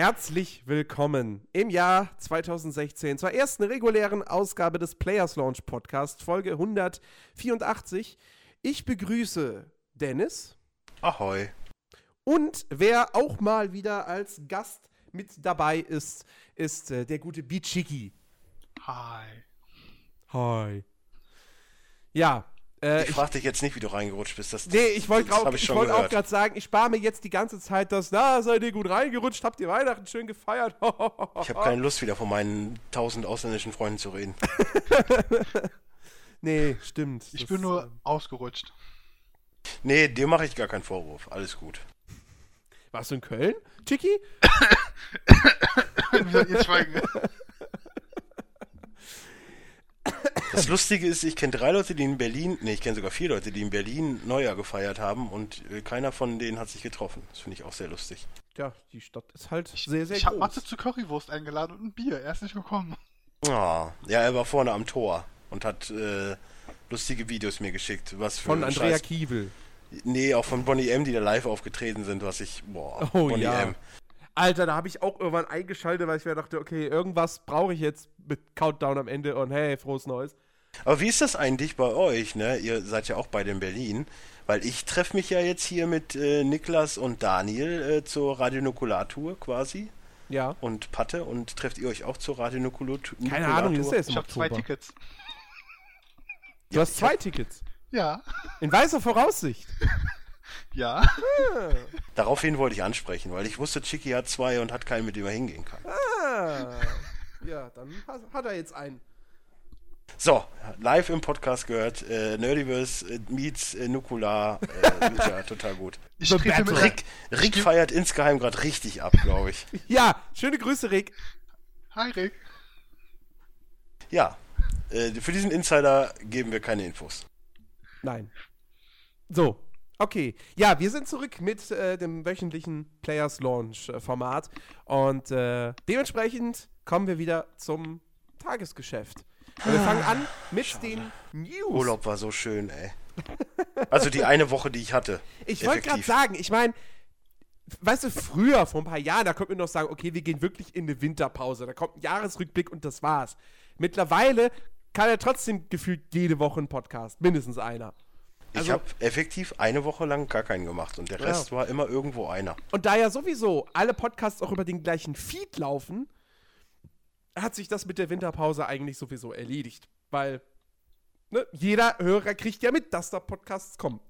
Herzlich willkommen im Jahr 2016 zur ersten regulären Ausgabe des Players Launch Podcast, Folge 184. Ich begrüße Dennis. Ahoi. Und wer auch mal wieder als Gast mit dabei ist, ist äh, der gute Bichiki. Hi. Hi. Ja. Äh, ich frag dich jetzt nicht, wie du reingerutscht bist. Das, nee, ich wollte wollt auch gerade sagen, ich spare mir jetzt die ganze Zeit das, na, seid ihr gut reingerutscht, habt ihr Weihnachten schön gefeiert. Ich habe keine Lust, wieder von meinen tausend ausländischen Freunden zu reden. nee, stimmt. Ich Das, bin nur äh, ausgerutscht. Nee, dir mache ich gar keinen Vorwurf. Alles gut. Warst du in Köln, Chiki? Wir sollten jetzt schweigen. Das Lustige ist, ich kenne drei Leute, die in Berlin, nee, ich kenne sogar vier Leute, die in Berlin Neujahr gefeiert haben und äh, keiner von denen hat sich getroffen. Das finde ich auch sehr lustig. Ja, die Stadt ist halt Ich, sehr, sehr ich habe groß. Mathe zu Currywurst eingeladen und ein Bier. Er ist nicht gekommen. Ah, ja, er war vorne am Tor und hat äh, lustige Videos mir geschickt. Was für Von Andrea Scheiß- Kiewel. Nee, auch von Bonnie M, die da live aufgetreten sind, was ich, boah, Oh Bonnie ja. M. Alter, da habe ich auch irgendwann eingeschaltet, weil ich mir dachte, okay, irgendwas brauche ich jetzt mit Countdown am Ende und hey, frohes Neues. Aber wie ist das eigentlich bei euch, ne? Ihr seid ja auch beide in Berlin, weil ich treffe mich ja jetzt hier mit äh, Niklas und Daniel äh, zur Radionukulartour quasi Ja. und Patte und trefft ihr euch auch zur Radionukulartour? Keine Ahnung, ist ja jetzt Ich habe zwei. Tickets. Du hast zwei Tickets. Ja. In weißer Voraussicht. Ja. Daraufhin wollte ich ansprechen, weil ich wusste, Chicky hat zwei und hat keinen, mit dem er hingehen kann. Ah. Ja, dann hat, er jetzt einen. So, live im Podcast gehört, äh, Nerdiverse äh, meets äh, Nukular, äh, ja, total gut. Ich. Rick, Rick feiert insgeheim gerade richtig ab, glaube ich. Ja, schöne Grüße, Rick. Hi Rick. Ja, äh, für diesen Insider geben wir keine Infos. Nein. So, okay. Ja, wir sind zurück mit äh, dem wöchentlichen Players Launch äh, Format und äh, dementsprechend kommen wir wieder zum Tagesgeschäft. Und wir fangen an mit den News. Urlaub war so schön, ey. Also die eine Woche, die ich hatte. Ich wollte gerade Effektiv. sagen, ich meine, weißt du, früher, vor ein paar Jahren, da konnte man noch sagen, okay, wir gehen wirklich in eine Winterpause. Da kommt ein Jahresrückblick und das war's. Mittlerweile kann er trotzdem gefühlt jede Woche ein Podcast, mindestens einer. Ich Also- habe effektiv eine Woche lang gar keinen gemacht und der Ja. Rest war immer irgendwo einer. Und da ja sowieso alle Podcasts auch über den gleichen Feed laufen, hat sich das mit der Winterpause eigentlich sowieso erledigt. Weil ne, jeder Hörer kriegt ja mit, dass da Podcasts kommen.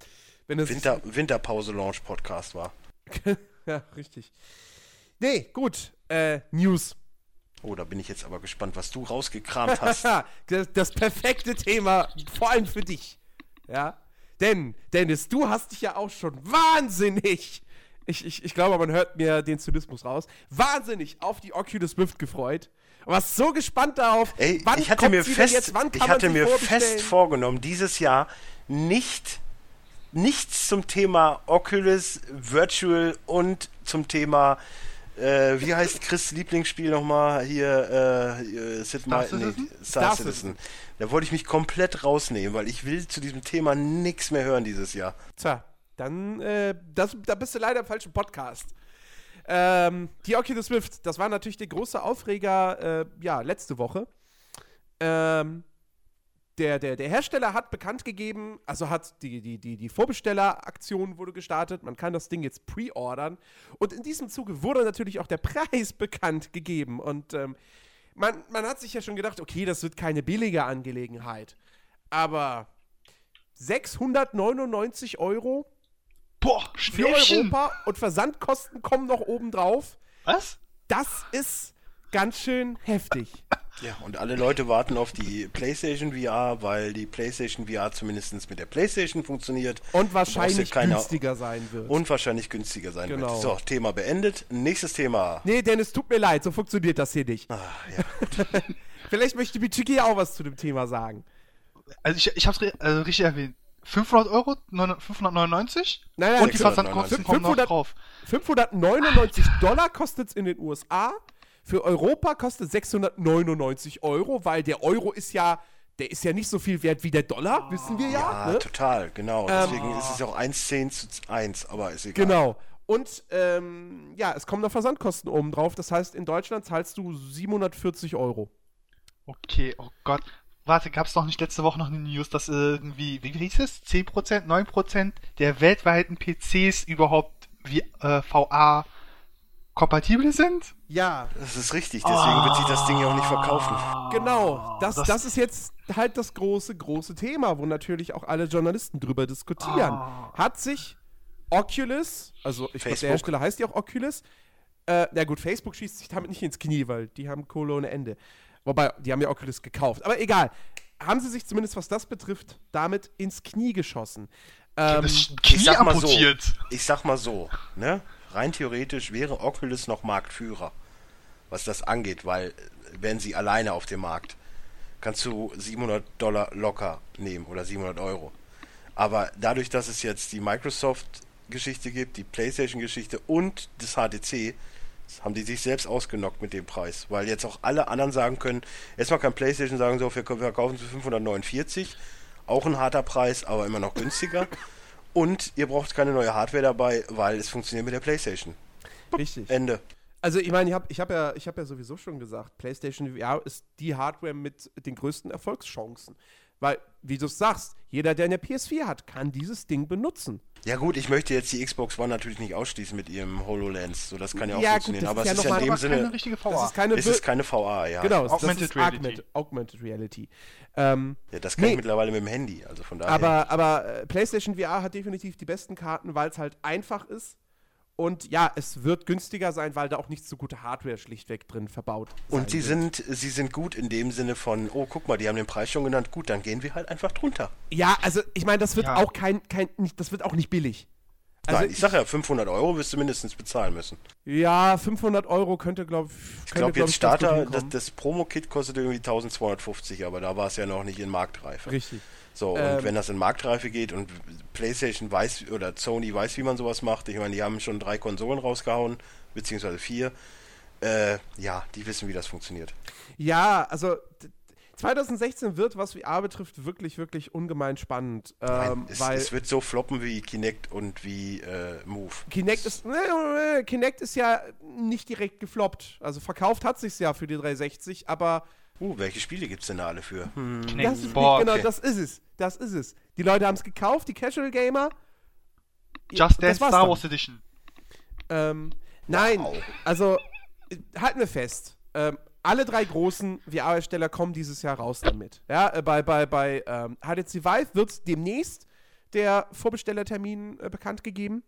Wenn es Winter, Winterpause-Launch-Podcast war. ja, richtig. Nee, gut. Äh, News. Oh, da bin ich jetzt aber gespannt, was du rausgekramt hast. das, das perfekte Thema, vor allem für dich. Ja. Denn, Dennis, du hast dich ja auch schon wahnsinnig, ich, ich, ich glaube, man hört mir den Zynismus raus, wahnsinnig auf die Oculus Rift gefreut. Und warst so gespannt darauf, Ey, wann ich hatte kommt mir sie fest, jetzt, wann kann ich hatte mir fest vorgenommen, dieses Jahr nicht nichts zum Thema Oculus Virtual und zum Thema äh, wie heißt Chris Lieblingsspiel nochmal hier äh, Sid Star Citizen? Star, Star Citizen. Da wollte ich mich komplett rausnehmen, weil ich will zu diesem Thema nichts mehr hören dieses Jahr. Tja, dann, äh, das, da bist du leider im falschen Podcast. Ähm, die Oculus Rift, das war natürlich der große Aufreger, äh, ja, letzte Woche. Ähm, der, der, der Hersteller hat bekannt gegeben, also hat die, die, die, die Vorbestelleraktion wurde gestartet, man kann das Ding jetzt pre-ordern und in diesem Zuge wurde natürlich auch der Preis bekannt gegeben und ähm, man, man hat sich ja schon gedacht, okay, das wird keine billige Angelegenheit, aber 699 Euro Boah, für. Europa und Versandkosten kommen noch oben drauf. Was? Das ist ganz schön heftig. Ja, und alle Leute warten auf die PlayStation VR, weil die PlayStation VR zumindest mit der PlayStation funktioniert. Und wahrscheinlich keine- günstiger sein wird. Und wahrscheinlich günstiger sein Genau. wird. So, Thema beendet. Nächstes Thema. nee, Dennis, tut mir leid, so funktioniert das hier nicht. Ah, ja. Vielleicht möchte Bichiki auch was zu dem Thema sagen. Also ich, ich hab's also richtig erwähnt. 500 Euro? 900 599? Nein, nein, Und die 699. Versandkosten kommen noch 500 drauf. 599 Dollar kostet es in den USA. Für Europa kostet 699 Euro, weil der Euro ist ja, der ist ja nicht so viel wert wie der Dollar, wissen wir ja. Ja, ne? total, genau. Ähm, Deswegen ist es ja auch 1,10 zu 1, aber ist egal. Genau. Und ähm, ja, es kommen noch Versandkosten oben drauf. Das heißt, in Deutschland zahlst du 740 Euro. Okay, oh Gott. Warte, gab es noch nicht letzte Woche noch eine News, dass irgendwie, wie hieß es? 10%, 9% der weltweiten PCs überhaupt wie äh, VA kompatibel sind? Ja, Das ist richtig, deswegen wird sich das Ding ja auch nicht verkaufen. genau. Das, das- das, ist jetzt halt das große, große Thema, wo natürlich auch alle Journalisten drüber diskutieren. Ah. Hat sich Oculus, also ich glaube, der Hersteller heißt ja auch Oculus, äh, na gut, Facebook schießt sich damit nicht ins Knie, weil die haben Kohle ohne Ende. Wobei, die haben ja Oculus gekauft. Aber egal. Haben sie sich zumindest, was das betrifft, damit ins Knie geschossen. Ähm, Knie ich sag mal so. amputiert. Ich sag mal so, ne? Rein theoretisch wäre Oculus noch Marktführer, was das angeht, weil äh, wären sie alleine auf dem Markt, kannst du 700 Dollar locker nehmen oder 700 Euro. Aber dadurch, dass es jetzt die Microsoft-Geschichte gibt, die PlayStation-Geschichte und das HTC, haben die sich selbst ausgenockt mit dem Preis, weil jetzt auch alle anderen sagen können, erstmal kann PlayStation sagen, so, wir verkaufen für 549, auch ein harter Preis, aber immer noch günstiger. Und ihr braucht keine neue Hardware dabei, weil es funktioniert mit der PlayStation. richtig. Ende. Also ich meine, ich habe ich hab ja, ich hab ja sowieso schon gesagt, PlayStation VR ist die Hardware mit den größten Erfolgschancen. Weil, wie du es sagst, jeder, der eine PS4 hat, kann dieses Ding benutzen. Ja gut, ich möchte jetzt die Xbox One natürlich nicht ausschließen mit ihrem HoloLens, so das kann ja auch Ja, gut, funktionieren, das aber ist es ja ist ja in dem Aber keine Sinne, richtige Das VA. ist keine es ist keine VA, ja. Genau, das Augmented ist Reality. Augmented, Augmented Reality. Ähm, ja das kann Nee. ich mittlerweile mit dem Handy, also von daher. aber aber äh, PlayStation VR hat definitiv die besten Karten, weil es halt einfach ist. Und ja, es wird günstiger sein, weil da auch nicht so gute Hardware schlichtweg drin verbaut und sie wird. sind, sie sind gut in dem Sinne von, oh guck mal, die haben den Preis schon genannt, gut, dann gehen wir halt einfach drunter. Ja, also ich meine, das wird Ja. auch kein, kein nicht, das wird auch nicht billig. Also Nein, ich sag ja, 500 Euro wirst du mindestens bezahlen müssen. Ja, 500 Euro könnte, glaube Ich glaube jetzt Starter, das, das Promo-Kit kostet irgendwie 1250, aber da war es ja noch nicht in Marktreife. Richtig. So, und Ähm, wenn das in Marktreife geht und PlayStation weiß oder Sony weiß, wie man sowas macht, ich meine, die haben schon drei Konsolen rausgehauen, beziehungsweise vier, äh, ja, die wissen, wie das funktioniert. Ja, also d- 2016 wird, was VR betrifft, wirklich, wirklich ungemein spannend. Ähm, Nein, es, weil es wird so floppen wie Kinect und wie äh, Move. Kinect ist, äh, Kinect ist ja nicht direkt gefloppt. Also verkauft hat sich's ja für die 360, aber Uh, welche Spiele gibt's denn da alle für? Hm. Das ist Sport. genau, okay. das ist es. Das ist es. Die Leute haben es gekauft, die Casual Gamer. Just Dance war's Star dann. Wars Edition. Ähm, nein, Wow. also halten wir fest. Ähm, alle drei großen VR-Hersteller kommen dieses Jahr raus damit. Ja, äh, bei bei, bei ähm, HTC Vive wird demnächst der Vorbestellertermin äh, bekannt gegeben.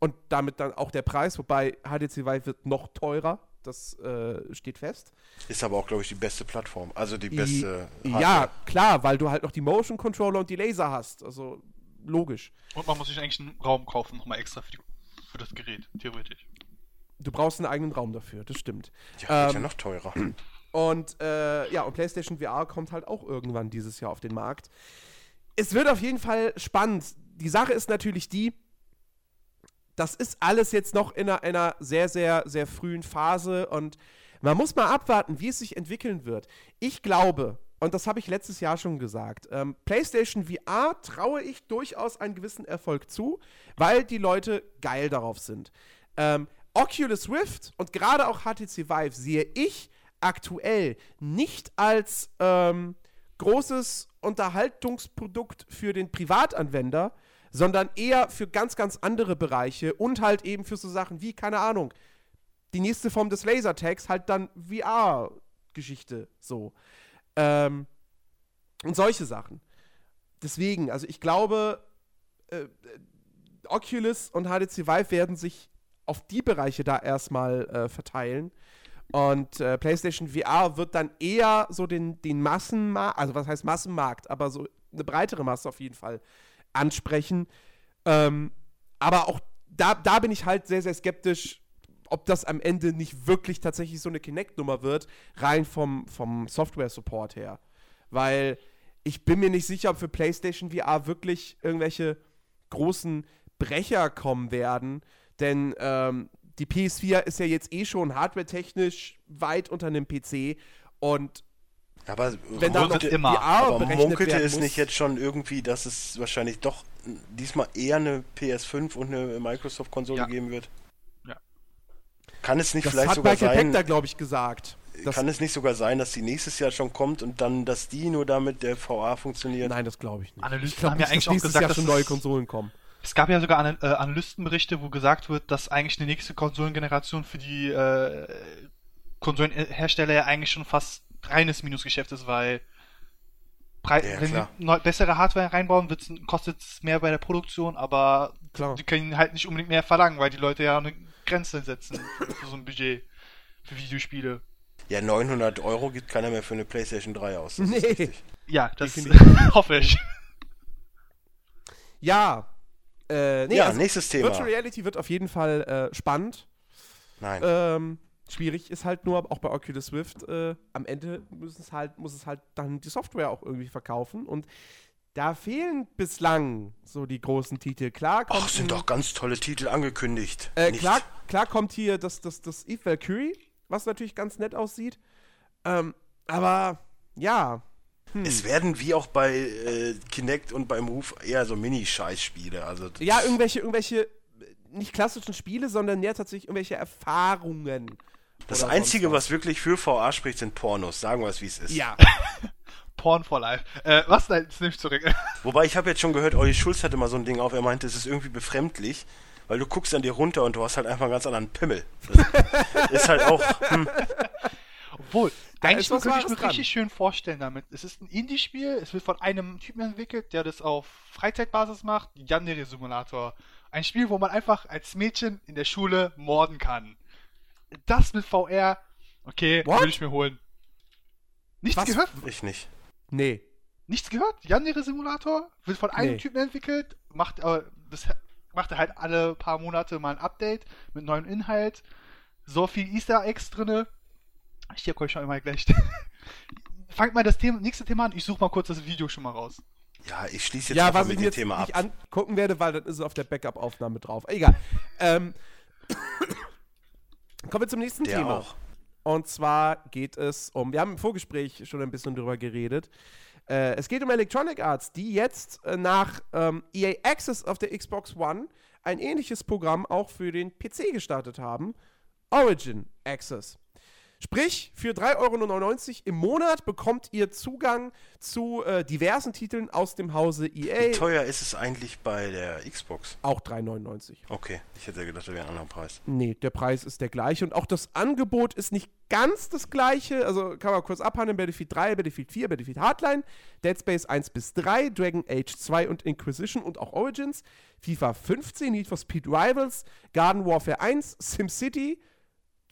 Und damit dann auch der Preis, wobei HTC Vive wird noch teurer. Das äh, steht fest. Ist aber auch, glaube ich, die beste Plattform. Also die I- beste. ja, klar, weil du halt noch die Motion Controller und die Laser hast. Also logisch. Und man muss sich eigentlich einen Raum kaufen, nochmal extra für, die, für das Gerät, theoretisch. Du brauchst einen eigenen Raum dafür, das stimmt. Ja, wird ja Ähm, noch teurer. Und äh, ja, und PlayStation VR kommt halt auch irgendwann dieses Jahr auf den Markt. Es wird auf jeden Fall spannend. Die Sache ist natürlich die, das ist alles jetzt noch in einer, einer sehr, sehr, sehr frühen Phase und man muss mal abwarten, wie es sich entwickeln wird. Ich glaube, und das habe ich letztes Jahr schon gesagt, ähm, PlayStation VR traue ich durchaus einen gewissen Erfolg zu, weil die Leute geil darauf sind. Ähm, Oculus Rift und gerade auch HTC Vive sehe ich aktuell nicht als ähm, großes Unterhaltungsprodukt für den Privatanwender, sondern eher für ganz, ganz andere Bereiche und halt eben für so Sachen wie, keine Ahnung, die nächste Form des Lasertags halt dann VR-Geschichte so. Ähm, und solche Sachen. Deswegen, also ich glaube, äh, Oculus und HTC Vive werden sich auf die Bereiche da erstmal äh, verteilen. Und äh, PlayStation VR wird dann eher so den, den Massenmarkt, also was heißt Massenmarkt, aber so eine breitere Masse auf jeden Fall ansprechen. Ähm, aber auch da, da bin ich halt sehr, sehr skeptisch, ob das am Ende nicht wirklich tatsächlich so eine Kinect-Nummer wird, rein vom, vom Software-Support her. Weil ich bin mir nicht sicher, ob für PlayStation VR wirklich irgendwelche großen Brecher kommen werden. Denn ähm, die PS4 ist ja jetzt eh schon hardware-technisch weit unter einem PC. Und Aber wenn da noch immer. VR aber berechnet munkelte werden es nicht jetzt schon irgendwie, dass es wahrscheinlich doch diesmal eher eine PS5 und eine Microsoft-Konsole Ja. geben wird? Ja. Kann es nicht Das vielleicht hat sogar Michael sein, Peck da, glaube ich, gesagt. Das, kann es nicht sogar sein, dass die nächstes Jahr schon kommt und dann, dass die nur damit der VA funktioniert? nein, das glaube ich nicht. Analysten ich glaube haben ja eigentlich auch gesagt, Jahr dass schon es- neue Konsolen kommen. Es gab ja sogar Ana äh, Analystenberichte, wo gesagt wird, dass eigentlich die nächste Konsolengeneration für die äh, Konsolenhersteller ja eigentlich schon fast reines Minusgeschäft ist, weil Pre Ja, wenn klar. sie neu bessere Hardware reinbauen, kostet es mehr bei der Produktion, aber Klar. die können halt nicht unbedingt mehr verlangen, weil die Leute ja eine Grenze setzen für so ein Budget für Videospiele. Ja, 900 Euro gibt keiner mehr für eine PlayStation 3 aus. Das ist Nee. richtig. Ja, das hoffe ich. Ja. Äh, nee, Ja, also nächstes Thema. Virtual Reality wird auf jeden Fall äh, spannend. Nein. Ähm, schwierig ist halt nur, auch bei Oculus Swift, äh, am Ende muss es, halt, muss es halt dann die Software auch irgendwie verkaufen. Und da fehlen bislang so die großen Titel. Klar kommt Ach, sind doch ganz tolle Titel angekündigt. Äh, klar, klar kommt hier das, das, das Eve Valkyrie, was natürlich ganz nett aussieht. Ähm, aber ja. Hm. Es werden wie auch bei äh, Kinect und beim Move eher so Mini-Scheißspiele. Also Ja, irgendwelche, irgendwelche, äh, nicht klassischen Spiele, sondern ja tatsächlich irgendwelche Erfahrungen. Das oder Einzige, was wirklich für VA spricht, sind Pornos. Sagen wir es, wie es ist. Ja. Porn for Life. Äh, was? Nein, das nehme ich zurück. Wobei ich habe jetzt schon gehört, Olli Schulz hatte mal so ein Ding auf. Er meinte, es ist irgendwie befremdlich, weil du guckst an dir runter und du hast halt einfach einen ganz anderen Pimmel. Das ist halt auch. Hm, Obwohl, Da eigentlich könnte ich mir dran. richtig schön vorstellen damit. Es ist ein Indie-Spiel, es wird von einem Typen entwickelt, der das auf Freizeitbasis macht, Yandere Simulator. Ein Spiel, wo man einfach als Mädchen in der Schule morden kann. Das mit VR, okay, What? würde ich mir holen. Nichts Was? gehört? ich nicht. Nee. Nichts gehört? Yandere Simulator wird von einem Nee. Typen entwickelt, macht äh, das macht er halt alle paar Monate mal ein Update mit neuem Inhalt. So viel Easter Eggs drinne. Ich hier euch schon mal gleich. Fangt mal das Thema, nächste Thema an. Ich suche mal kurz das Video schon mal raus. Ja, ich schließe jetzt Ja, was ich mit mir dem jetzt Thema ab. angucken werde, weil dann ist es auf der Backup-Aufnahme drauf. Egal. ähm, kommen wir zum nächsten Der Thema. auch. Und zwar geht es um, wir haben im Vorgespräch schon ein bisschen drüber geredet. Äh, es geht um Electronic Arts, die jetzt äh, nach ähm, EA Access auf der Xbox One ein ähnliches Programm auch für den PC gestartet haben. Origin Access. Sprich, für 3,99 Euro im Monat bekommt ihr Zugang zu äh, diversen Titeln aus dem Hause Wie EA. teuer ist es eigentlich bei der Xbox? Auch 3,99. Okay, ich hätte gedacht, das wäre ein anderer Preis. Nee, der Preis ist der gleiche und auch das Angebot ist nicht ganz das gleiche. Also kann man kurz abhandeln: Battlefield 3, Battlefield 4, Battlefield Hardline, Dead Space 1 bis 3, Dragon Age 2 und Inquisition und auch Origins, FIFA 15, Need for Speed Rivals, Garden Warfare 1, SimCity,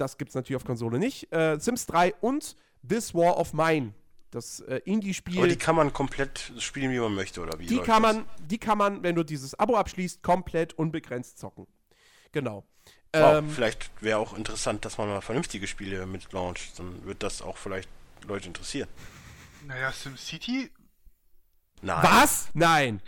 das gibt's natürlich auf Konsole nicht, äh, Sims 3 und This War of Mine. Das äh, Aber Indie-Spiel. die kann man komplett spielen, wie man möchte, oder wie? Die kann das? man, die kann man, wenn du dieses Abo abschließt, komplett unbegrenzt zocken. Genau. Wow, Ähm, vielleicht wäre auch interessant, dass man mal vernünftige Spiele mit launcht. Dann wird das auch vielleicht Leute interessieren. Naja, SimCity. Nein. was? Nein.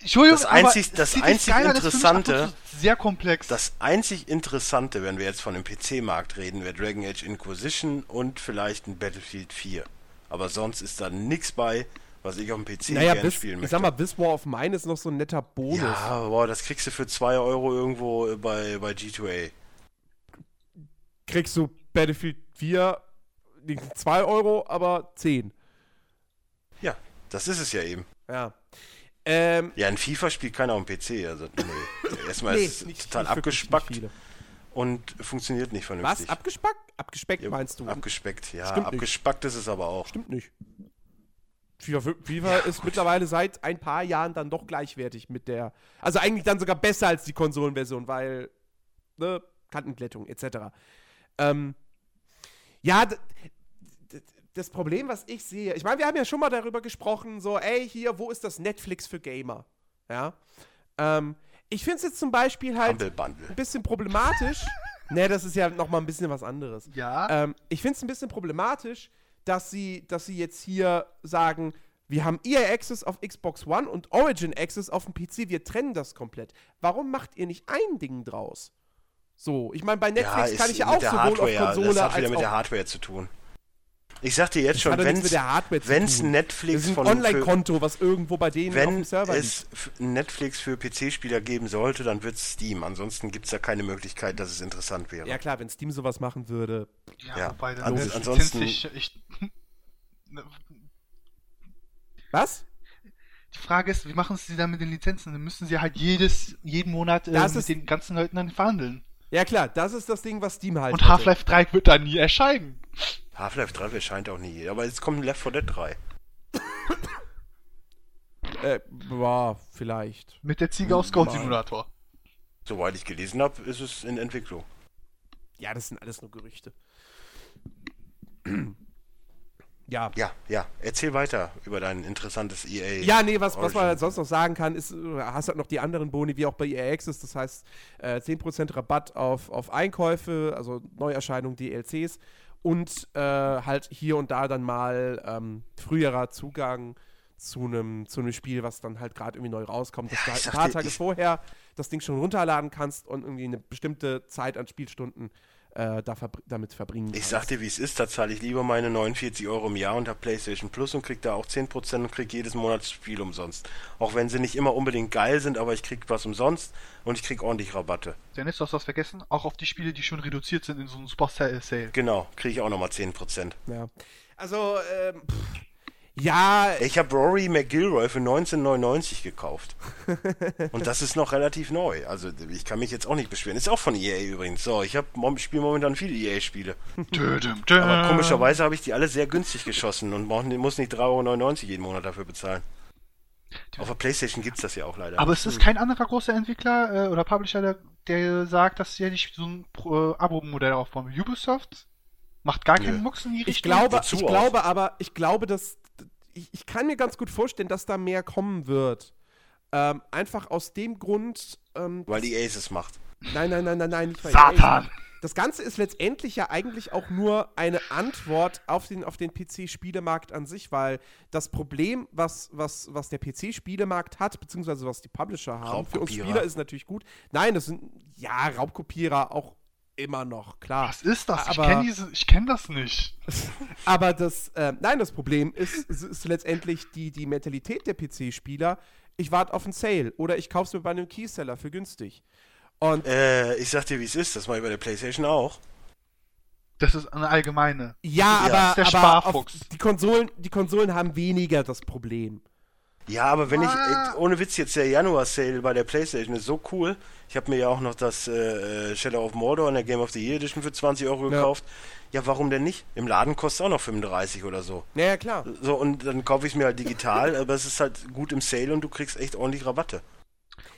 Entschuldigung, Das aber einzig- das City einzig mich Interessante- sehr komplex. Das einzig Interessante, wenn wir jetzt von dem PC-Markt reden, wäre Dragon Age Inquisition und vielleicht ein Battlefield 4. Aber sonst ist da nichts bei, was ich auf dem PC Naja, gerne bis, spielen ich möchte. sag mal, This War of Mine ist noch so ein netter Bonus. ja, boah, das kriegst du für 2 Euro irgendwo äh, bei, bei G2A. Kriegst du Battlefield 4 nicht 2 Euro, aber 10. Ja, das ist es ja eben. Ja. Ähm, Ja, ein FIFA spielt keiner auf dem PC. Also, nee. Erstmal nee, ist es nicht- total nicht abgespackt und funktioniert nicht Was? vernünftig. Abgespackt? Abgespeckt Ja, meinst du? Abgespeckt, ja. Stimmt nicht. abgespackt ist es aber auch. Stimmt nicht. FIFA, FIFA ist mittlerweile seit ein paar Jahren dann doch gleichwertig mit der. Also eigentlich dann sogar besser als die Konsolenversion, weil. Ne, Kantenglättung etc. Ähm, ja, das Problem, was ich sehe, ich meine, wir haben ja schon mal darüber gesprochen, so, ey, hier, wo ist das Netflix für Gamer? Ja. Ähm, ich finde es jetzt zum Beispiel halt Bundle. ein bisschen problematisch. ne, das ist ja noch mal ein bisschen was anderes. ja. Ähm, ich finde es ein bisschen problematisch, dass sie, dass sie jetzt hier sagen, wir haben EA Access auf Xbox One und Origin Access auf dem PC, wir trennen das komplett. Warum macht ihr nicht ein Ding draus? So, ich meine, bei Netflix ist kann ich ja auch sowohl Hardware, auf Konsole Das hat wieder als mit der Hardware zu tun. Ich sag dir jetzt Das schon, wenn es. Netflix Das ist ein von für, Online-Konto, was irgendwo bei denen auf wenn dem Server liegt. es f- Netflix für PC-Spieler geben sollte, dann wird es Steam. Ansonsten gibt es da keine Möglichkeit, dass es interessant wäre. Ja klar, wenn Steam sowas machen würde. Ja, Ja, wobei dann ans- wäre es ansonsten- lizenzlich- ich, Was? Die Frage ist, wie machen sie dann mit den Lizenzen? Dann müssen sie halt jedes, jeden Monat äh, mit den ganzen Leuten dann verhandeln. Ja klar, das ist das Ding, was Steam halt Und. Half-Life 3 wird da nie erscheinen. Half-Life 3 erscheint auch nie. Aber jetzt kommt Left 4 Dead 3. Äh, boah, vielleicht. Mit der Ziege aus Nein. Simulator. Soweit ich gelesen habe, ist es in Entwicklung. Ja, das sind alles nur Gerüchte. Ja. Ja, ja. Erzähl weiter über dein interessantes EA. Ja, nee, was, was man halt sonst noch sagen kann, ist, du hast halt noch die anderen Boni, wie auch bei EA Access, das heißt äh, 10% Rabatt auf, auf Einkäufe, also Neuerscheinungen, DLCs und äh, halt hier und da dann mal ähm, früherer Zugang zu einem zu einem Spiel, was dann halt gerade irgendwie neu rauskommt, dass Ja, du halt ein paar Tage vorher das Ding schon runterladen kannst und irgendwie eine bestimmte Zeit an Spielstunden äh, da verbr damit verbringen Ich kannst. sag dir, wie es ist, da zahle ich lieber meine 49 Euro im Jahr und habe PlayStation Plus und krieg da auch 10% und krieg jedes Monat Spiel umsonst. Auch wenn sie nicht immer unbedingt geil sind, aber ich krieg was umsonst und ich krieg ordentlich Rabatte. Dennis, du hast was vergessen? Auch auf die Spiele, die schon reduziert sind in so einem Super Sale. Genau, krieg ich auch nochmal 10%. Ja. Also, ähm, pff, ja, Ich habe Rory McGilroy für 1999 gekauft. und das ist noch relativ neu. Also ich kann mich jetzt auch nicht beschweren. Ist auch von EA übrigens. So, ich habe spiele momentan viele EA-Spiele. Aber komischerweise habe ich die alle sehr günstig geschossen und muss nicht 3,99 Euro jeden Monat dafür bezahlen. Auf der Playstation gibt's das ja auch leider. Aber es ist kein anderer großer Entwickler äh, oder Publisher, der, der sagt, dass sie ja nicht so ein äh, Abo-Modell aufbauen. Ubisoft macht gar keinen Nö. Mucks in die Ich Richtung. glaube, Wozu ich glaube aber, ich glaube, dass ich, ich kann mir ganz gut vorstellen, dass da mehr kommen wird. Ähm, einfach aus dem Grund, ähm, weil die Aces macht. nein, nein, nein, nein, nein, nicht weil Satan! Das Ganze ist letztendlich ja eigentlich auch nur eine Antwort auf den, auf den PC-Spielemarkt an sich, weil das Problem, was, was, was der PC-Spielemarkt hat, beziehungsweise was die Publisher haben, für uns. Spieler ist natürlich gut. Nein, das sind, ja, Raubkopierer auch immer noch, klar. Was ist das? ich Aber- kenne diese, ich kenne das nicht. Aber das, äh, nein, das Problem ist, ist, letztendlich die, die Mentalität der PC-Spieler. Ich warte auf einen Sale oder ich kaufe es mir bei einem Keyseller für günstig. Und Äh, ich sag dir, wie es ist. Das mache ich bei der Playstation auch. Das ist eine allgemeine. ja, Ja, aber, der aber Sparfuchs. die, Konsolen, die Konsolen haben weniger das Problem. Ja, aber wenn Ah. ich, äh, ohne Witz, jetzt der Januar-Sale bei der Playstation ist so cool. Ich habe mir ja auch noch das äh, äh, Shadow of Mordor in der Game of the Year Edition für 20 Euro Ja. gekauft. Ja, warum denn nicht? Im Laden kostet es auch noch 35 oder so. Ja, ja, klar. So, und dann kaufe ich es mir halt digital, aber es ist halt gut im Sale und du kriegst echt ordentlich Rabatte.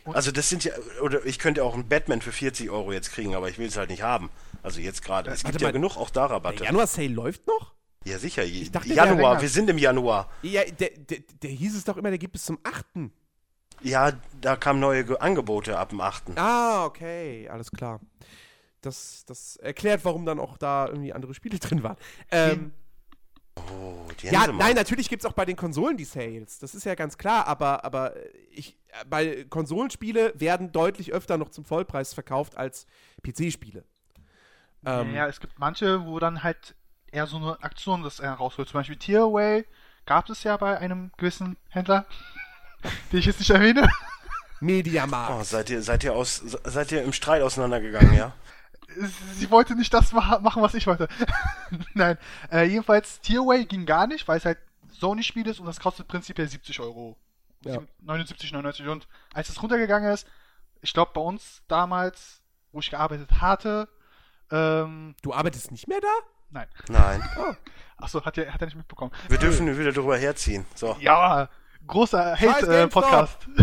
Und- Also das sind ja, oder ich könnte auch einen Batman für 40 Euro jetzt kriegen, aber ich will es halt nicht haben. Also jetzt gerade. Es gibt ja mal. genug auch da Der Rabatte. Januar-Sale läuft noch? Ja, sicher. Je- dachte, Januar, wir sind im Januar. Ja, der, der, der hieß es doch immer, der gibt bis zum 8. Ja, da kamen neue Ge Angebote ab dem 8. Ah, okay, alles klar. Das, das erklärt, warum dann auch da irgendwie andere Spiele drin waren. Ähm, Oh, die ja, nein, natürlich gibt es auch bei den Konsolen die Sales. Das ist ja ganz klar, aber, aber ich, bei Konsolenspiele werden deutlich öfter noch zum Vollpreis verkauft als PC-Spiele. Ähm, ja, es gibt manche, wo dann halt eher so eine Aktion das er rausholt. Zum Beispiel Tearaway gab es ja bei einem gewissen Händler, den ich jetzt nicht erwähne. Mediamarkt. Oh, seid ihr, seid ihr aus, seid ihr im Streit auseinandergegangen, ja? Sie wollte nicht das ma- machen, was ich wollte. Nein, äh, jedenfalls Tearaway ging gar nicht, weil es halt Sony-Spiel ist und das kostet prinzipiell 70 Euro. Ja. 79, 99 und als es runtergegangen ist, ich glaube bei uns damals, wo ich gearbeitet hatte, ähm, Du arbeitest nicht mehr da? Nein. Nein. Achso, hat er, hat er nicht mitbekommen. Wir dürfen wieder drüber herziehen. So. Ja, großer Hate-Podcast.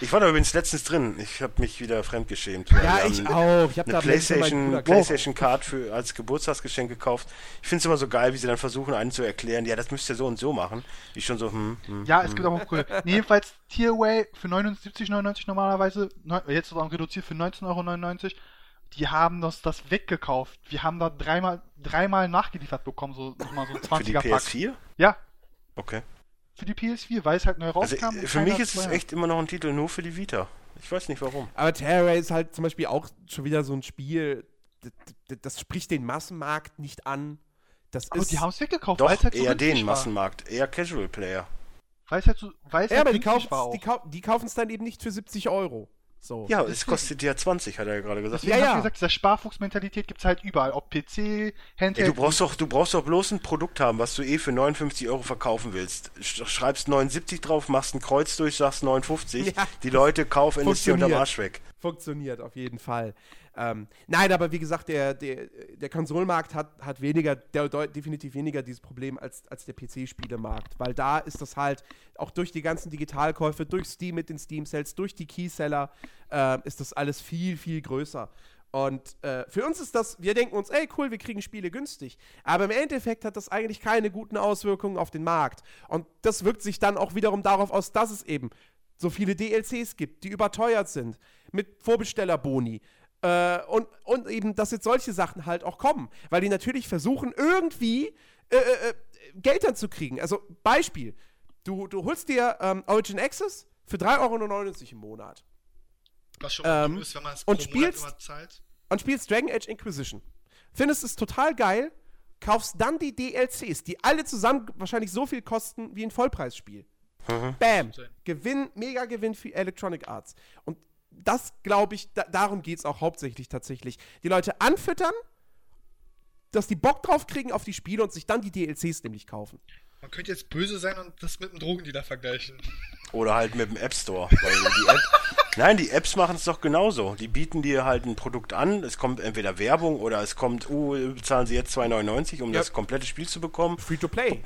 Ich war da übrigens letztens drin. Ich habe mich wieder fremdgeschämt. Ja, ich auch. Ich habe Eine PlayStation, PlayStation Card für, als Geburtstagsgeschenk gekauft. Ich finde es immer so geil, wie sie dann versuchen, einen zu erklären, ja, das müsst ihr so und so machen. Ich schon so, hm, hm. Ja, es gibt auch coole. Nee, jedenfalls Tearaway für 79,99 normalerweise, jetzt ist auch reduziert für 19,99 Euro. Die haben das, das weggekauft. Wir haben da dreimal, dreimal nachgeliefert bekommen, so nochmal so ein Für die 20er Pack. PS4? Ja, Okay. für die PS4, weil es halt neu Also rauskam. und für mich ist es echt immer noch ein Titel nur für die Vita. Ich weiß nicht warum. Aber Terraway ist halt zum Beispiel auch schon wieder so ein Spiel, das, das, spricht den Massenmarkt nicht an. Das Aber ist. die haben es weggekauft, Doch, weil es halt so eher den war. Massenmarkt, eher Casual Player. Weil es halt so, weil es ja, halt aber die kaufen kaufen's dann eben nicht für 70 Euro. So. Ja, es kostet ja 20, hat er ja gerade gesagt. Deswegen Ja, ja. gesagt, diese Sparfuchsmentalität gibt's halt überall. Ob PC, Handheld. Ey, du brauchst doch, du brauchst doch bloß ein Produkt haben, was du eh für 59 Euro verkaufen willst. Sch- Schreibst 79 drauf, machst ein Kreuz durch, sagst 59. Ja. Die Leute kaufen es dir unterm. Arsch weg. Funktioniert auf jeden Fall. Ähm, nein, aber wie gesagt, der, der, der Konsolenmarkt hat, hat weniger, der, definitiv weniger dieses Problem als, als der PC-Spielemarkt. Weil da ist das halt auch durch die ganzen Digitalkäufe, durch Steam mit den Steam-Sales, durch die Keyseller, äh, ist das alles viel, viel größer. Und äh, für uns ist das, wir denken uns, ey, cool, wir kriegen Spiele günstig. Aber im Endeffekt hat das eigentlich keine guten Auswirkungen auf den Markt. Und das wirkt sich dann auch wiederum darauf aus, dass es eben so viele DLCs gibt, die überteuert sind, mit Vorbestellerboni. Äh, und, und eben, dass jetzt solche Sachen halt auch kommen. Weil die natürlich versuchen, irgendwie äh, äh, Geld dann zu kriegen. Also, Beispiel: Du, du holst dir ähm, Origin Access für 3,99 Euro im Monat. Was schon Ähm, dumm ist, wenn man es und pro spielst- Monat immer zahlt. und spielst Dragon Age Inquisition. Findest es total geil, kaufst dann die DLCs, die alle zusammen wahrscheinlich so viel kosten wie ein Vollpreisspiel. Bam! Stimmt. Gewinn, mega Gewinn für Electronic Arts. Und das, glaube ich, da, darum geht es auch hauptsächlich tatsächlich. Die Leute anfüttern, dass die Bock drauf kriegen auf die Spiele und sich dann die DLCs nämlich kaufen. Man könnte jetzt böse sein und das mit einem Drogendealer vergleichen. Oder halt mit dem App Store. Weil die App, nein, die Apps machen es doch genauso. Die bieten dir halt ein Produkt an, es kommt entweder Werbung oder es kommt, uh, bezahlen sie jetzt 2,99, um Ja. das komplette Spiel zu bekommen. Free to play.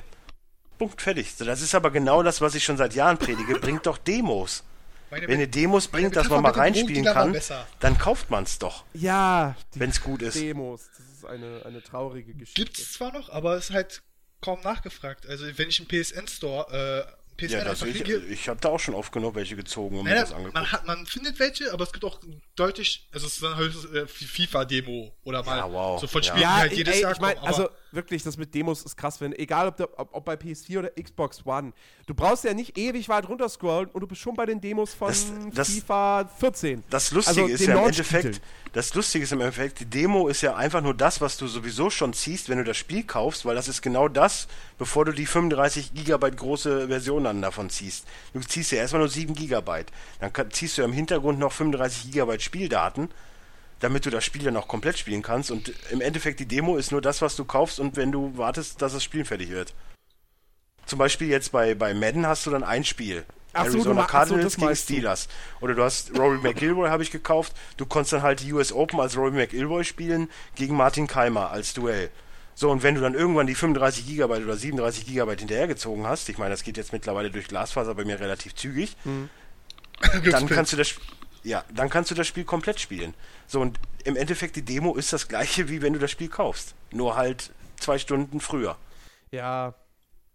Punkt, fertig. So, Das ist aber genau das, was ich schon seit Jahren predige. Bringt doch Demos. Meine Wenn ihr Demos meine bringt, dass man mal reinspielen war kann, besser. dann kauft man es doch, Ja, die wenn es gut ist. Demos. Das ist eine, eine traurige Geschichte. Gibt's zwar noch, aber es ist halt kaum nachgefragt. Also wenn ich im PSN Store, äh, PSN Ja, das ich, ich habe da auch schon oft genug welche gezogen und mir Nein, das nein, angeguckt. man, hat, man findet welche, aber es gibt auch deutlich, also es ist dann höchstens äh, FIFA-Demo oder mal Ja, wow, so von ja. Spielen, die Ja, halt jedes ey, Jahr ich mein, kommen. also wirklich, das mit Demos ist krass, wenn, egal ob, ob, ob bei PS4 oder Xbox One, du brauchst ja nicht ewig weit runterscrollen und du bist schon bei den Demos von Das- das- FIFA 14. Das Lustige Also ist ja im. Endeffekt, das Lustige ist im Endeffekt, die Demo ist ja einfach nur das, was du sowieso schon ziehst, wenn du das Spiel kaufst, weil das ist genau das, bevor du die 35 Gigabyte große Version dann davon ziehst. Du ziehst ja erstmal nur 7 Gigabyte. Dann ziehst du ja im Hintergrund noch 35 Gigabyte Spieldaten, damit du das Spiel dann auch komplett spielen kannst. Und im Endeffekt die Demo ist nur das, was du kaufst und wenn du wartest, dass das Spiel fertig wird. Zum Beispiel jetzt bei, bei Madden hast du dann ein Spiel. Ach Arizona so, Cardinals gegen du. Steelers. Oder du hast Rory McIlroy habe ich gekauft. Du konntest dann halt die US Open als Rory McIlroy spielen gegen Martin Keimer als Duell. So, und wenn du dann irgendwann die 35 Gigabyte oder 37 Gigabyte hinterhergezogen hast, ich meine, das geht jetzt mittlerweile durch Glasfaser bei mir relativ zügig, dann kannst du das ja, dann kannst du das Spiel komplett spielen. So, und im Endeffekt die Demo ist das gleiche, wie wenn du das Spiel kaufst. Nur halt zwei Stunden früher. Ja.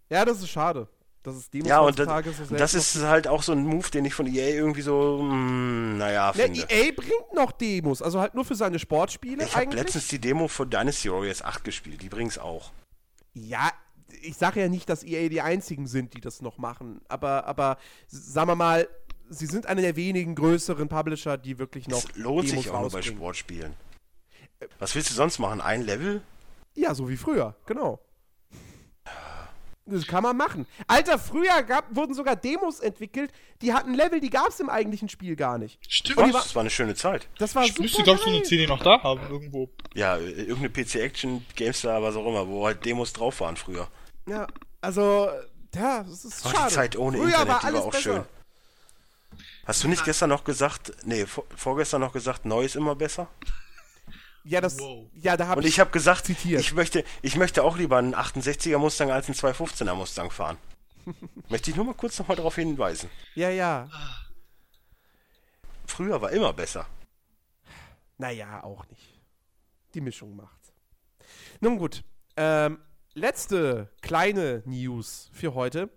Ja, das ist schade. Das ist Demos Ja, und das, so das ist halt auch so ein Move, den ich von EA irgendwie so, mm, naja, Ne, finde. EA bringt noch Demos, also halt nur für seine Sportspiele Ich habe letztens die Demo von Dynasty Warriors 8 gespielt, die bringt's auch. Ja, ich sage ja nicht, dass EA die einzigen sind, die das noch machen, aber, aber sagen wir mal, sie sind einer der wenigen größeren Publisher, die wirklich noch Es lohnt Demos sich auch nur bei. Sportspielen. Was willst du sonst machen? Ein Level? Ja, so wie früher, genau. Das kann man machen. Alter, früher gab, wurden sogar Demos entwickelt, die hatten Level, die gab es im eigentlichen Spiel gar nicht. Stimmt. War- Das war eine schöne Zeit. Das war ich müsste, glaube ich, so eine. CD noch da haben, irgendwo. Ja, äh, irgendeine PC-Action, GameStar, was auch immer, wo halt Demos drauf waren früher. Ja, also, ja, das ist Oh, schade. die Zeit ohne früher Internet, war die alles war auch besser. schön. Hast du nicht gestern noch gesagt, nee, vor, vorgestern noch gesagt, neu ist immer besser? Ja, das, Wow. ja, da habe Und ich habe gesagt, zitiert. ich möchte, ich möchte auch lieber einen 68er Mustang als einen 215er Mustang fahren. möchte ich nur mal kurz nochmal darauf hinweisen. ja, ja. Früher war immer besser. Naja, auch nicht. Die Mischung macht's. Nun gut. Ähm, letzte kleine News für heute.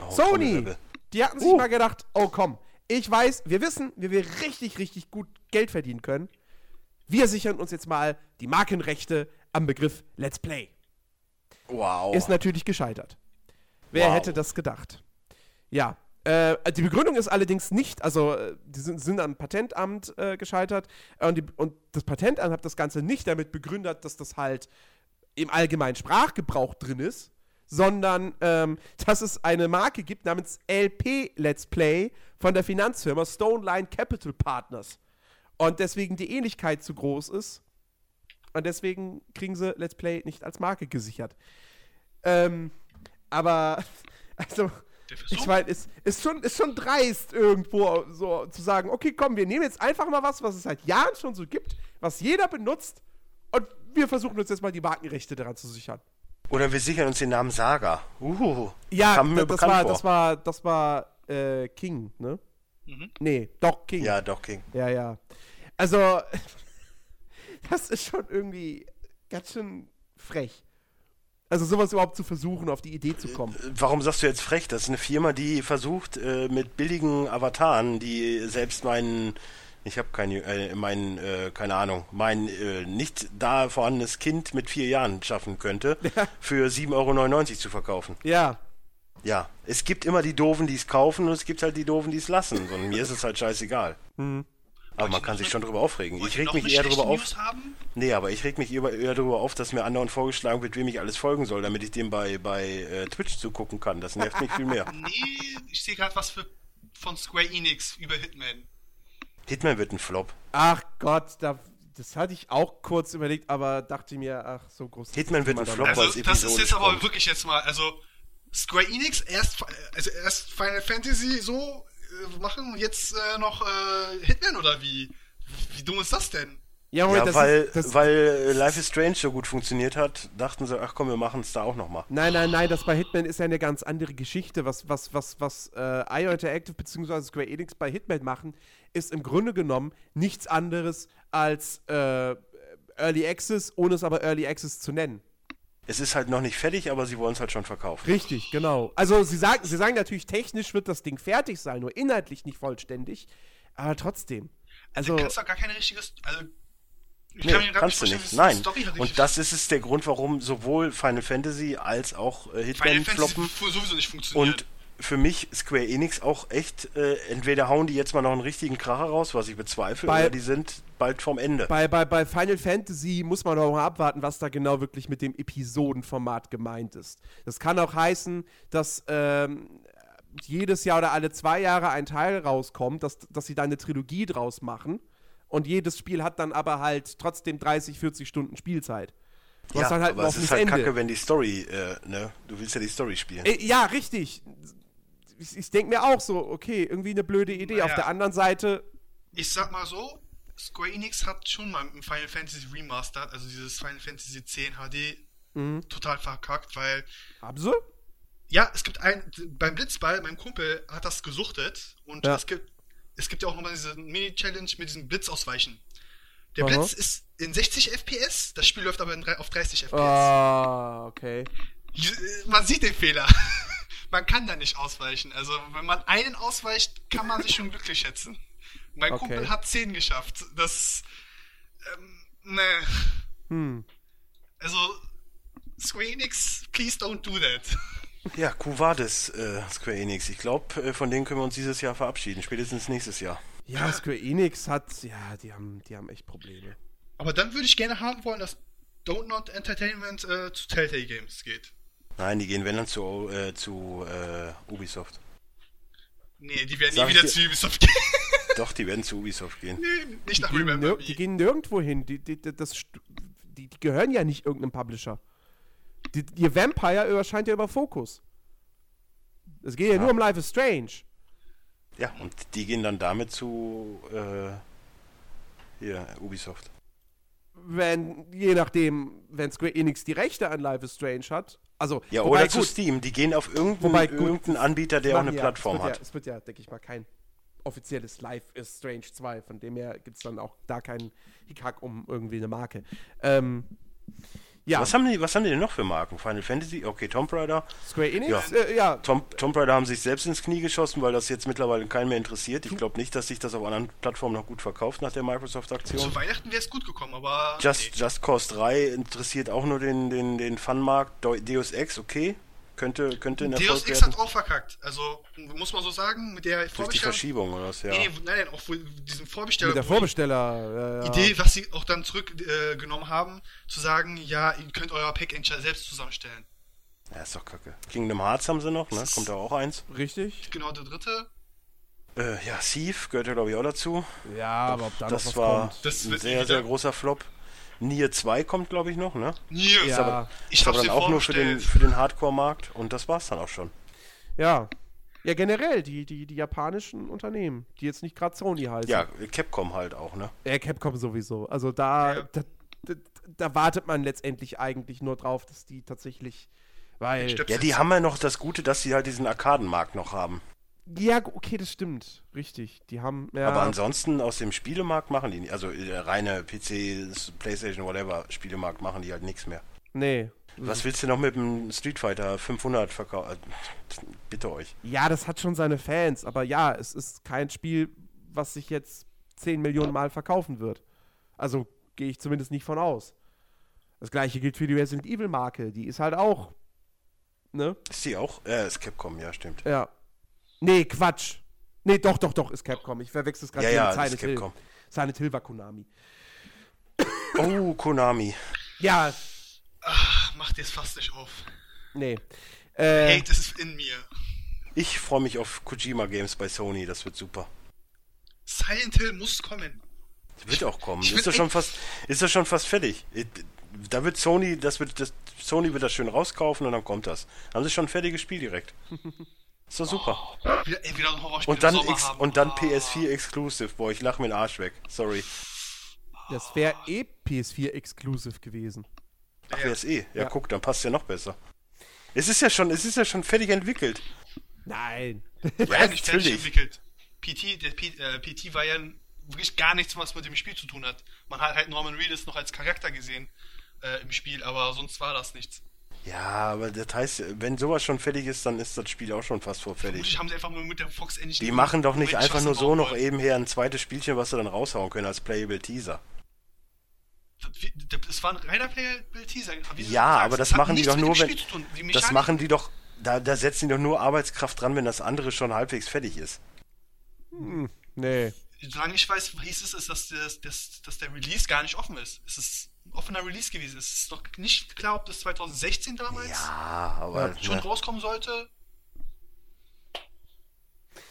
Oh, Sony! Die hatten sich Uh. mal gedacht, oh komm, ich weiß, wir wissen, wie wir richtig, richtig gut Geld verdienen können. Wir sichern uns jetzt mal die Markenrechte am Begriff Let's Play. Wow. Ist natürlich gescheitert. Wer Wow. hätte das gedacht? Ja. Äh, die Begründung ist allerdings nicht, also äh, die sind, sind am Patentamt äh, gescheitert und, die, und das Patentamt hat das Ganze nicht damit begründet, dass das halt im allgemeinen Sprachgebrauch drin ist, sondern ähm, dass es eine Marke gibt namens LP Let's Play von der Finanzfirma Stoneline Capital Partners. Und deswegen die Ähnlichkeit zu groß ist. Und deswegen kriegen sie Let's Play nicht als Marke gesichert. Ähm, aber, also, ich meine, es ist schon, ist schon dreist, irgendwo so zu sagen, okay, komm, wir nehmen jetzt einfach mal was, was es seit Jahren schon so gibt, was jeder benutzt, und wir versuchen uns jetzt mal die Markenrechte daran zu sichern. Oder wir sichern uns den Namen Saga. Uh, Ja, kam mir das, war, vor. das war, das war, äh, King, ne? Mhm. Nee, doch, King. Ja, doch, King. Ja, ja. Also, das ist schon irgendwie ganz schön frech. Also, sowas überhaupt zu versuchen, auf die Idee zu kommen. Warum sagst du jetzt frech? Das ist eine Firma, die versucht, äh, mit billigen Avataren, die selbst meinen, ich habe keine, äh, mein, äh, keine Ahnung, mein äh, nicht da vorhandenes Kind mit vier Jahren schaffen könnte, für 7,99 Euro zu verkaufen. Ja, Ja, es gibt immer die Doofen, die es kaufen und es gibt halt die Doofen, die es lassen. Und mir ist es halt scheißegal. Hm. Aber man kann sich schon drüber aufregen. Ich reg mich eher drüber auf. Nee, aber ich reg mich eher, eher darüber auf, dass mir andauernd vorgeschlagen wird, wem ich alles folgen soll, damit ich dem bei, bei äh, Twitch zugucken kann. Das nervt mich viel mehr. Nee, ich sehe gerade was für, von Square Enix über Hitman. Hitman wird ein Flop. ach Gott, da, das hatte ich auch kurz überlegt, aber dachte mir, ach, so groß. ist Hitman wird ein Flop, Also, es das ist jetzt aber kommt. wirklich jetzt mal, also Square Enix erst, also erst Final Fantasy so äh, machen und jetzt äh, noch äh, Hitman oder wie? Wie dumm ist das denn? Ja, Moment, Ja, das weil, ist, das, weil äh, Life is Strange so gut funktioniert hat, dachten sie, ach komm, wir machen es da auch nochmal. Nein, nein, nein, das bei Hitman ist ja eine ganz andere Geschichte. Was, was, was, was äh, IO Interactive bzw. Square Enix bei Hitman machen, ist im Grunde genommen nichts anderes als äh, Early Access, ohne es aber Early Access zu nennen. Es ist halt noch nicht fertig, aber sie wollen es halt schon verkaufen. Richtig, genau. Also sie sagen, sie sagen natürlich, technisch wird das Ding fertig sein, nur inhaltlich nicht vollständig, aber trotzdem. Also, du kannst doch gar keine richtiges, also ich Nee, kann kannst du nicht. Nein. Und das ist es der Grund, warum sowohl Final Fantasy als auch äh, Hitman floppen. sowieso nicht funktioniert. Und für mich Square Enix auch echt, äh, entweder hauen die jetzt mal noch einen richtigen Kracher raus, was ich bezweifle, Bei- oder die sind bald vom Ende. bei, bei, bei Final Fantasy muss man noch mal abwarten, was da genau wirklich mit dem Episodenformat gemeint ist. Das kann auch heißen, dass ähm, jedes Jahr oder alle zwei Jahre ein Teil rauskommt, dass, dass sie da eine Trilogie draus machen. Und jedes Spiel hat dann aber halt trotzdem 30, 40 Stunden Spielzeit. Du ja, hast dann halt ein aber es ist halt Ende. kacke, wenn die Story, äh, ne, du willst ja die Story spielen. Äh, ja, richtig. Ich, ich denke mir auch so, okay, irgendwie eine blöde Idee. Naja. Auf der anderen Seite, Ich sag mal so, Square Enix hat schon mal im Final Fantasy Remastered, also dieses Final Fantasy 10 HD, Mhm. total verkackt, weil haben sie? ja, es gibt ein beim Blitzball, mein Kumpel hat das gesuchtet und Ja. es gibt es gibt ja auch nochmal diese Mini-Challenge mit diesem Blitz ausweichen. Der Aha. Blitz ist in 60 FPS, das Spiel läuft aber in, auf 30 FPS. Ah, okay. Man sieht den Fehler. man kann da nicht ausweichen. Also, wenn man einen ausweicht, kann man sich schon glücklich schätzen. Mein Okay. Kumpel hat 10 geschafft. Das. Ähm, ne. Hm. Also, Square Enix, please don't do that. Ja, Cuvades, äh, Square Enix. Ich glaube, äh, von denen können wir uns dieses Jahr verabschieden, spätestens nächstes Jahr. Ja, Square Enix hat, ja, die haben, die haben echt Probleme. Aber dann würde ich gerne haben wollen, dass Don't Not Entertainment äh, zu Telltale Games geht. Nein, die gehen wenn dann zu, äh, zu äh, Ubisoft. Nee, die werden Sag nie wieder dir- zu Ubisoft gehen. Doch, die werden zu Ubisoft gehen. nee, nicht Die nach gehen, Remember Me. die gehen nirgendwo hin. Die, die, die, das, die, die gehören ja nicht irgendeinem Publisher. Die, ihr Vampire erscheint ja über Fokus. Es geht ja, Ja. nur um Life is Strange. Ja, und die gehen dann damit zu äh, hier, Ubisoft. Wenn, je nachdem, wenn Square Enix die Rechte an Life is Strange hat. Also, Ja, wobei, oder zu gut, Steam. Die gehen auf irgendeinen, Wobei, gut, irgendeinen Anbieter, der auch eine ja- Plattform es hat. Ja, es wird ja, denke ich mal, kein offizielles Life is Strange 2. Von dem her gibt es dann auch da keinen Hickhack um irgendwie eine Marke. Ähm, ja, Was, haben die, was haben die denn noch für Marken? Final Fantasy? Okay, Tomb Raider. Square Enix? Ja. Äh, ja, Tomb, Tomb Raider haben sich selbst ins Knie geschossen, weil das jetzt mittlerweile keinen mehr interessiert. Ich glaube nicht, dass sich das auf anderen Plattformen noch gut verkauft nach der Microsoft-Aktion. Zu Weihnachten wäre es gut gekommen, aber. Just, Just Cause 3 interessiert auch nur den, den, den Fun-Markt. Deu- Deus Ex, okay. Könnte, könnte ein Deus Erfolg Ex werden. hat auch verkackt. Also, muss man so sagen, mit der Durch die. Verschiebung oder was, ja. Nee, nein, nein, auch diesen Vorbesteller. Mit der Vorbesteller. Äh, ja. Idee, was sie auch dann zurückgenommen äh, haben, zu sagen, ja, ihr könnt euer Pack selbst zusammenstellen. Ja, ist doch kacke. Kingdom Hearts haben sie noch, ne? Kommt da auch eins. Richtig? Genau, der dritte. Äh, ja, Thief gehört ja, glaube ich, auch dazu. Ja, aber ob da noch das was war kommt. Das ein wird sehr, sehr großer Flop. Nier 2 kommt, glaube ich, noch, ne? Nier. Ja. aber, Ich ist aber hab's dann auch nur für den, für den Hardcore-Markt und das war's dann auch schon. Ja. Ja, generell, die, die, die japanischen Unternehmen, die jetzt nicht gerade Sony heißen. Ja, Capcom halt auch, ne? Ja, Capcom sowieso. Also da, Ja. da, da, da wartet man letztendlich eigentlich nur drauf, dass die tatsächlich. Weil. Stimmt. Ja, die haben ja noch das Gute, dass sie halt diesen Arkadenmarkt noch haben. Ja, okay, das stimmt. Richtig. Die haben. Ja, Aber ansonsten aus dem Spielemarkt machen die nicht. Also äh, reine PC, Playstation, whatever, Spielemarkt machen die halt nichts mehr. Nee. Was willst du noch mit dem Street Fighter 500 verkaufen? Bitte euch. Ja, das hat schon seine Fans, aber ja, es ist kein Spiel, was sich jetzt 10 Millionen Mal verkaufen wird. Also gehe ich zumindest nicht von aus. Das gleiche gilt für die Resident Evil Marke, die ist halt auch. Ne? Ist die auch? Ja, ist Capcom, ja, stimmt. Ja. Nee, Quatsch. Nee, doch, doch, doch, ist Capcom. Ich verwechsel es gerade Ja, ja, mit das Silent ist Hill. Capcom. Silent Hill war Konami. Oh, Konami. Ja, Ach, macht jetzt fast nicht auf. nee. Äh, Hate ist in mir. Ich freue mich auf Kojima Games bei Sony, das wird super. Silent Hill muss kommen. Wird auch kommen. ich Ist doch schon fast, ist doch schon fast fertig. Da wird Sony, das wird, das, Sony wird das schön rauskaufen und dann kommt das. Haben sie schon ein fertiges Spiel direkt. Ist doch super. Wieder, ey, wieder ein Horrorspiel Und dann, im Sommer X, haben. und dann Ah. PS4 Exclusive. Boah, ich lache mir den Arsch weg. Sorry. das wäre eh PS4 Exclusive gewesen. Ach, Ja. wer ist eh? Ja, Ja. guck, dann passt ja noch besser. Es ist ja schon, es ist ja schon fertig entwickelt. Nein. Ja nicht fertig natürlich. entwickelt. PT, der P, äh, PT war ja wirklich gar nichts, was mit dem Spiel zu tun hat. Man hat halt Norman Reedus noch als Charakter gesehen äh, im Spiel, aber sonst war das nichts. Ja, aber das heißt, wenn sowas schon fertig ist, dann ist das Spiel auch schon fast vor fertig. Vermutlich haben sie einfach nur mit der Fox Engine. Die machen doch nicht einfach nur so noch eben her ein zweites Spielchen, was sie dann raushauen können als Playable Teaser. Das- war ein reiner Playable-Teaser. wie du Ja, sagst. aber das machen die doch nur, wenn. Das machen die doch. Da, da setzen die doch nur Arbeitskraft dran, wenn das andere schon halbwegs fertig ist. Nee. Solange ich weiß, hieß es, ist, dass, das, dass, dass der Release gar nicht offen ist. Es ist offener Release gewesen. Es ist noch nicht klar, ob das 2016 damals Ja, aber schon ne, rauskommen sollte.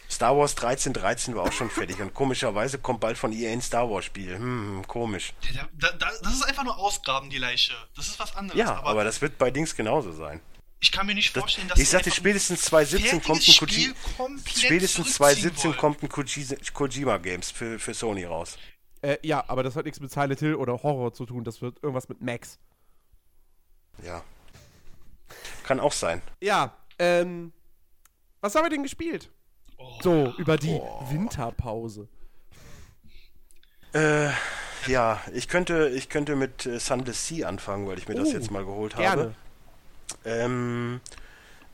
Star Wars 1313 war auch schon fertig und komischerweise kommt bald von EA ein Star Wars Spiel. Hm, komisch. Ja, da, da, das ist einfach nur Ausgraben, die Leiche. Das ist was anderes. Ja, aber, das wird bei Dings genauso sein. ich kann mir nicht vorstellen, dass ich sagte, spätestens 2017 kommt ein Koji spätestens zurückziehen 2017 wollen. kommt ein Koji Kojima Games für, für Sony raus. Äh, ja, aber das hat nichts mit Silent Hill oder Horror zu tun. Das wird irgendwas mit Max. Ja. Kann auch sein. Ja, ähm. Was haben wir denn gespielt? Oh. So, über die Winterpause. Äh, ja, ich könnte, ich könnte mit äh, Sunless Sea anfangen, weil ich mir das Oh, jetzt mal geholt habe. Gerne. Ähm,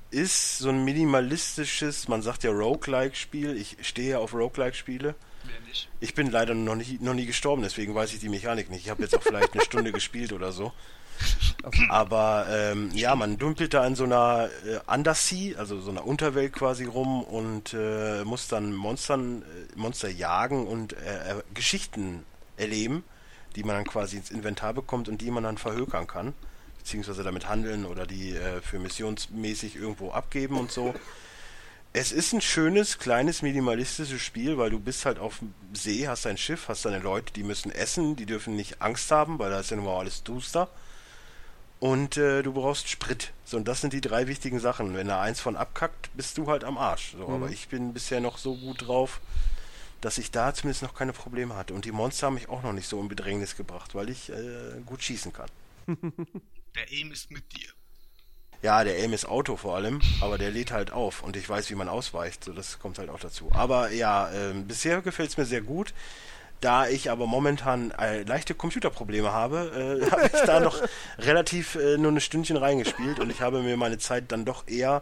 ist so ein minimalistisches, man sagt ja Roguelike-Spiel. Ich stehe auf Roguelike-Spiele. Ich bin leider noch nie, noch nie gestorben, deswegen weiß ich die Mechanik nicht. Ich habe jetzt auch vielleicht eine Stunde gespielt oder so. Aber ähm, ja, man dümpelt da in so einer äh, Undersea, also so einer Unterwelt quasi rum und äh, muss dann Monstern, äh, Monster jagen und äh, äh, Geschichten erleben, die man dann quasi ins Inventar bekommt und die man dann verhökern kann, beziehungsweise damit handeln oder die äh, für missionsmäßig irgendwo abgeben und so. Es ist ein schönes, kleines, minimalistisches Spiel, weil du bist halt auf dem See, hast dein Schiff, hast deine Leute, die müssen essen, die dürfen nicht Angst haben, weil da ist ja nun mal alles duster. Und äh, du brauchst Sprit. So, und das sind die drei wichtigen Sachen. Wenn da eins von abkackt, bist du halt am Arsch. So, Aber ich bin bisher noch so gut drauf, dass ich da zumindest noch keine Probleme hatte. Und die Monster haben mich auch noch nicht so in Bedrängnis gebracht, weil ich äh, gut schießen kann. Der Aim ist mit dir. Ja, der Aim ist Auto vor allem, aber der lädt halt auf und ich weiß, wie man ausweicht. So, das kommt halt auch dazu. Aber ja, ähm, bisher gefällt es mir sehr gut. Da ich aber momentan äh, leichte Computerprobleme habe, äh, habe ich da noch relativ äh, nur ein Stündchen reingespielt und ich habe mir meine Zeit dann doch eher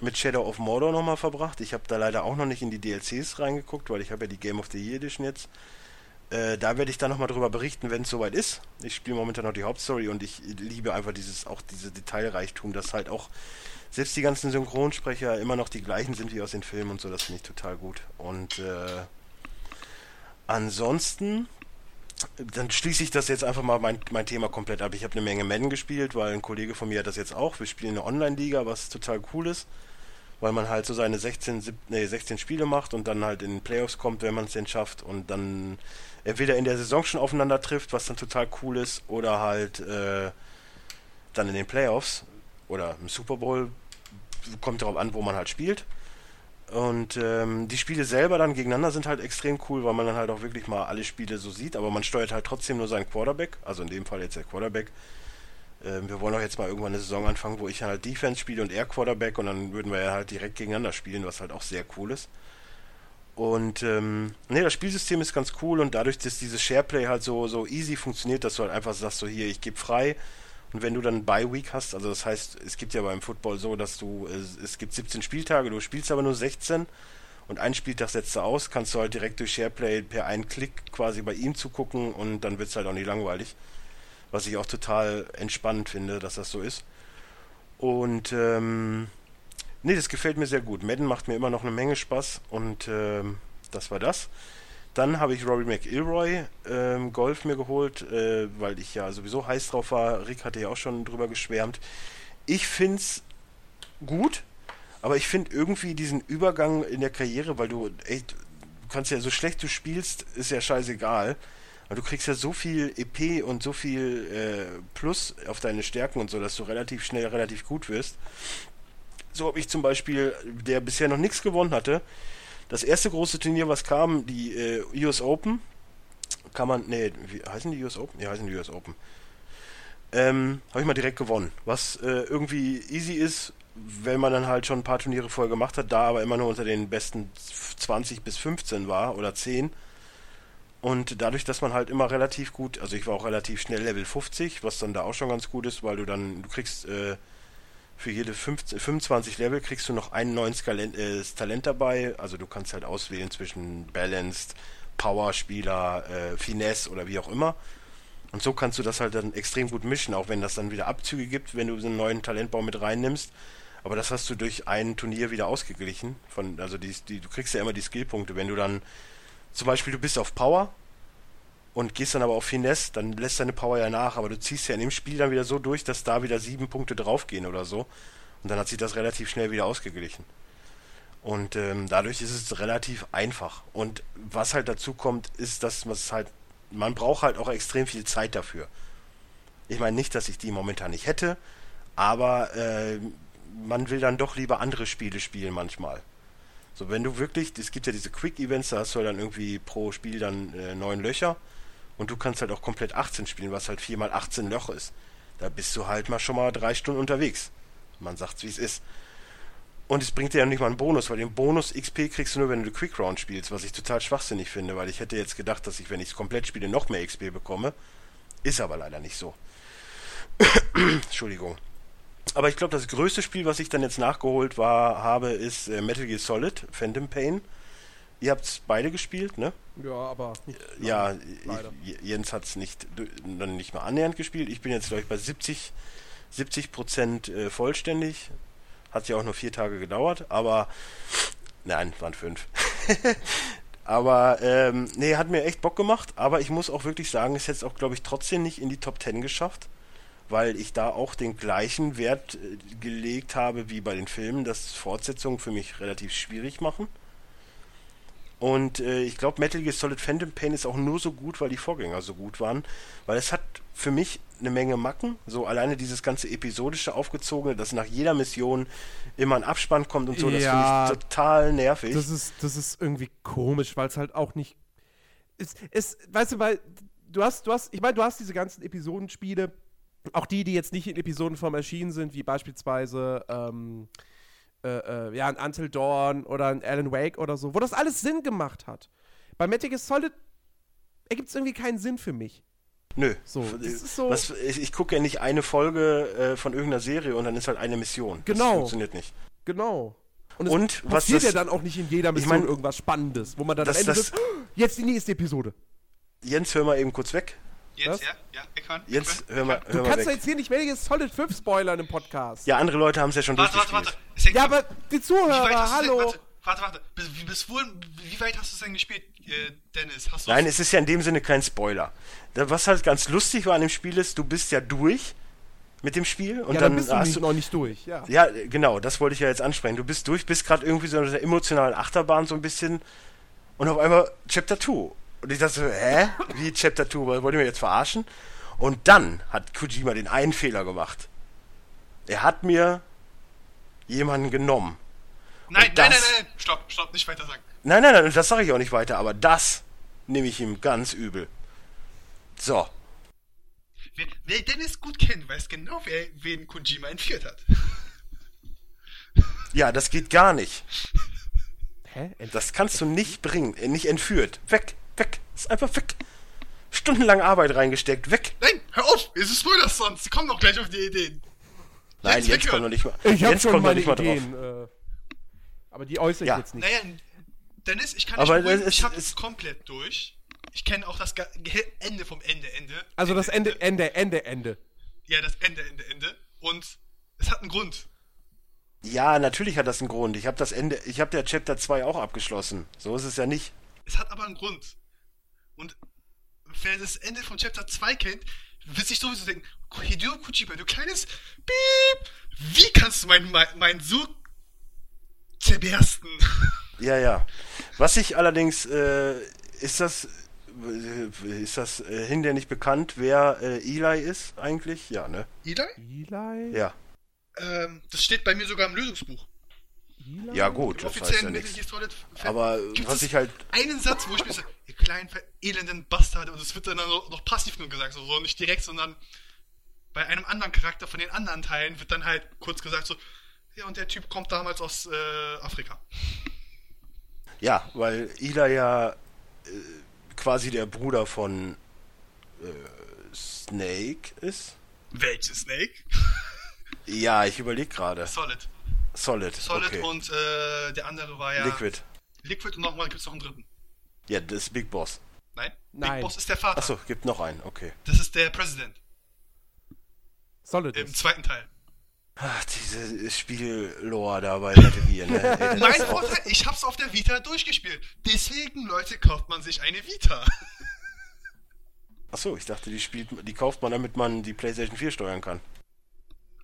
mit Shadow of Mordor nochmal verbracht. Ich habe da leider auch noch nicht in die DLCs reingeguckt, weil ich habe ja die Game of the Year Edition jetzt. Äh, da werde ich dann nochmal drüber berichten, wenn es soweit ist. Ich spiele momentan noch die Hauptstory und ich liebe einfach dieses, auch diese Detailreichtum, dass halt auch selbst die ganzen Synchronsprecher immer noch die gleichen sind wie aus den Filmen und so, das finde ich total gut. Und äh, ansonsten, dann schließe ich das jetzt einfach mal mein, mein Thema komplett ab. Ich habe eine Menge Madden gespielt, weil ein Kollege von mir hat das jetzt auch. Wir spielen eine Online-Liga, was total cool ist, weil man halt so seine 16, 17, nee, 16 Spiele macht und dann halt in den Playoffs kommt, wenn man es denn schafft und dann entweder in der Saison schon aufeinander trifft, was dann total cool ist, oder halt äh, dann in den Playoffs oder im Super Bowl, kommt darauf an, wo man halt spielt. Und ähm, die Spiele selber dann gegeneinander sind halt extrem cool, weil man dann halt auch wirklich mal alle Spiele so sieht, aber man steuert halt trotzdem nur seinen Quarterback, also in dem Fall jetzt der Quarterback. Ähm, wir wollen auch jetzt mal irgendwann eine Saison anfangen, wo ich halt Defense spiele und er Quarterback und dann würden wir ja halt direkt gegeneinander spielen, was halt auch sehr cool ist. Und ähm, nee, das Spielsystem ist ganz cool und dadurch, dass dieses Shareplay halt so, so easy funktioniert, dass du halt einfach sagst, so hier, ich gebe frei. Und wenn du dann Bye Week hast, also das heißt, es gibt ja beim Football so, dass du, es, es gibt 17 Spieltage, du spielst aber nur 16 und einen Spieltag setzt du aus, kannst du halt direkt durch Shareplay per einen Klick quasi bei ihm zugucken und dann wird es halt auch nicht langweilig. Was ich auch total entspannend finde, dass das so ist. Und ähm, Nee, das gefällt mir sehr gut. Madden macht mir immer noch eine Menge Spaß und ähm, das war das. Dann habe ich Robbie McIlroy ähm, Golf mir geholt, äh, weil ich ja sowieso heiß drauf war. Rick hatte ja auch schon drüber geschwärmt. Ich finde es gut, aber ich finde irgendwie diesen Übergang in der Karriere, weil du echt, du kannst ja so schlecht du spielst, ist ja scheißegal. Weil du kriegst ja so viel EP und so viel äh, Plus auf deine Stärken und so, dass du relativ schnell relativ gut wirst. So habe ich zum Beispiel, der bisher noch nichts gewonnen hatte, das erste große Turnier, was kam, die äh, US Open, kann man, nee, wie heißen die US Open? Ja, heißen die US Open. Ähm, habe ich mal direkt gewonnen. Was äh, irgendwie easy ist, wenn man dann halt schon ein paar Turniere vorher gemacht hat, da aber immer nur unter den besten 20 bis 15 war oder 10. Und dadurch, dass man halt immer relativ gut, also ich war auch relativ schnell Level 50, was dann da auch schon ganz gut ist, weil du dann, du kriegst äh, für jede 15, 25 Level kriegst du noch ein neues Talent, äh, Talent dabei. Also du kannst halt auswählen zwischen Balanced, Power-Spieler, äh, Finesse oder wie auch immer. Und so kannst du das halt dann extrem gut mischen, auch wenn das dann wieder Abzüge gibt, wenn du einen neuen Talentbaum mit reinnimmst. Aber das hast du durch ein Turnier wieder ausgeglichen. Von, also die, die, du kriegst ja immer die Skillpunkte. Wenn du dann zum Beispiel du bist auf Power und gehst dann aber auf Finesse, dann lässt deine Power ja nach, aber du ziehst ja in dem Spiel dann wieder so durch, dass da wieder sieben Punkte draufgehen oder so. Und dann hat sich das relativ schnell wieder ausgeglichen. Und ähm, dadurch ist es relativ einfach. Und was halt dazu kommt, ist, dass man halt, man braucht halt auch extrem viel Zeit dafür. Ich meine nicht, dass ich die momentan nicht hätte, aber äh, man will dann doch lieber andere Spiele spielen manchmal. So, wenn du wirklich, es gibt ja diese Quick-Events, da hast du dann irgendwie pro Spiel dann äh, neun Löcher und du kannst halt auch komplett 18 spielen, was halt 4 mal 18 Loch ist. Da bist du halt mal schon mal drei Stunden unterwegs. Man sagt's, wie es ist. Und es bringt dir ja nicht mal einen Bonus, weil den Bonus XP kriegst du nur, wenn du Quick Round spielst, was ich total schwachsinnig finde, weil ich hätte jetzt gedacht, dass ich, wenn ich es komplett spiele, noch mehr XP bekomme. Ist aber leider nicht so. Entschuldigung. Aber ich glaube, das größte Spiel, was ich dann jetzt nachgeholt war, habe, ist äh, Metal Gear Solid, Phantom Pain. Ihr habt es beide gespielt, ne? Ja, aber. Nicht ja, ich, Jens hat es nicht, nicht mal annähernd gespielt. Ich bin jetzt, glaube ich, bei 70, 70 Prozent äh, vollständig. Hat ja auch nur vier Tage gedauert, aber. Nein, waren fünf. aber, ähm, nee, hat mir echt Bock gemacht. Aber ich muss auch wirklich sagen, es hätte es auch, glaube ich, trotzdem nicht in die Top 10 geschafft weil ich da auch den gleichen Wert äh, gelegt habe wie bei den Filmen, dass Fortsetzungen für mich relativ schwierig machen. Und äh, ich glaube, Metal Gear Solid Phantom Pain ist auch nur so gut, weil die Vorgänger so gut waren. Weil es hat für mich eine Menge Macken. So alleine dieses ganze episodische aufgezogene, dass nach jeder Mission immer ein Abspann kommt und so, das finde ich total nervig. Das ist, das ist irgendwie komisch, weil es halt auch nicht. Es, es, weißt du, weil du hast, du hast, ich meine, du hast diese ganzen Episodenspiele, auch die, die jetzt nicht in Episodenform erschienen sind, wie beispielsweise ähm, äh, äh, ja, ein Until Dawn oder ein Alan Wake oder so, wo das alles Sinn gemacht hat. Bei Metal Gear Solid ergibt es irgendwie keinen Sinn für mich. Nö. So, so Was, ich, ich gucke ja nicht eine Folge äh, von irgendeiner Serie und dann ist halt eine Mission. Genau. Das funktioniert nicht. Genau. Und, es und passiert was das, ja dann auch nicht in jeder Mission ich mein, irgendwas Spannendes, wo man dann das, am Ende das, sagt, oh, jetzt die nächste Episode. Jens, hör mal eben kurz weg. Jetzt, Was? ja? Ja, ich kann. kann. hör mal, Du hör mal kannst doch weg. jetzt hier nicht welches Solid 5 spoilern im Podcast. Ja, andere Leute haben es ja schon Warte, warte, durchgespielt. warte. Es hängt Ja, aber die wie Zuhörer, weit hast du hallo. Denn, warte, warte, warte. Bis, wie, bis wohin, wie weit hast du es denn gespielt, äh, Dennis? Hast du Nein, es ist ja in dem Sinne kein Spoiler. Da- Was halt ganz lustig war an dem Spiel ist, du bist ja durch mit dem Spiel und ja, dann dann bist du hast nicht, du noch nicht durch, ja. Ja, genau, das wollte ich ja jetzt ansprechen. Du bist durch, bist gerade irgendwie so in einer emotionalen Achterbahn so ein bisschen und auf einmal Chapter 2. Und ich dachte so, hä? Wie Chapter 2? Wollt ihr mir jetzt verarschen? Und dann hat Kojima den einen Fehler gemacht. Er hat mir jemanden genommen. nein, und nein, nein, das- nein, nein. Stopp, stopp, nicht weiter sagen. Nein, nein, nein, das sage ich auch nicht weiter, aber das nehme ich ihm ganz übel. So, Wer, wer Dennis gut kennt, weiß genau, wer, wen Kojima entführt hat. ja, das geht gar nicht. Hä? Das kannst du nicht bringen, äh, nicht entführt. Weg, weg, ist einfach weg. Stundenlang Arbeit reingesteckt, weg. Nein, hör auf! Es ist Spoilers sonst. Sie kommen doch gleich auf die Ideen. Nein, Jetzt jetzt kommt noch nicht mal. Ich habe jetzt schon meine nicht mal drauf. Ideen. Äh, aber die äußere Ja. ich jetzt nicht. Naja, Dennis, ich kann Aber nicht beruhigen, das ich habe ist- es komplett durch. Ich kenne auch das Ende vom Ende, Ende. Also das Ende, Ende, Ende, Ende. Ja, das Ende, Ende, Ende. Und es hat einen Grund. Ja, natürlich hat das einen Grund. Ich habe das Ende, ich habe der Chapter 2 auch abgeschlossen. So ist es ja nicht. Es hat aber einen Grund. Und wer das Ende von Chapter 2 kennt, wird sich sowieso denken, Hideo Kojima, du kleines Piep, wie kannst du meinen mein, mein so zerbersten? Ja, ja. Was ich allerdings, äh, ist das, äh, ist das äh, hinterher nicht bekannt, wer äh, Eli ist eigentlich? Ja, ne? Eli? Eli? Ja. Ähm, das steht bei mir sogar im Lösungsbuch. Ja, gut, das heißt ja nichts. Aber gibt was ich halt, einen Satz, wo ich mir so, ihr kleinen elenden Bastarde, und es wird dann noch noch passiv nur gesagt, so, so nicht direkt, sondern bei einem anderen Charakter von den anderen Teilen wird dann halt kurz gesagt so, ja, und der Typ kommt damals aus äh, Afrika. ja, weil Eli ja äh, quasi der Bruder von äh, Snake ist. Welches Snake? Ja, ich überlege gerade. Solid. Solid. Solid okay. und äh, der andere war ja. Liquid. Liquid und nochmal gibt's noch einen dritten. Ja, das ist Big Boss. Nein? Nein. Big Boss ist der Vater. Achso, gibt noch einen, okay. Das ist der President Solid. im ist. zweiten Teil. Ach, diese Spiel-Lore da bei Metal Gear, ne? Ey, Mein Vorteil, ich hab's auf der Vita durchgespielt. Deswegen, Leute, kauft man sich eine Vita. Achso, ich dachte, die spielt, die kauft man, damit man die PlayStation 4 steuern kann.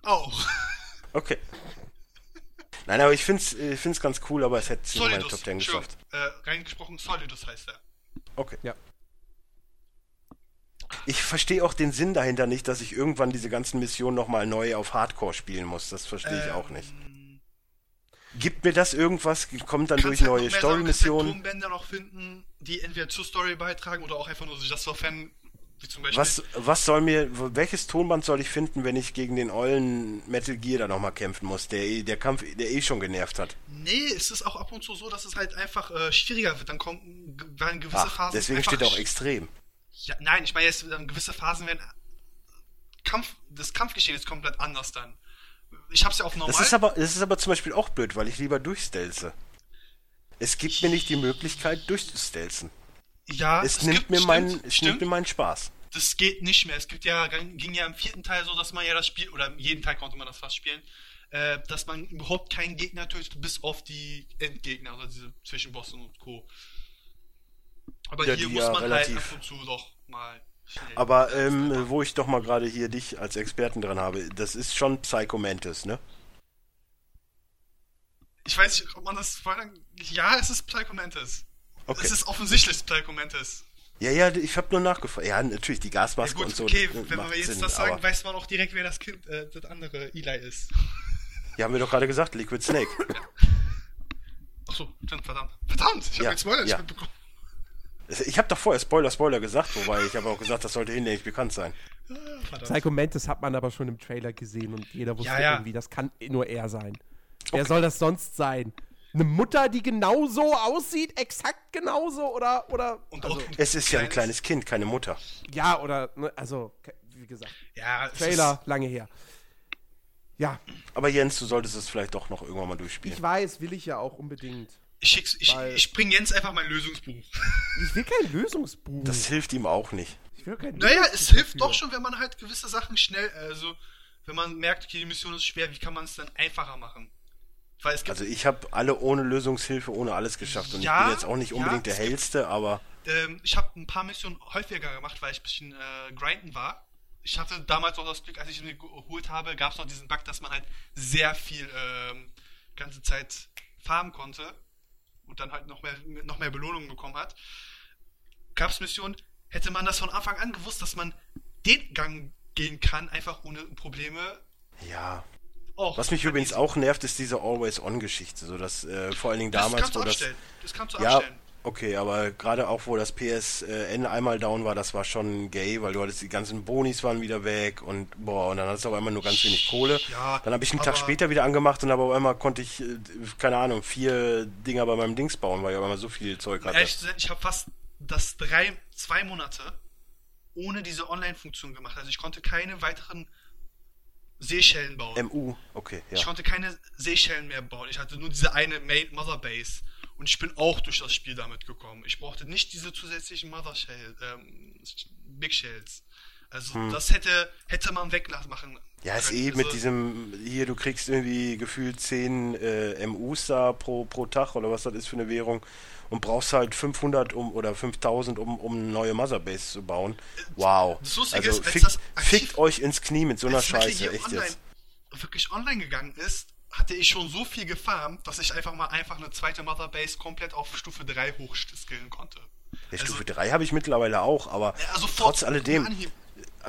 Auch. Okay. Nein, aber ich find's, ich find's ganz cool, aber es hätte es in meine Solidus. Top 10 Entschuldigung, geschafft. Äh, reingesprochen, Solidus heißt er. Okay. Ja. Ich verstehe auch den Sinn dahinter nicht, dass ich irgendwann diese ganzen Missionen nochmal neu auf Hardcore spielen muss. Das verstehe ich auch nicht. Gibt mir das irgendwas? Kommt dann durch halt neue halt Story-Missionen? Tonbänder noch finden, die entweder zur Story beitragen oder auch einfach nur sich das so Fan. Was, was soll mir, welches Tonband soll ich finden, wenn ich gegen den ollen Metal Gear da nochmal kämpfen muss, der, eh- der Kampf, der eh schon genervt hat? Nee, es ist auch ab und zu so, dass es halt einfach äh, schwieriger wird. Dann kommen werden gewisse Ach, Phasen. deswegen steht auch extrem. Ja, nein, ich meine jetzt dann gewisse Phasen werden Kampf, das Kampfgeschehen ist komplett anders dann. Ich hab's ja auf normal. Das ist aber, das ist aber zum Beispiel auch blöd, weil ich lieber durchstelze. Es gibt mir nicht die Möglichkeit durchzustelzen. Ja, Es, nimmt gibt- mir meinen, stimmt, es stimmt. nimmt mir meinen Spaß. das geht nicht mehr. Es gibt ja, ging ja im vierten Teil so, dass man ja das Spiel, oder jeden Teil konnte man das fast spielen, äh, dass man überhaupt keinen Gegner tötet, bis auf die Endgegner, also diese Zwischenbosse und Co. Aber Ja, hier muss ja man relativ- halt ab und zu doch mal. Aber ähm, wo ich doch mal gerade hier dich als Experten dran habe, das ist schon Psycho Mantis, ne? Ich weiß nicht, ob man das vorher. Ja, es ist Psycho Mantis. Okay. Es ist offensichtlich Psycho Mantis. Ja, ja, ich habe nur nachgefragt. Ja, natürlich, die Ja, Gasmaske gut, und so. okay, das wenn wir jetzt Sinn, das sagen, aber- weiß man auch direkt, wer das Kind, äh, das andere Eli ist. Ja, haben wir doch gerade gesagt, Liquid Snake. Achso, stimmt, verdammt. Verdammt, ich habe Ja, den Spoiler nicht ja. mitbekommen. Ich habe doch vorher Spoiler, Spoiler gesagt, wobei ich habe auch gesagt, das sollte hinlänglich bekannt sein. Ah. Psycho Mantis hat man aber schon im Trailer gesehen und jeder wusste Ja, ja. irgendwie, das kann nur er sein. Wer soll das sonst sein? Eine Mutter, die genauso aussieht, exakt genauso oder oder Und also, Es ist ja ein kleines Kind, keine Mutter. ja oder ne, also wie gesagt, Ja, Trailer lange her. Ja, Aber Jens, du solltest es vielleicht doch noch irgendwann mal ich durchspielen. weiß, will ich ja auch unbedingt. Ich, schick's, ich, ich bring Jens einfach mein Lösungsbuch. Ich will kein Lösungsbuch. Das hilft ihm auch nicht. ich will kein Naja, es hilft dafür. doch schon, wenn man halt gewisse Sachen schnell, also wenn man merkt, okay, die Mission ist schwer, wie kann man es dann einfacher machen? Weil Also ich habe alle ohne Lösungshilfe, ohne alles geschafft. Und Ja, ich bin jetzt auch nicht ja, unbedingt der es gibt- hellste, aber ähm, ich habe ein paar Missionen häufiger gemacht, weil ich ein bisschen äh, grinden war. Ich hatte damals auch das Glück, als ich ihn geholt habe, gab es noch diesen Bug, dass man halt sehr viel ähm, ganze Zeit farmen konnte und dann halt noch mehr, noch mehr Belohnungen bekommen hat. Gab es Missionen, hätte man das von Anfang an gewusst, dass man den Gang gehen kann, einfach ohne Probleme. ja. Auch Was mich übrigens auch nervt, ist diese Always-On-Geschichte. So dass äh, vor allen Dingen das damals, wo das. abstellen. Das kannst du Ja, abstellen. okay, aber gerade auch wo das PSN einmal down war, das war schon gay, weil du hattest die ganzen Bonis waren wieder weg und boah, und dann hattest du auf einmal nur ganz wenig Kohle. Ja, dann habe ich einen Tag später wieder angemacht und aber auf einmal konnte ich, äh, keine Ahnung, vier Dinger bei meinem Dings bauen, weil ich auf einmal so viel Zeug hatte. Ehrlich gesagt, ich habe fast das drei, zwei Monate ohne diese Online-Funktion gemacht. Also ich konnte keine weiteren Seeschellen bauen. MU, okay, Ich ja. konnte keine Seeschellen mehr bauen. Ich hatte nur diese eine Main Mother Base. Und ich bin auch durch das Spiel damit gekommen. Ich brauchte nicht diese zusätzlichen Mother Shell, ähm, Big Shells. Also das hätte, hätte man weglassen machen. Hm. Ja, ist eh mit Also, diesem, hier, du kriegst irgendwie gefühlt 10 äh, MUs da pro, pro Tag oder was das ist für eine Währung und brauchst halt 500 um, oder 5000 um, um eine neue Motherbase zu bauen. Wow. Das Lustige Also ist, als fickt, das fickt euch ins Knie mit so einer Scheiße, echt online, jetzt. wirklich online gegangen ist, hatte ich schon so viel gefarmt, dass ich einfach mal einfach eine zweite Mother Base komplett auf Stufe 3 hochskillen konnte. Ja, Also- Stufe 3 habe ich mittlerweile auch, aber Ja, also trotz alledem. Anhieb.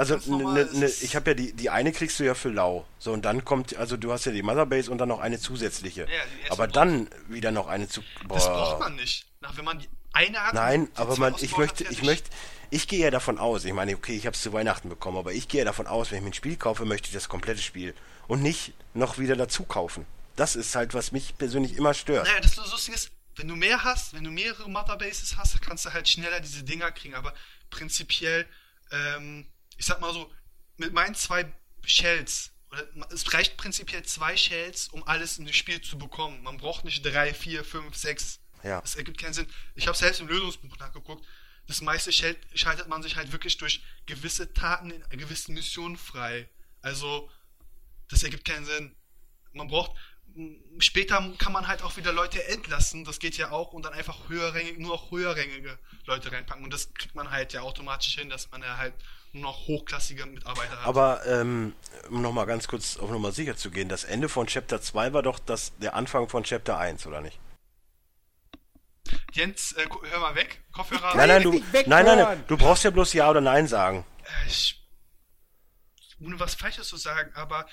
Also ne, ne, ist- ich habe ja die, die eine kriegst du ja für lau. So und dann kommt, also du hast ja die Motherbase und dann noch eine zusätzliche. Ja, die aber dann wieder noch eine zu. Boah. Das braucht man nicht. Na, wenn man die eine hat. Nein, aber man, ich möchte, ich möchte, ich gehe ja davon aus, ich meine, okay, ich habe es zu Weihnachten bekommen, aber ich gehe ja davon aus, wenn ich mir ein Spiel kaufe, möchte ich das komplette Spiel und nicht noch wieder dazu kaufen. Das ist halt, was mich persönlich immer stört. Naja, das Lustige ist, wenn du mehr hast, wenn du mehrere Motherbases hast, kannst du halt schneller diese Dinger kriegen. Aber prinzipiell, ähm, ich sag mal so, mit meinen zwei Shells, oder es reicht prinzipiell zwei Shells, um alles in das Spiel zu bekommen. Man braucht nicht drei, vier, fünf, sechs. Ja. Das ergibt keinen Sinn. Ich habe selbst im Lösungsbuch nachgeguckt. Das meiste Shell schaltet man sich halt wirklich durch gewisse Taten in gewissen Missionen frei. Also, das ergibt keinen Sinn. Man braucht. Später kann man halt auch wieder Leute entlassen, das geht ja auch, und dann einfach höherrängig, nur auch höherrängige Leute reinpacken. Und das kriegt man halt ja automatisch hin, dass man ja halt nur noch hochklassige Mitarbeiter hat. Aber ähm, um nochmal ganz kurz auf Nummer sicher zu gehen, das Ende von Chapter 2 war doch das, der Anfang von Chapter 1, oder nicht? Jens, äh, hör mal weg. Kopfhörer. Nein, nein, du, nein, nein, nein, du brauchst ja bloß Ja oder Nein sagen. Äh, ich, ohne was Falsches zu sagen, aber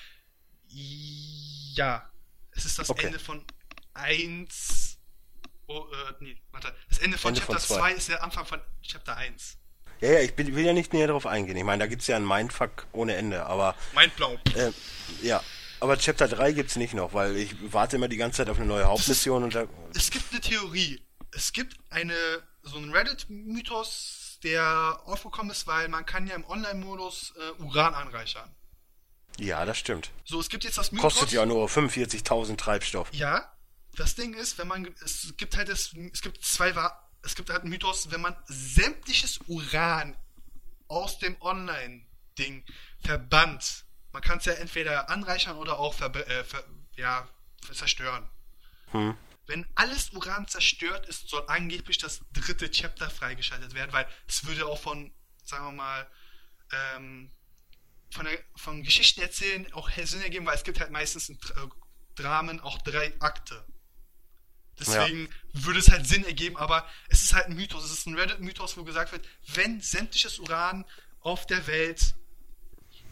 ja, es ist das Okay. Ende von 1. Oh, äh, nee, warte. Das Ende von Ende Chapter von zwei. 2 ist der Anfang von Chapter 1. Ja, ja, ich bin, will ja nicht näher darauf eingehen. Ich meine, da gibt's ja einen Mindfuck ohne Ende, aber Mindblown. äh, ja. Aber Chapter 3 gibt's nicht noch, weil ich warte immer die ganze Zeit auf eine neue Hauptmission und da. Es gibt eine Theorie. Es gibt eine, so einen Reddit-Mythos, der aufgekommen ist, weil man kann ja im Online-Modus äh, Uran anreichern. Ja, das stimmt. So, es gibt jetzt das Mythos. Kostet ja nur 45.000 Treibstoff. Ja, das Ding ist, wenn man, es gibt halt das, es gibt zwei, es gibt halt einen Mythos, wenn man sämtliches Uran aus dem Online-Ding verbannt, man kann es ja entweder anreichern oder auch ver, äh, ver, ja, zerstören. Hm. Wenn alles Uran zerstört ist, soll angeblich das dritte Chapter freigeschaltet werden, weil es würde auch von, sagen wir mal, ähm, von, der, von Geschichten erzählen auch Sinn ergeben, weil es gibt halt meistens in Dra- Dramen auch drei Akte. Deswegen würde es halt Sinn ergeben, aber es ist halt ein Mythos. Es ist ein Reddit-Mythos, wo gesagt wird, wenn sämtliches Uran auf der Welt,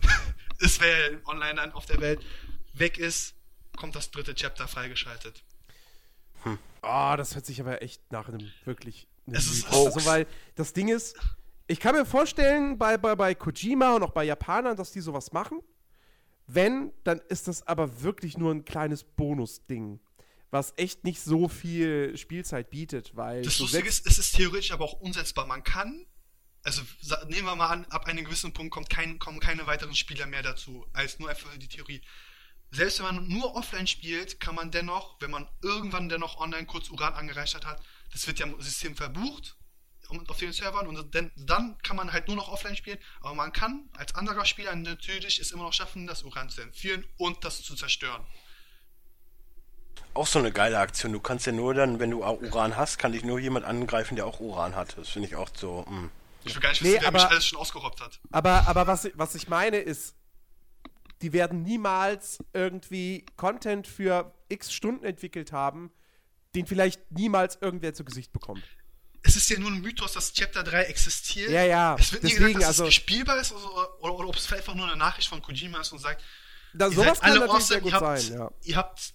es wäre online dann auf der Welt, weg ist, kommt das dritte Chapter freigeschaltet. Ah, das hört sich aber echt nach einem wirklich. einem Es ist. Hoax. also, weil das Ding ist, ich kann mir vorstellen, bei, bei, bei Kojima und auch bei Japanern, dass die sowas machen. Wenn, dann ist das aber wirklich nur ein kleines Bonusding, was echt nicht so viel Spielzeit bietet, weil Das Lustige ist, es ist theoretisch aber auch umsetzbar. Man kann, also nehmen wir mal an, ab einem gewissen Punkt kommt kein, kommen keine weiteren Spieler mehr dazu, als nur einfach die Theorie. selbst wenn man nur offline spielt, kann man dennoch, wenn man irgendwann dennoch online kurz Uran angereichert hat, das wird ja im System verbucht auf den Servern und dann, dann kann man halt nur noch offline spielen, aber man kann als anderer Spieler natürlich es immer noch schaffen, das Uran zu entführen und das zu zerstören. Auch so eine geile Aktion. Du kannst ja nur dann, wenn du auch Uran hast, kann dich nur jemand angreifen, der auch Uran hat. Das finde ich auch so. mm. Ich will gar nicht Nee, wissen, wer mich aber- alles schon ausgerobbt hat. Aber, aber was, was ich meine ist, die werden niemals irgendwie Content für x Stunden entwickelt haben, den vielleicht niemals irgendwer zu Gesicht bekommt. Es ist ja nur ein Mythos, dass Chapter 3 existiert. Ja, ja, Es wird nie deswegen, gesagt, dass also- es spielbar ist oder, oder, oder ob es vielleicht einfach nur eine Nachricht von Kojima ist und sagt, Da, ihr sowas seid kann alle natürlich awesome, sehr gut ihr habt, sein, ja. ihr habt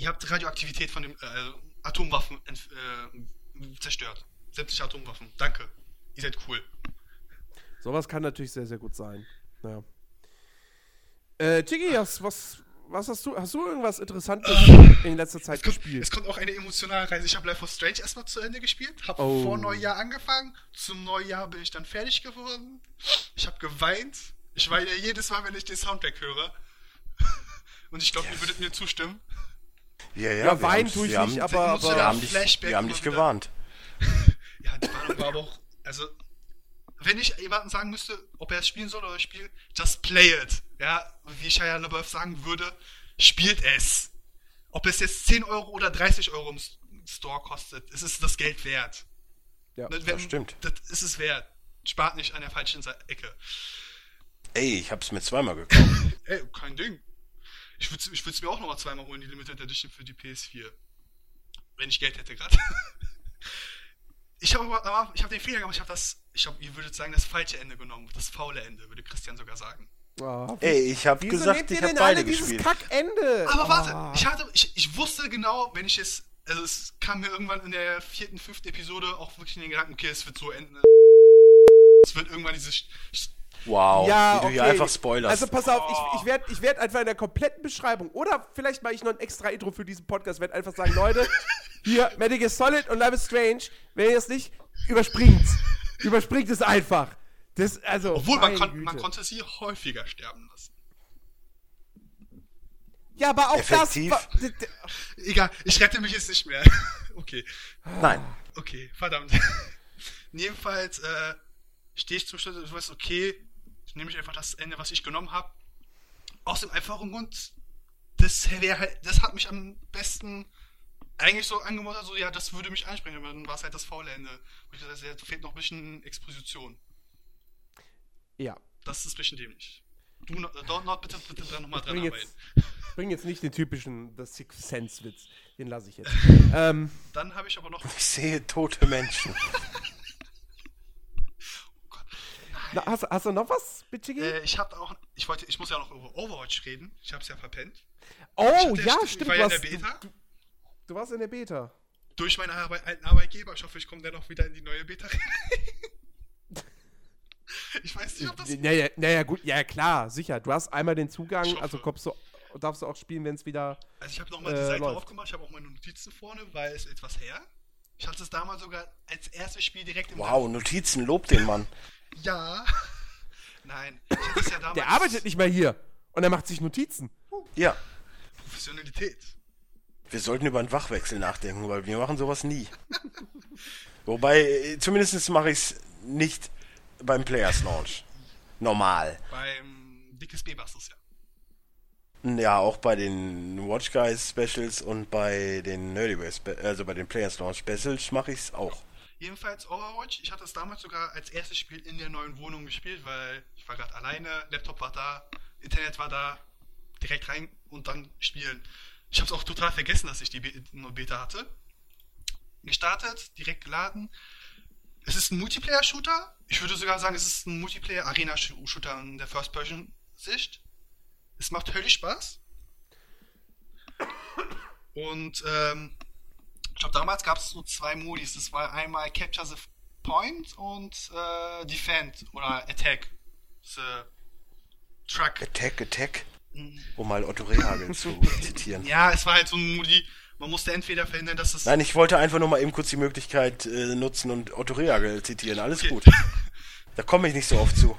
ihr habt Radioaktivität von dem äh, Atomwaffen äh, zerstört. Sämtliche Atomwaffen. Danke. Ihr seid cool. Sowas kann natürlich sehr, sehr gut sein. Ja. Äh, Chigi, hast, was, was hast du? Hast du irgendwas Interessantes in letzter Zeit Es kommt, gespielt? es kommt auch eine emotionale Reise. Ich habe Life of Strange erstmal zu Ende gespielt, habe Oh. vor Neujahr angefangen. Zum Neujahr bin ich dann fertig geworden. Ich habe geweint. Ich weine jedes Mal, wenn ich den Soundtrack höre. Und ich glaube, ihr würdet mir zustimmen. Ja, ja, Ja, haben's- tue ich wir nicht, haben, aber- aber- wir haben dich, wir haben dich wieder. gewarnt. Ja, die Warnung war aber auch. Also, wenn ich jemandem sagen müsste, ob er es spielen soll oder spielt, just play it. Ja, wie Shia LaBeouf sagen würde, spielt es. Ob es jetzt 10 Euro oder 30 Euro im Store kostet, es ist das Geld wert. Ja, Ne, das stimmt. Das ist es wert. Spart nicht an der falschen Ecke. Ey, ich hab's mir zweimal gekauft. Ey, kein Ding. Ich würde ich es mir auch nochmal zweimal holen, die Limited Edition für die PS4. Wenn ich Geld hätte gerade. Ich habe ich habe den Fehler gemacht, ich habe das, ich habe, ihr würdet sagen, das falsche Ende genommen, das faule Ende, würde Christian sogar sagen. Ah, Ey, ich hab Wieso gesagt, ich ihr hab denn beide alle gespielt. Kackende? Aber warte, Ah. ich hatte, ich, ich wusste genau, wenn ich es, also es kam mir irgendwann in der vierten, fünften Episode auch wirklich in den Gedanken, okay, es wird so enden. Es wird irgendwann dieses, Sch- Wow, Ja, wie du okay. hier einfach spoilerst. Also pass auf, ich, ich werde ich werd einfach in der kompletten Beschreibung oder vielleicht mache ich noch ein extra Intro für diesen Podcast, werde einfach sagen, Leute, hier Metal Gear Solid und Life is Strange, wenn ihr es nicht, überspringt's. Überspringt es einfach. Das, also, obwohl man, kon, Güte. man konnte sie häufiger sterben lassen. Ja, aber auch Effektiv. das. Egal, ich rette mich jetzt nicht mehr. okay, Nein. okay, verdammt. Jedenfalls äh, stehe ich zum Schluss und du weißt, okay, nehme ich einfach das Ende, was ich genommen habe. Aus dem einfachen Grund, das wäre halt, das hat mich am besten eigentlich so angemuttert, so ja, das würde mich ansprechen, aber dann war es halt das faule Ende. Wo ich gesagt habe, fehlt noch ein bisschen Exposition. Ja. Das ist ein bisschen dämlich. Du, äh, Don't Not, bitte, bitte da nochmal dran bring arbeiten. jetzt, ich bring jetzt nicht den typischen The Sixth Sense Witz. Den lasse ich jetzt. ähm, Dann habe ich aber noch. Ich sehe tote Menschen. na, hast, hast du noch was, Bitchigi? Äh, ich habe auch, ich wollte, ich muss ja noch über Overwatch reden. Ich habe es ja verpennt. oh, ja, ich stimmt. war Du, ja in der Beta. Du, du warst in der Beta. Durch meinen Arbeit, alten Arbeitgeber. Ich hoffe, ich komme dennoch wieder in die neue Beta rein. ich weiß nicht, ob das. Naja, naja, gut, ja klar, sicher. Du hast einmal den Zugang, Ich also kommst du, darfst du auch spielen, wenn es wieder. Also ich habe nochmal Äh, die Seite läuft. aufgemacht, ich habe auch meine Notizen vorne, weil es etwas her. Ich hatte es damals sogar als erstes Spiel direkt im Wow, Notizen, lob den Mann. Ja. Nein, es ja damals. Der arbeitet nicht mehr hier und er macht sich Notizen. Ja, Professionalität. wir sollten über einen Wachwechsel nachdenken, weil wir machen sowas nie. Wobei, zumindest mache ich es nicht beim Players Launch. Normal. Beim Dickes B war's das ja. Ja, auch bei den Watch Guys Specials und bei den Nerdyware, Spe also bei den Players Launch Specials mache ich es auch. Jedenfalls Overwatch. Ich hatte es damals sogar als erstes Spiel in der neuen Wohnung gespielt, weil ich war gerade alleine, Laptop war da, Internet war da, direkt rein und dann spielen. Ich habe es auch total vergessen, dass ich die Beta hatte. Gestartet, direkt geladen. Es ist ein Multiplayer-Shooter. Ich würde sogar sagen, es ist ein Multiplayer-Arena-Shooter in der First-Person-Sicht. Es macht höllisch Spaß. Und ähm, ich glaube, damals gab es so zwei Modis. Das war einmal Capture the Point und äh, Defend oder Attack. The Truck. Attack, Attack. Um mal Otto Rehagel zu zitieren. Ja, es war halt so ein Modi. Man musste entweder verhindern, dass es. Nein, ich wollte einfach nur mal eben kurz die Möglichkeit äh, nutzen und Otto Rehagel zitieren. Alles Okay. gut. Da komme ich nicht so oft zu.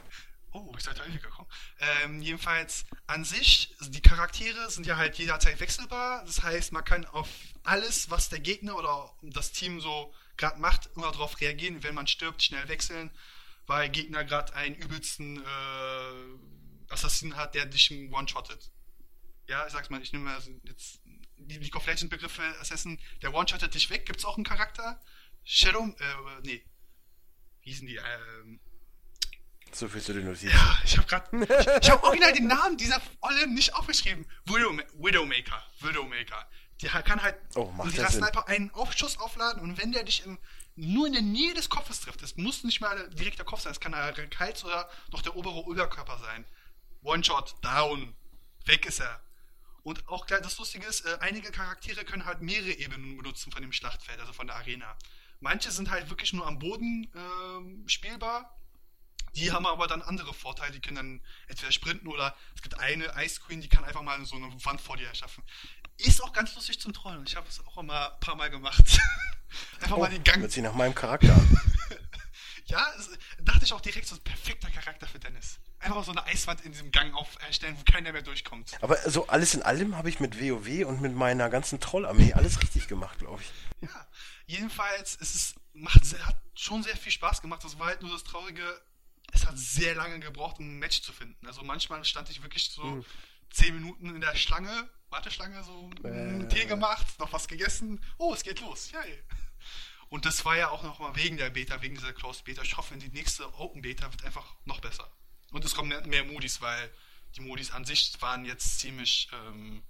Oh, ich seid da gekommen. Ähm, jedenfalls an sich, also die Charaktere sind ja halt jederzeit wechselbar. Das heißt, man kann auf alles, was der Gegner oder das Team so gerade macht, immer darauf reagieren. Wenn man stirbt, schnell wechseln, weil Gegner gerade einen übelsten äh, Assassinen hat, der dich one-shottet. Ja, ich sag's mal, ich nehme jetzt die League of Legends Begriffe Assassin. Der one-shottet dich weg. Gibt's auch einen Charakter? Shadow, äh, nee. Wie hießen die? Ähm, So viel zu den Notizen. ja, ich habe gerade, ich, ich habe original den Namen dieser Olle nicht aufgeschrieben. Widow, Widowmaker, Widowmaker. Die kann halt Oh, mit Sinn. Sniper einen Aufschuss aufladen und wenn der dich im, nur in der Nähe des Kopfes trifft, das muss nicht mal direkt der Kopf sein, es kann der Hals oder noch der obere Oberkörper sein. One-Shot, down, weg ist er. Und auch das Lustige ist, äh, einige Charaktere können halt mehrere Ebenen benutzen von dem Schlachtfeld, also von der Arena. Manche sind halt wirklich nur am Boden ähm, spielbar, die haben aber dann andere Vorteile, die können dann entweder sprinten oder es gibt eine Ice Queen, die kann einfach mal so eine Wand vor dir erschaffen. Ist auch ganz lustig zum Trollen. Ich habe es auch immer ein paar Mal gemacht. einfach Oh, mal den Gang. hört sich nach meinem Charakter an. Ja, es, dachte ich auch direkt so ein perfekter Charakter für Dennis. Einfach mal so eine Eiswand in diesem Gang aufstellen, wo keiner mehr durchkommt. Aber so alles in allem habe ich mit WoW und mit meiner ganzen Trollarmee alles richtig gemacht, glaube ich. Ja, jedenfalls es ist macht hat schon sehr viel Spaß gemacht. Das war halt nur das Traurige. Es hat sehr lange gebraucht, um ein Match zu finden. Also manchmal stand ich wirklich so zehn Minuten in der Schlange, Warteschlange, so einen Tee gemacht, noch was gegessen. Oh, es geht los. Yay. Und das war ja auch noch mal wegen der Beta, wegen dieser Closed Beta. Ich hoffe, die nächste Open Beta wird einfach noch besser. Und es kommen mehr, Modis, weil die Modis an sich waren jetzt ziemlich ähm,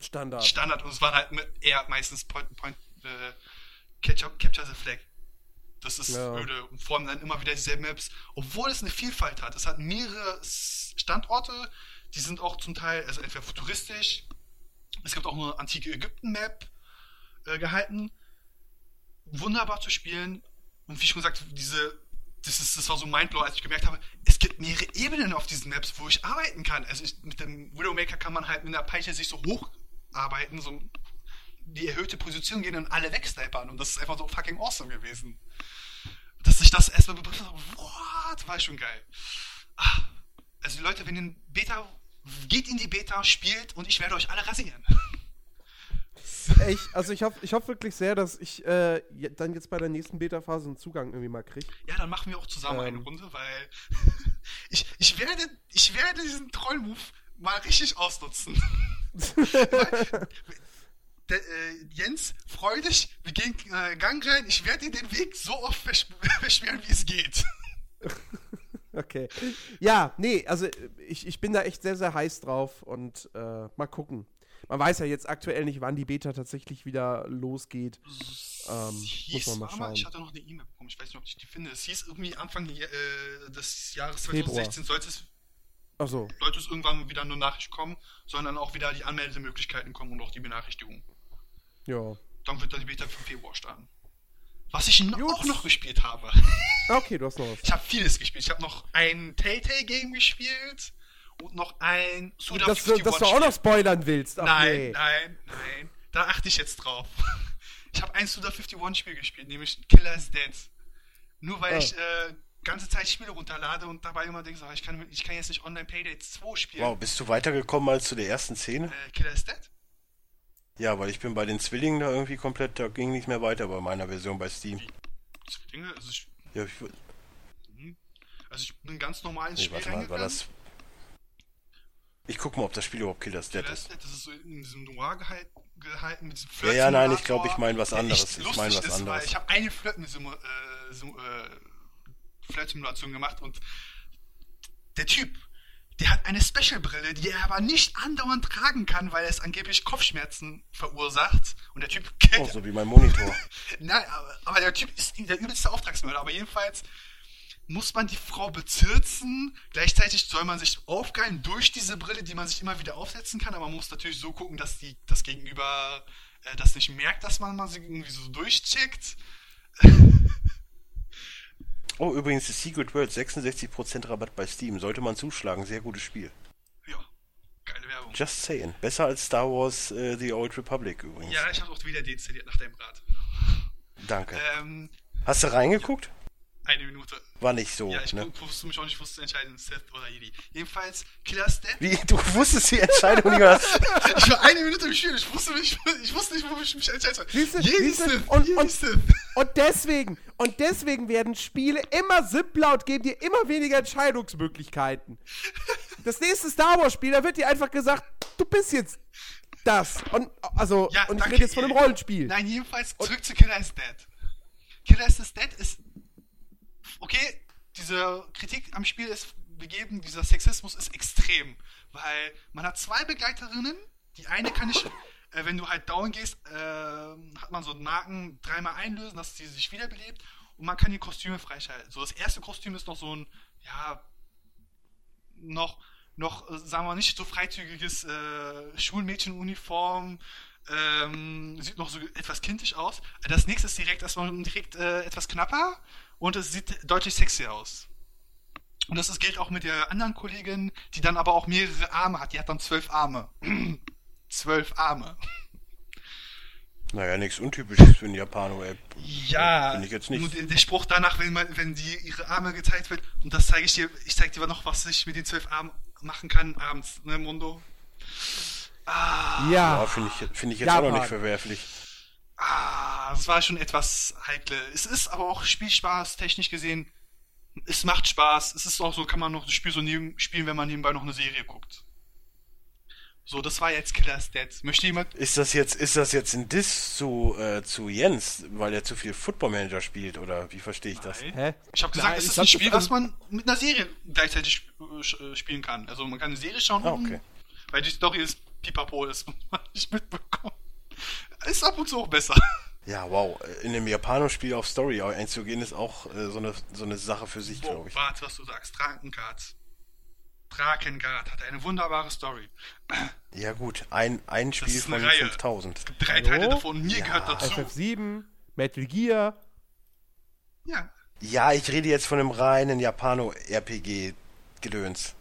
Standard. Standard und es waren halt eher meistens Point, Point äh, Capture the Flag. Das ist Ja. öde. Und vor allem dann immer wieder dieselben Maps, obwohl es eine Vielfalt hat. Es hat mehrere Standorte, die sind auch zum Teil, also entweder futuristisch, es gibt auch eine antike Ägypten-Map äh, gehalten. Wunderbar zu spielen. Und wie schon gesagt, diese, das, ist, das war so mindblow, als ich gemerkt habe, es gibt mehrere Ebenen auf diesen Maps, wo ich arbeiten kann. Also ich, mit dem Widowmaker kann man halt mit einer Peitsche sich so hocharbeiten, so die erhöhte Position gehen und alle wegsnipern. Und das ist einfach so fucking awesome gewesen. Dass ich das erstmal begriffen habe, what, war schon geil. Ah, also Leute, wenn ihr in Beta, geht in die Beta, spielt und ich werde euch alle rasieren. Ich, also ich hoffe ich hoff wirklich sehr, dass ich äh, dann jetzt bei der nächsten Beta-Phase einen Zugang irgendwie mal kriege. Ja, dann machen wir auch zusammen eine Ähm. Runde, weil ich, ich, werde, ich werde diesen Troll-Move mal richtig ausnutzen. Weil, der, äh, Jens, freu dich, wir gehen äh, Gang rein, ich werde dir den Weg so oft versch versperren, wie es geht. Okay. Ja, nee, also ich, ich bin da echt sehr, sehr heiß drauf und äh, mal gucken. Man weiß ja jetzt aktuell nicht, wann die Beta tatsächlich wieder losgeht. Ähm, muss hieß, man mal warte mal, schauen. ich hatte noch eine E-Mail bekommen, ich weiß nicht, ob ich die finde. Es hieß irgendwie Anfang äh, des Jahres Februar. 2016 sollte es, Achso, sollte es irgendwann wieder eine Nachricht kommen, sondern auch wieder die Anmeldemöglichkeiten kommen und auch die Benachrichtigung. Ja. Dann wird dann die Beta für Februar starten. Was ich noch, Gut. auch noch gespielt habe. Okay, du hast noch was. Ich habe vieles gespielt. Ich habe noch ein Telltale-Game gespielt und noch ein Suda Dass, du- dass du auch noch spoilern willst. Ach, Nein, nee. nein, nein. Da achte ich jetzt drauf. Ich habe ein Suda 51 Spiel gespielt, nämlich Killer is Dead. Nur weil Oh. ich äh, ganze Zeit Spiele runterlade und dabei immer denke, ich, kann, ich kann jetzt nicht Online Payday 2 spielen. Wow, bist du weitergekommen als zu der ersten Szene? Äh, Killer is Dead? Ja, weil ich bin bei den Zwillingen da irgendwie komplett, da ging nicht mehr weiter bei meiner Version bei Steam. Dinge, also ich, Ja, ich, würd- also ich bin ganz normal ins nee, Spiel warte mal, war das... Ich guck mal, ob das Spiel überhaupt Killer's Dead ist. Dead, das ist so in diesem Noir gehalt, gehalten mit diesem Ja, ja, nein, ich glaube, ich meine was der anderes. Ich meine was ist, anderes. ich habe eine Flirt-Simu- äh, äh, Flirt-Simulation gemacht und der Typ, der hat eine Special-Brille, die er aber nicht andauernd tragen kann, weil es angeblich Kopfschmerzen verursacht. Und der Typ kennt. Oh, so wie mein Monitor. Nein, aber, aber der Typ ist der übelste Auftragsmörder. Aber jedenfalls muss man die Frau bezirzen. Gleichzeitig soll man sich aufgeilen durch diese Brille, die man sich immer wieder aufsetzen kann. Aber man muss natürlich so gucken, dass die, das Gegenüber äh, das nicht merkt, dass man mal sie irgendwie so durchcheckt. Oh, übrigens, The Secret World, 66% Rabatt bei Steam. Sollte man zuschlagen, sehr gutes Spiel. Ja, geile Werbung. Just saying. Besser als Star Wars äh, The Old Republic übrigens. Ja, ich habe auch wieder deinstalliert nach deinem Rat. Danke. Ähm, Hast du reingeguckt? Eine Minute. War nicht so. Ja, ich ne? wusste mich auch nicht, wusste entscheiden, Seth oder Jedi. Jedenfalls, Killer Stat. Wie, du wusstest die Entscheidung nicht mehr. Ich war eine Minute im Spiel, ich wusste, mich, ich wusste nicht, wo ich mich entscheiden soll. Jedi Sith, und- Jedi Sith. Und deswegen, und deswegen werden Spiele immer simpler und geben dir immer weniger Entscheidungsmöglichkeiten. Das nächste Star Wars Spiel, da wird dir einfach gesagt, du bist jetzt das. Und also, Ja, und ich danke. rede jetzt von einem Rollenspiel. Nein, jedenfalls zurück zu Killer is Dead. Killer is Dead ist. Okay, diese Kritik am Spiel ist begeben, dieser Sexismus ist extrem. Weil man hat zwei Begleiterinnen. Die eine kann ich, äh, wenn du halt down gehst, äh, hat man so einen Marken dreimal einlösen, dass sie sich wiederbelebt. Und man kann die Kostüme freischalten. So, das erste Kostüm ist noch so ein, ja, noch, noch, äh, sagen wir nicht so freizügiges äh, Schulmädchenuniform, ähm, sieht noch so etwas kindisch aus. Das nächste ist direkt erstmal direkt äh, etwas knapper und es sieht deutlich sexier aus. Und das gilt auch mit der anderen Kollegin, die dann aber auch mehrere Arme hat. Die hat dann zwölf Arme. Zwölf Arme. Naja, nichts Untypisches für einen Japaner, ey. Ja, Finde ich jetzt nicht. nur der, Spruch danach, wenn, man, wenn die ihre Arme geteilt wird, und das zeige ich dir, ich zeige dir noch, was ich mit den zwölf Armen machen kann abends, ne, Mundo? Ja, Ja. finde ich, finde ich jetzt auch noch Japan. nicht verwerflich. Ah, das war schon etwas heikle. Es ist aber auch Spielspaß, technisch gesehen. Es macht Spaß. Es ist auch so, kann man noch das Spiel so neben, spielen, wenn man nebenbei noch eine Serie guckt. So, das war jetzt Killer's Dead. Möchte jemand? Ist das jetzt, ist das jetzt ein Diss zu, äh, zu Jens, weil er zu viel Football Manager spielt, oder wie verstehe ich das? Hä? Ich habe gesagt, Nein, es ich ist ein Spiel, das- was man mit einer Serie gleichzeitig äh, äh, spielen kann. Also man kann eine Serie schauen, Ah, und- okay. weil die Story ist pipapo ist und man nicht mitbekommen. Ist ab und zu auch besser. Ja, wow. In einem Japanospiel auf Story einzugehen, ist auch äh, so, eine, so eine Sache für sich, glaube ich. Warte, was du sagst. Drakengard. Drakengard hat eine wunderbare Story. Ja, gut. Ein, ein Spiel ist von eine Reihe. 5000. Es gibt drei Hallo? Teile davon mir Ja. gehört dazu. FF7, Metal Gear. Ja, Ja, ich rede jetzt von einem reinen Japano-RPG-Gedöns.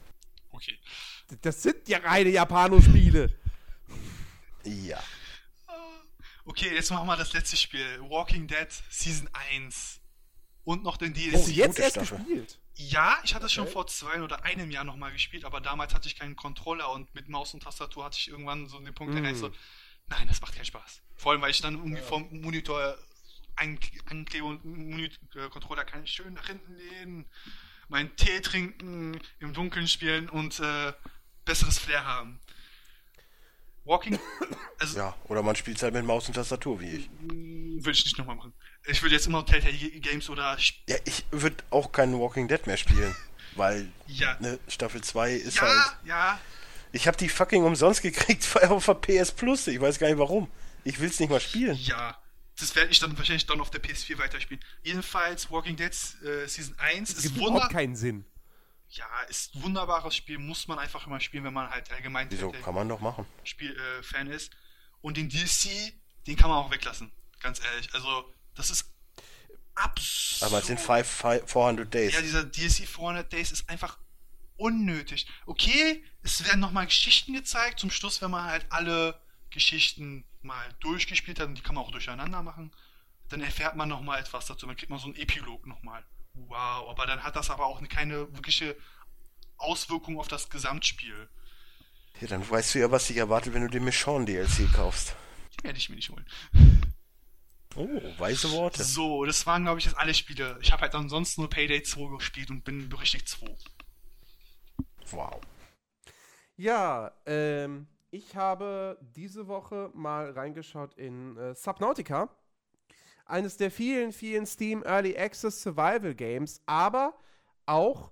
okay. Das sind ja reine Japano-Spiele. Ja. Okay, jetzt machen wir das letzte Spiel. Walking Dead Season 1. Und noch den DLC. Oh, jetzt gute erst Staffel. gespielt. Ja, ich hatte es schon vor zwei oder einem Jahr nochmal gespielt, aber damals hatte ich keinen Controller und mit Maus und Tastatur hatte ich irgendwann so den Punkt Mm. erreicht, so, nein, das macht keinen Spaß. Vor allem, weil ich dann irgendwie vom Monitor anklebe und Moni- äh, Controller kann ich schön nach hinten lehnen, meinen Tee trinken, im Dunkeln spielen und äh, besseres Flair haben. Walking, also Ja, oder man spielt halt mit Maus und Tastatur, wie ich. würde ich nicht nochmal machen. Ich würde jetzt immer Telltale Games oder Ja, ich würde auch keinen Walking Dead mehr spielen, weil ja, ne, Staffel 2 ist ja, halt... ja, Ich habe die fucking umsonst gekriegt auf der PS Plus. Ich weiß gar nicht warum. Ich will's nicht mal spielen. Ja, das werde ich dann wahrscheinlich dann auf der PS4 weiterspielen. Jedenfalls Walking Dead äh, Season 1 Das ist gibt wunder überhaupt keinen Sinn. ja, ist ein wunderbares Spiel, muss man einfach immer spielen, wenn man halt allgemein Wieso? Kann man doch machen. Spiel äh, Fan ist. Und den DLC, den kann man auch weglassen, ganz ehrlich. Also, das ist absurd. Aber es sind five, five, 400 Days. Ja, dieser DLC 400 Days ist einfach unnötig. Okay, es werden nochmal Geschichten gezeigt, zum Schluss, wenn man halt alle Geschichten mal durchgespielt hat und die kann man auch durcheinander machen, dann erfährt man nochmal etwas dazu, dann kriegt man so einen Epilog nochmal. Wow, aber dann hat das aber auch keine wirkliche Auswirkung auf das Gesamtspiel. Ja, dann weißt du ja, was dich erwartet, wenn du den Michonne DLC kaufst. Die werde ich mir nicht holen. Oh, weise Worte. So, das waren, glaube ich, jetzt alle Spiele. Ich habe halt ansonsten nur Payday 2 gespielt und bin berechtigt 2. Wow. Ja, ähm, ich habe diese Woche mal reingeschaut in äh, Subnautica. Eines der vielen, vielen Steam Early Access Survival Games, aber auch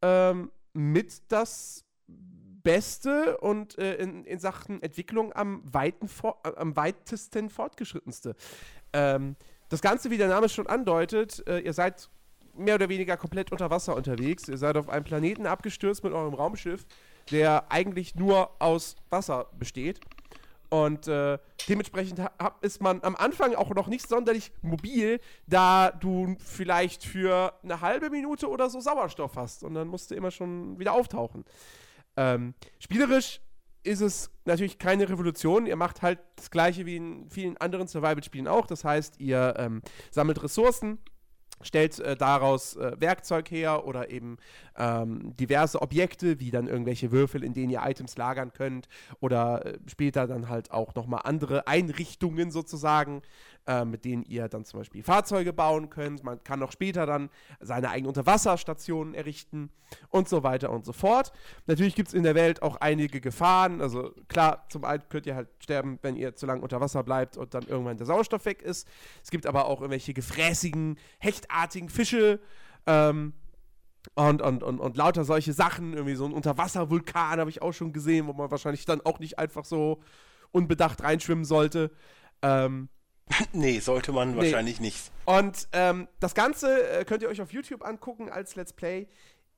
ähm, mit das Beste und äh, in, in Sachen Entwicklung am, weiten am weitesten fortgeschrittenste. Ähm, das Ganze, wie der Name schon andeutet, äh, ihr seid mehr oder weniger komplett unter Wasser unterwegs. Ihr seid auf einem Planeten abgestürzt mit eurem Raumschiff, der eigentlich nur aus Wasser besteht. Und äh, dementsprechend ha- hab- ist man am Anfang auch noch nicht sonderlich mobil, da du vielleicht für eine halbe Minute oder so Sauerstoff hast. Und dann musst du immer schon wieder auftauchen. Ähm, spielerisch ist es natürlich keine Revolution. Ihr macht halt das gleiche wie in vielen anderen Survival-Spielen auch. Das heißt, ihr ähm, sammelt Ressourcen, stellt äh, daraus äh, Werkzeug her oder eben ähm, diverse Objekte, wie dann irgendwelche Würfel, in denen ihr Items lagern könnt oder äh, später dann halt auch nochmal andere Einrichtungen sozusagen, äh, mit denen ihr dann zum Beispiel Fahrzeuge bauen könnt. Man kann auch später dann seine eigenen Unterwasserstationen errichten und so weiter und so fort. Natürlich gibt es in der Welt auch einige Gefahren. Also klar, zum einen könnt ihr halt sterben, wenn ihr zu lange unter Wasser bleibt und dann irgendwann der Sauerstoff weg ist. Es gibt aber auch irgendwelche gefräßigen, hechtartigen Fische. Ähm, und, und, und, und lauter solche Sachen, irgendwie so ein Unterwasservulkan habe ich auch schon gesehen, wo man wahrscheinlich dann auch nicht einfach so unbedacht reinschwimmen sollte. Ähm, nee, sollte man nee. wahrscheinlich nicht. Und ähm, das Ganze äh, könnt ihr euch auf YouTube angucken als Let's Play.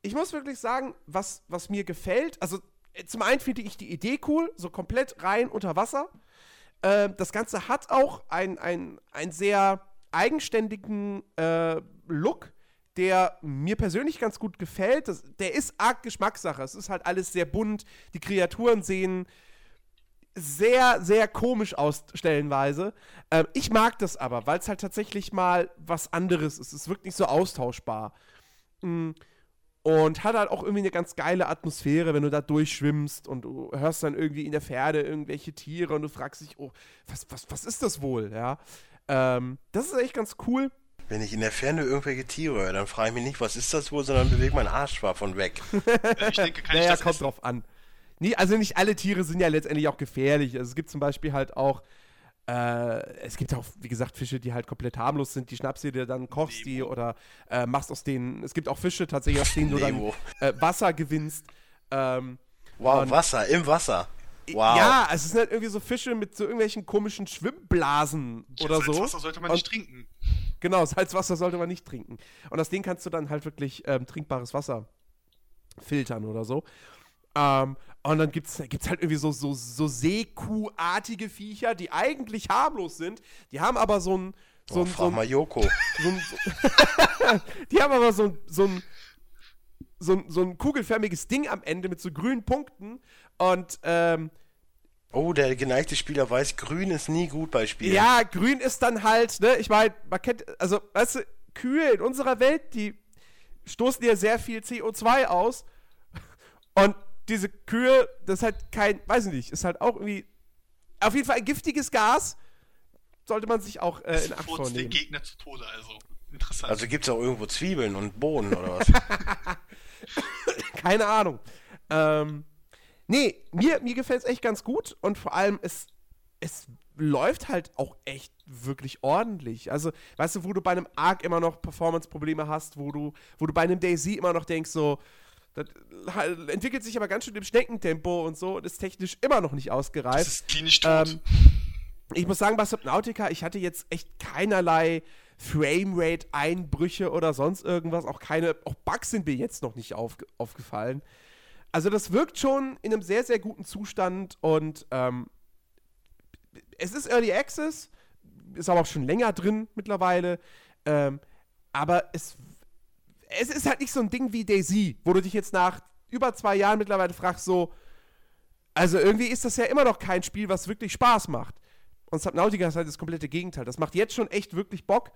Ich muss wirklich sagen, was, was mir gefällt, also äh, zum einen finde ich die Idee cool, so komplett rein unter Wasser. Äh, das Ganze hat auch einen ein sehr eigenständigen äh, Look der mir persönlich ganz gut gefällt. Das, der ist arg Geschmackssache. Es ist halt alles sehr bunt. Die Kreaturen sehen sehr, sehr komisch aus stellenweise. Ähm, ich mag das aber, weil es halt tatsächlich mal was anderes ist. Es ist wirklich so austauschbar. Mm. Und hat halt auch irgendwie eine ganz geile Atmosphäre, wenn du da durchschwimmst und du hörst dann irgendwie in der Pferde irgendwelche Tiere und du fragst dich, oh, was, was, was ist das wohl, ja? Ähm, das ist echt ganz cool. Wenn ich in der Ferne irgendwelche Tiere höre, dann frage ich mich nicht, was ist das wohl, sondern bewege mein Arsch von weg. ich denke, kann naja, ich das kommt essen? drauf an. Nee, also nicht alle Tiere sind ja letztendlich auch gefährlich. Also es gibt zum Beispiel halt auch, äh, es gibt auch, wie gesagt, Fische, die halt komplett harmlos sind. Die schnappst du dir dann, kochst Nemo. die oder äh, machst aus denen. Es gibt auch Fische tatsächlich, aus denen du dann äh, Wasser gewinnst. Ähm, wow, Wasser, im Wasser. Wow. Ja, es sind halt irgendwie so Fische mit so irgendwelchen komischen Schwimmblasen ja, oder so. Salzwasser sollte man und, nicht trinken. Genau, Salzwasser sollte man nicht trinken. Und aus denen kannst du dann halt wirklich ähm, trinkbares Wasser filtern oder so. Ähm, und dann gibt es gibt's halt irgendwie so, so, so Seekuh-artige Viecher, die eigentlich harmlos sind. Die haben aber so ein. So oh, ein, so ein, mal Joko. So ein, so die haben aber so ein, so ein so ein, so ein kugelförmiges Ding am Ende mit so grünen Punkten und ähm, Oh, der geneigte Spieler weiß, grün ist nie gut bei Spielen. Ja, grün ist dann halt, ne, ich meine, man kennt, also, weißt du, Kühe in unserer Welt, die stoßen ja sehr viel CO2 aus. Und diese Kühe, das ist halt kein, weiß ich nicht, ist halt auch irgendwie, auf jeden Fall ein giftiges Gas. Sollte man sich auch äh, in Acht vornehmen. den Gegner zu Tode, also. Interessant. Also gibt es auch irgendwo Zwiebeln und Bohnen oder was? Keine Ahnung. Ähm, nee, mir, mir gefällt es echt ganz gut und vor allem, es, es läuft halt auch echt wirklich ordentlich. Also, weißt du, wo du bei einem Arc immer noch Performance-Probleme hast, wo du, wo du bei einem Daisy immer noch denkst, so, das entwickelt sich aber ganz schön im Schneckentempo und so und ist technisch immer noch nicht ausgereift. Das ist klinisch tot. Ähm, ich muss sagen, bei Subnautica, ich hatte jetzt echt keinerlei Framerate-Einbrüche oder sonst irgendwas. Auch keine, auch Bugs sind mir jetzt noch nicht auf, aufgefallen. Also das wirkt schon in einem sehr, sehr guten Zustand und ähm, es ist Early Access, ist aber auch schon länger drin mittlerweile. Ähm, aber es, es ist halt nicht so ein Ding wie Daisy, wo du dich jetzt nach über zwei Jahren mittlerweile fragst, so, also irgendwie ist das ja immer noch kein Spiel, was wirklich Spaß macht. Und Subnautica ist halt das komplette Gegenteil. Das macht jetzt schon echt wirklich Bock.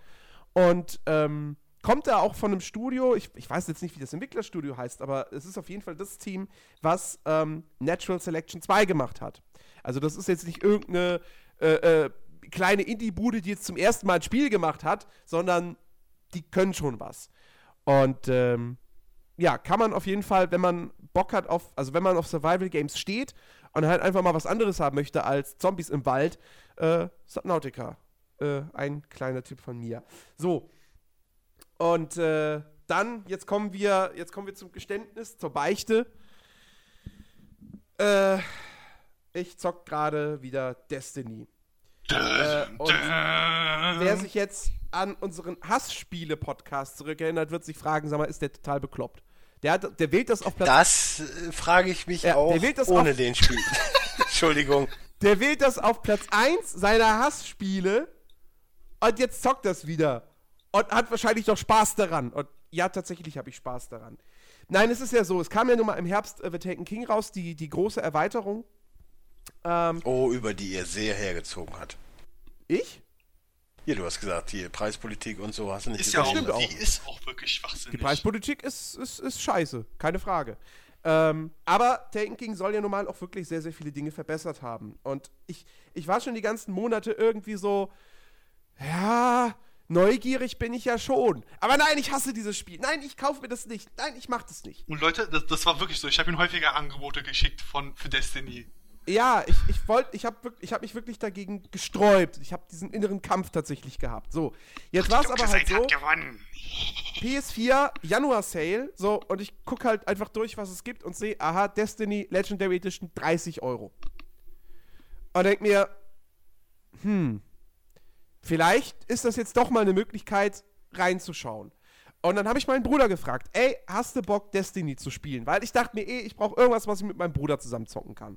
Und ähm, kommt da auch von einem Studio, ich, ich, weiß jetzt nicht, wie das Entwicklerstudio heißt, aber es ist auf jeden Fall das Team, was ähm, Natural Selection 2 gemacht hat. Also das ist jetzt nicht irgendeine äh, äh, kleine Indie-Bude, die jetzt zum ersten Mal ein Spiel gemacht hat, sondern die können schon was. Und ähm, ja, kann man auf jeden Fall, wenn man Bock hat auf, also wenn man auf Survival Games steht und halt einfach mal was anderes haben möchte als Zombies im Wald, äh, Subnautica. Äh, ein kleiner Tipp von mir. So. Und äh, dann, jetzt kommen wir, jetzt kommen wir zum Geständnis, zur Beichte. Äh, ich zock gerade wieder Destiny. Äh, und wer sich jetzt an unseren Hassspiele-Podcast zurückerinnert, wird sich fragen, sag mal, ist der total bekloppt? Der, hat, der wählt das auf Platz. Das äh, frage ich mich ja, auch ohne den Spiel. Entschuldigung. Der wählt das auf Platz 1 seiner Hassspiele und jetzt zockt das wieder. Und hat wahrscheinlich doch Spaß daran. Und ja, tatsächlich habe ich Spaß daran. Nein, es ist ja so, es kam ja nun mal im Herbst äh, The Taken King raus, die, die große Erweiterung. Ähm, oh, über die ihr sehr hergezogen hat. Ich? Hier, du hast gesagt, hier Preispolitik und so hast du nicht Ist ja gesagt. auch, stimmt auch. die ist auch wirklich schwachsinnig. Die Preispolitik ist, ist, ist scheiße, keine Frage. Ähm, aber Taken King soll ja normal auch wirklich sehr, sehr viele Dinge verbessert haben. Und ich, ich war schon die ganzen Monate irgendwie so, ja, neugierig bin ich ja schon. Aber nein, ich hasse dieses Spiel. Nein, ich kaufe mir das nicht. Nein, ich mach das nicht. Und Leute, das, das war wirklich so. Ich habe ihm häufiger Angebote geschickt von für Destiny. Ja, ich, ich wollte, ich habe ich hab mich wirklich dagegen gesträubt. Ich habe diesen inneren Kampf tatsächlich gehabt. So, jetzt war es aber halt so. gewonnen. PS4 Januar Sale, so, und ich gucke halt einfach durch, was es gibt und sehe, aha, Destiny Legendary Edition 30 Euro. Und denk mir, hm, vielleicht ist das jetzt doch mal eine Möglichkeit, reinzuschauen. Und dann habe ich meinen Bruder gefragt, ey, hast du Bock, Destiny zu spielen? Weil ich dachte mir, eh, ich brauche irgendwas, was ich mit meinem Bruder zusammen zocken kann.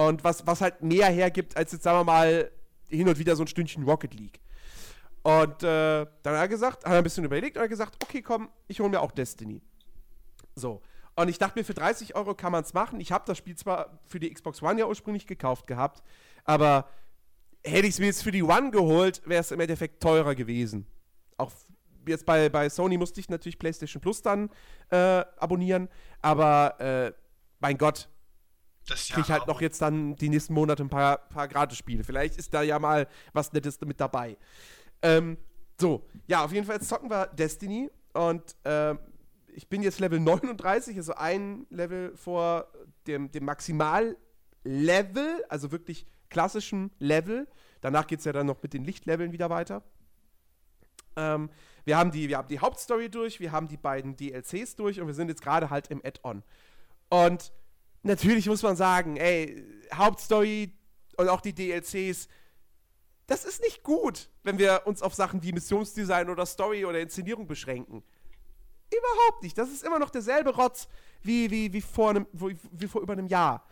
Und was, was halt mehr hergibt, als jetzt, sagen wir mal, hin und wieder so ein Stündchen Rocket League. Und äh, dann hat er gesagt, hat er ein bisschen überlegt und hat gesagt, okay, komm, ich hole mir auch Destiny. So. Und ich dachte mir, für 30 Euro kann man es machen. Ich habe das Spiel zwar für die Xbox One ja ursprünglich gekauft gehabt, aber hätte ich es mir jetzt für die One geholt, wäre es im Endeffekt teurer gewesen. Auch jetzt bei, bei Sony musste ich natürlich PlayStation Plus dann äh, abonnieren, aber äh, mein Gott, Das kriege ich halt noch jetzt dann die nächsten Monate ein paar, paar Gratis-Spiele. Vielleicht ist da ja mal was Nettes mit dabei. Ähm, so, ja, auf jeden Fall zocken wir Destiny und ähm, ich bin jetzt Level 39, also ein Level vor dem, dem Maximal-Level, also wirklich klassischen Level. Danach geht es ja dann noch mit den Lichtleveln wieder weiter. Ähm, wir, haben die, wir haben die Hauptstory durch, wir haben die beiden DLCs durch und wir sind jetzt gerade halt im Add-on. Und natürlich muss man sagen, ey, Hauptstory und auch die DLCs, das ist nicht gut, wenn wir uns auf Sachen wie Missionsdesign oder Story oder Inszenierung beschränken. Überhaupt nicht. Das ist immer noch derselbe Rotz wie, wie, wie, vor, einem, wie, vor über einem Jahr.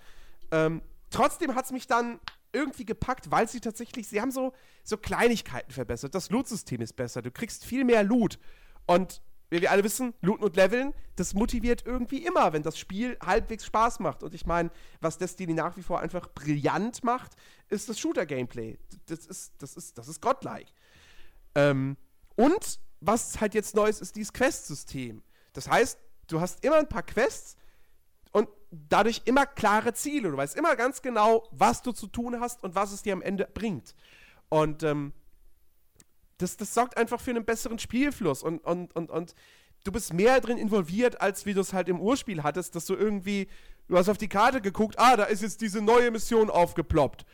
Ähm, trotzdem hat es mich dann irgendwie gepackt, weil sie tatsächlich, sie haben so, so Kleinigkeiten verbessert. Das Loot-System ist besser. Du kriegst viel mehr Loot. Und wie wir alle wissen, Looten und Leveln, das motiviert irgendwie immer, wenn das Spiel halbwegs Spaß macht. Und ich meine, was Destiny nach wie vor einfach brillant macht, ist das Shooter-Gameplay. Das ist, das ist, das ist godlike. Ähm, und was halt jetzt neu ist, ist dieses Quest-System. Das heißt, du hast immer ein paar Quests und dadurch immer klare Ziele. Du weißt immer ganz genau, was du zu tun hast und was es dir am Ende bringt. Und ähm, das, das sorgt einfach für einen besseren Spielfluss und, und, und, und du bist mehr drin involviert, als wie du es halt im Urspiel hattest, dass du irgendwie, du hast auf die Karte geguckt, ah, da ist jetzt diese neue Mission aufgeploppt.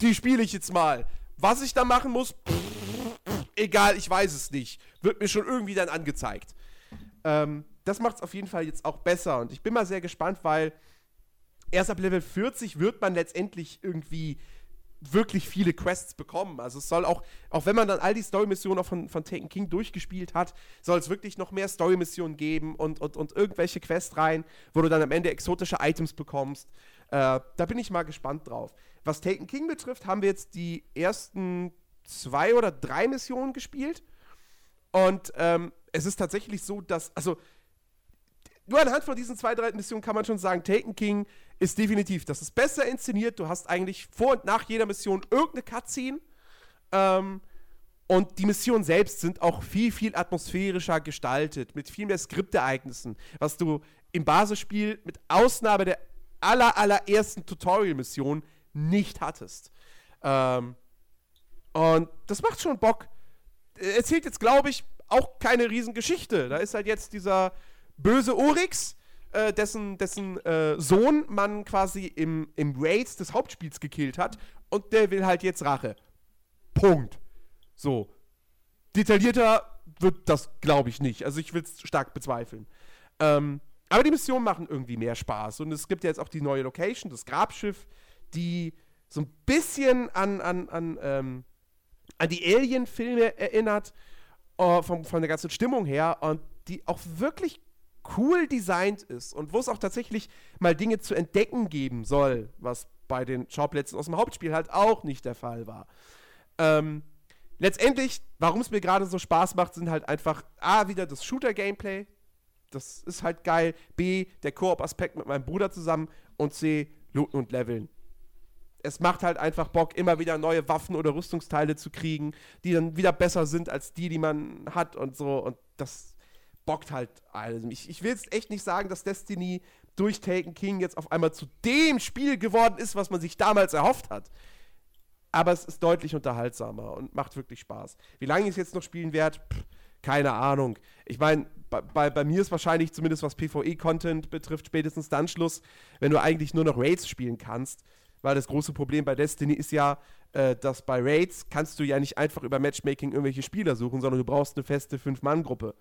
Die spiele ich jetzt mal. Was ich da machen muss, egal, ich weiß es nicht. Wird mir schon irgendwie dann angezeigt. Ähm, das macht es auf jeden Fall jetzt auch besser und ich bin mal sehr gespannt, weil erst ab Level 40 wird man letztendlich irgendwie wirklich viele Quests bekommen. Also es soll auch, auch wenn man dann all die Story-Missionen auch von, von Taken King durchgespielt hat, soll es wirklich noch mehr Story-Missionen geben und, und, und irgendwelche Quests rein, wo du dann am Ende exotische Items bekommst. Äh, da bin ich mal gespannt drauf. Was Taken King betrifft, haben wir jetzt die ersten zwei oder drei Missionen gespielt. Und ähm, es ist tatsächlich so, dass, also nur anhand von diesen zwei, drei Missionen kann man schon sagen, Taken King ist definitiv, das ist besser inszeniert. Du hast eigentlich vor und nach jeder Mission irgendeine Cutscene. Ähm, und die Missionen selbst sind auch viel, viel atmosphärischer gestaltet, mit viel mehr Skriptereignissen, was du im Basisspiel mit Ausnahme der aller, allerersten Tutorial-Mission nicht hattest. Ähm, und das macht schon Bock. Erzählt jetzt, glaube ich, auch keine Riesengeschichte. Da ist halt jetzt dieser böse Oryx, äh, dessen, dessen äh, Sohn man quasi im, im Raid des Hauptspiels gekillt hat. Und der will halt jetzt Rache. Punkt. So. Detaillierter wird das, glaube ich, nicht. Also ich will es stark bezweifeln. Ähm, aber die Missionen machen irgendwie mehr Spaß. Und es gibt ja jetzt auch die neue Location, das Grabschiff, die so ein bisschen an, an, an, ähm, an die Alien-Filme erinnert, äh, von, von der ganzen Stimmung her. Und die auch wirklich cool designt ist und wo es auch tatsächlich mal Dinge zu entdecken geben soll, was bei den Schauplätzen aus dem Hauptspiel halt auch nicht der Fall war. Ähm, letztendlich, warum es mir gerade so Spaß macht, sind halt einfach A, wieder das Shooter-Gameplay. Das ist halt geil. B, der Koop-Aspekt mit meinem Bruder zusammen. Und C, Looten und Leveln. es macht halt einfach Bock, immer wieder neue Waffen oder Rüstungsteile zu kriegen, die dann wieder besser sind als die, die man hat und so. Und das bockt halt. Also ich, ich will jetzt echt nicht sagen, dass Destiny durch Taken King jetzt auf einmal zu dem Spiel geworden ist, was man sich damals erhofft hat. Aber es ist deutlich unterhaltsamer und macht wirklich Spaß. Wie lange es jetzt noch spielen pff, keine Ahnung. Ich meine, bei, bei, bei, mir ist wahrscheinlich zumindest was PvE-Content betrifft spätestens dann Schluss, wenn du eigentlich nur noch Raids spielen kannst. Weil das große Problem bei Destiny ist ja, äh, dass bei Raids kannst du ja nicht einfach über Matchmaking irgendwelche Spieler suchen, sondern du brauchst eine feste Fünf-Mann-Gruppe.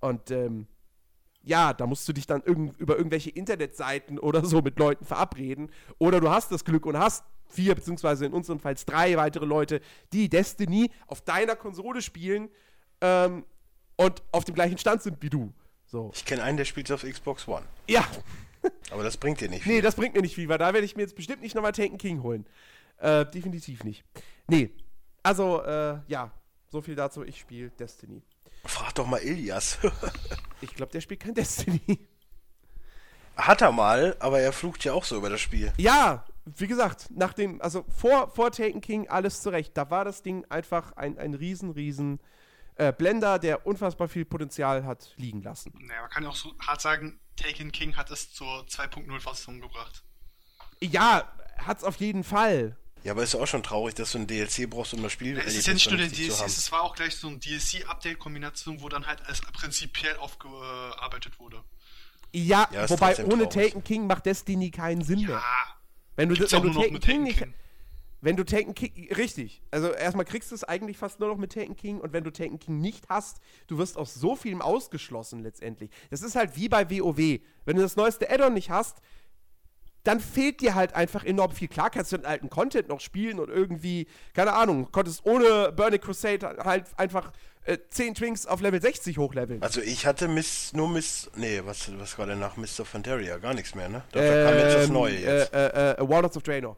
Und ähm, ja, da musst du dich dann irg über irgendwelche Internetseiten oder so mit Leuten verabreden. Oder du hast das Glück und hast vier, beziehungsweise in unserem Fall drei weitere Leute, die Destiny auf deiner Konsole spielen ähm, und auf dem gleichen Stand sind wie du. So. Ich kenne einen, der spielt auf Xbox One. Ja. Aber das bringt dir nicht viel. Nee, das bringt mir nicht viel, weil da werde ich mir jetzt bestimmt nicht nochmal Taken King holen. Äh, definitiv nicht. Nee. Also, äh, ja, so viel dazu. Ich spiele Destiny. Frag doch mal Ilias. ich glaube, der spielt kein Destiny. Hat er mal, aber er flucht ja auch so über das Spiel. Ja, wie gesagt, nach dem, also vor, vor Taken King alles zurecht. Da war das Ding einfach ein, ein riesen, riesen äh, Blender, der unfassbar viel Potenzial hat liegen lassen. Naja, man kann ja auch so hart sagen, Taken King hat es zur 2.0-Fassung gebracht. Ja, hat's auf jeden Fall. Ja, aber ist ja auch schon traurig, dass du ein DLC brauchst, um das Spiel Es ist ja nicht nur der DLC, es war auch gleich so ein DLC-Update-Kombination, wo dann halt alles prinzipiell aufgearbeitet wurde. Ja, ja wobei ohne traurig. Taken King macht Destiny keinen Sinn ja, mehr. Wenn du, wenn du Taken King nicht. Wenn du Taken King. Richtig. Also erstmal kriegst du es eigentlich fast nur noch mit Taken King und wenn du Taken King nicht hast, du wirst aus so vielem ausgeschlossen letztendlich. Das ist halt wie bei WoW. Wenn du das neueste Addon nicht hast, dann fehlt dir halt einfach enorm viel. Klar kannst du den alten Content noch spielen und irgendwie, keine Ahnung, konntest ohne Burning Crusade halt einfach äh, 10 Twinks auf Level 60 hochleveln. Also ich hatte Miss, nur Miss, nee, was, was gerade nach Mr. Fantaria? Gar nichts mehr, ne? Da, ähm, kam jetzt das Neue jetzt. Äh, äh, äh, Warlords of Draenor.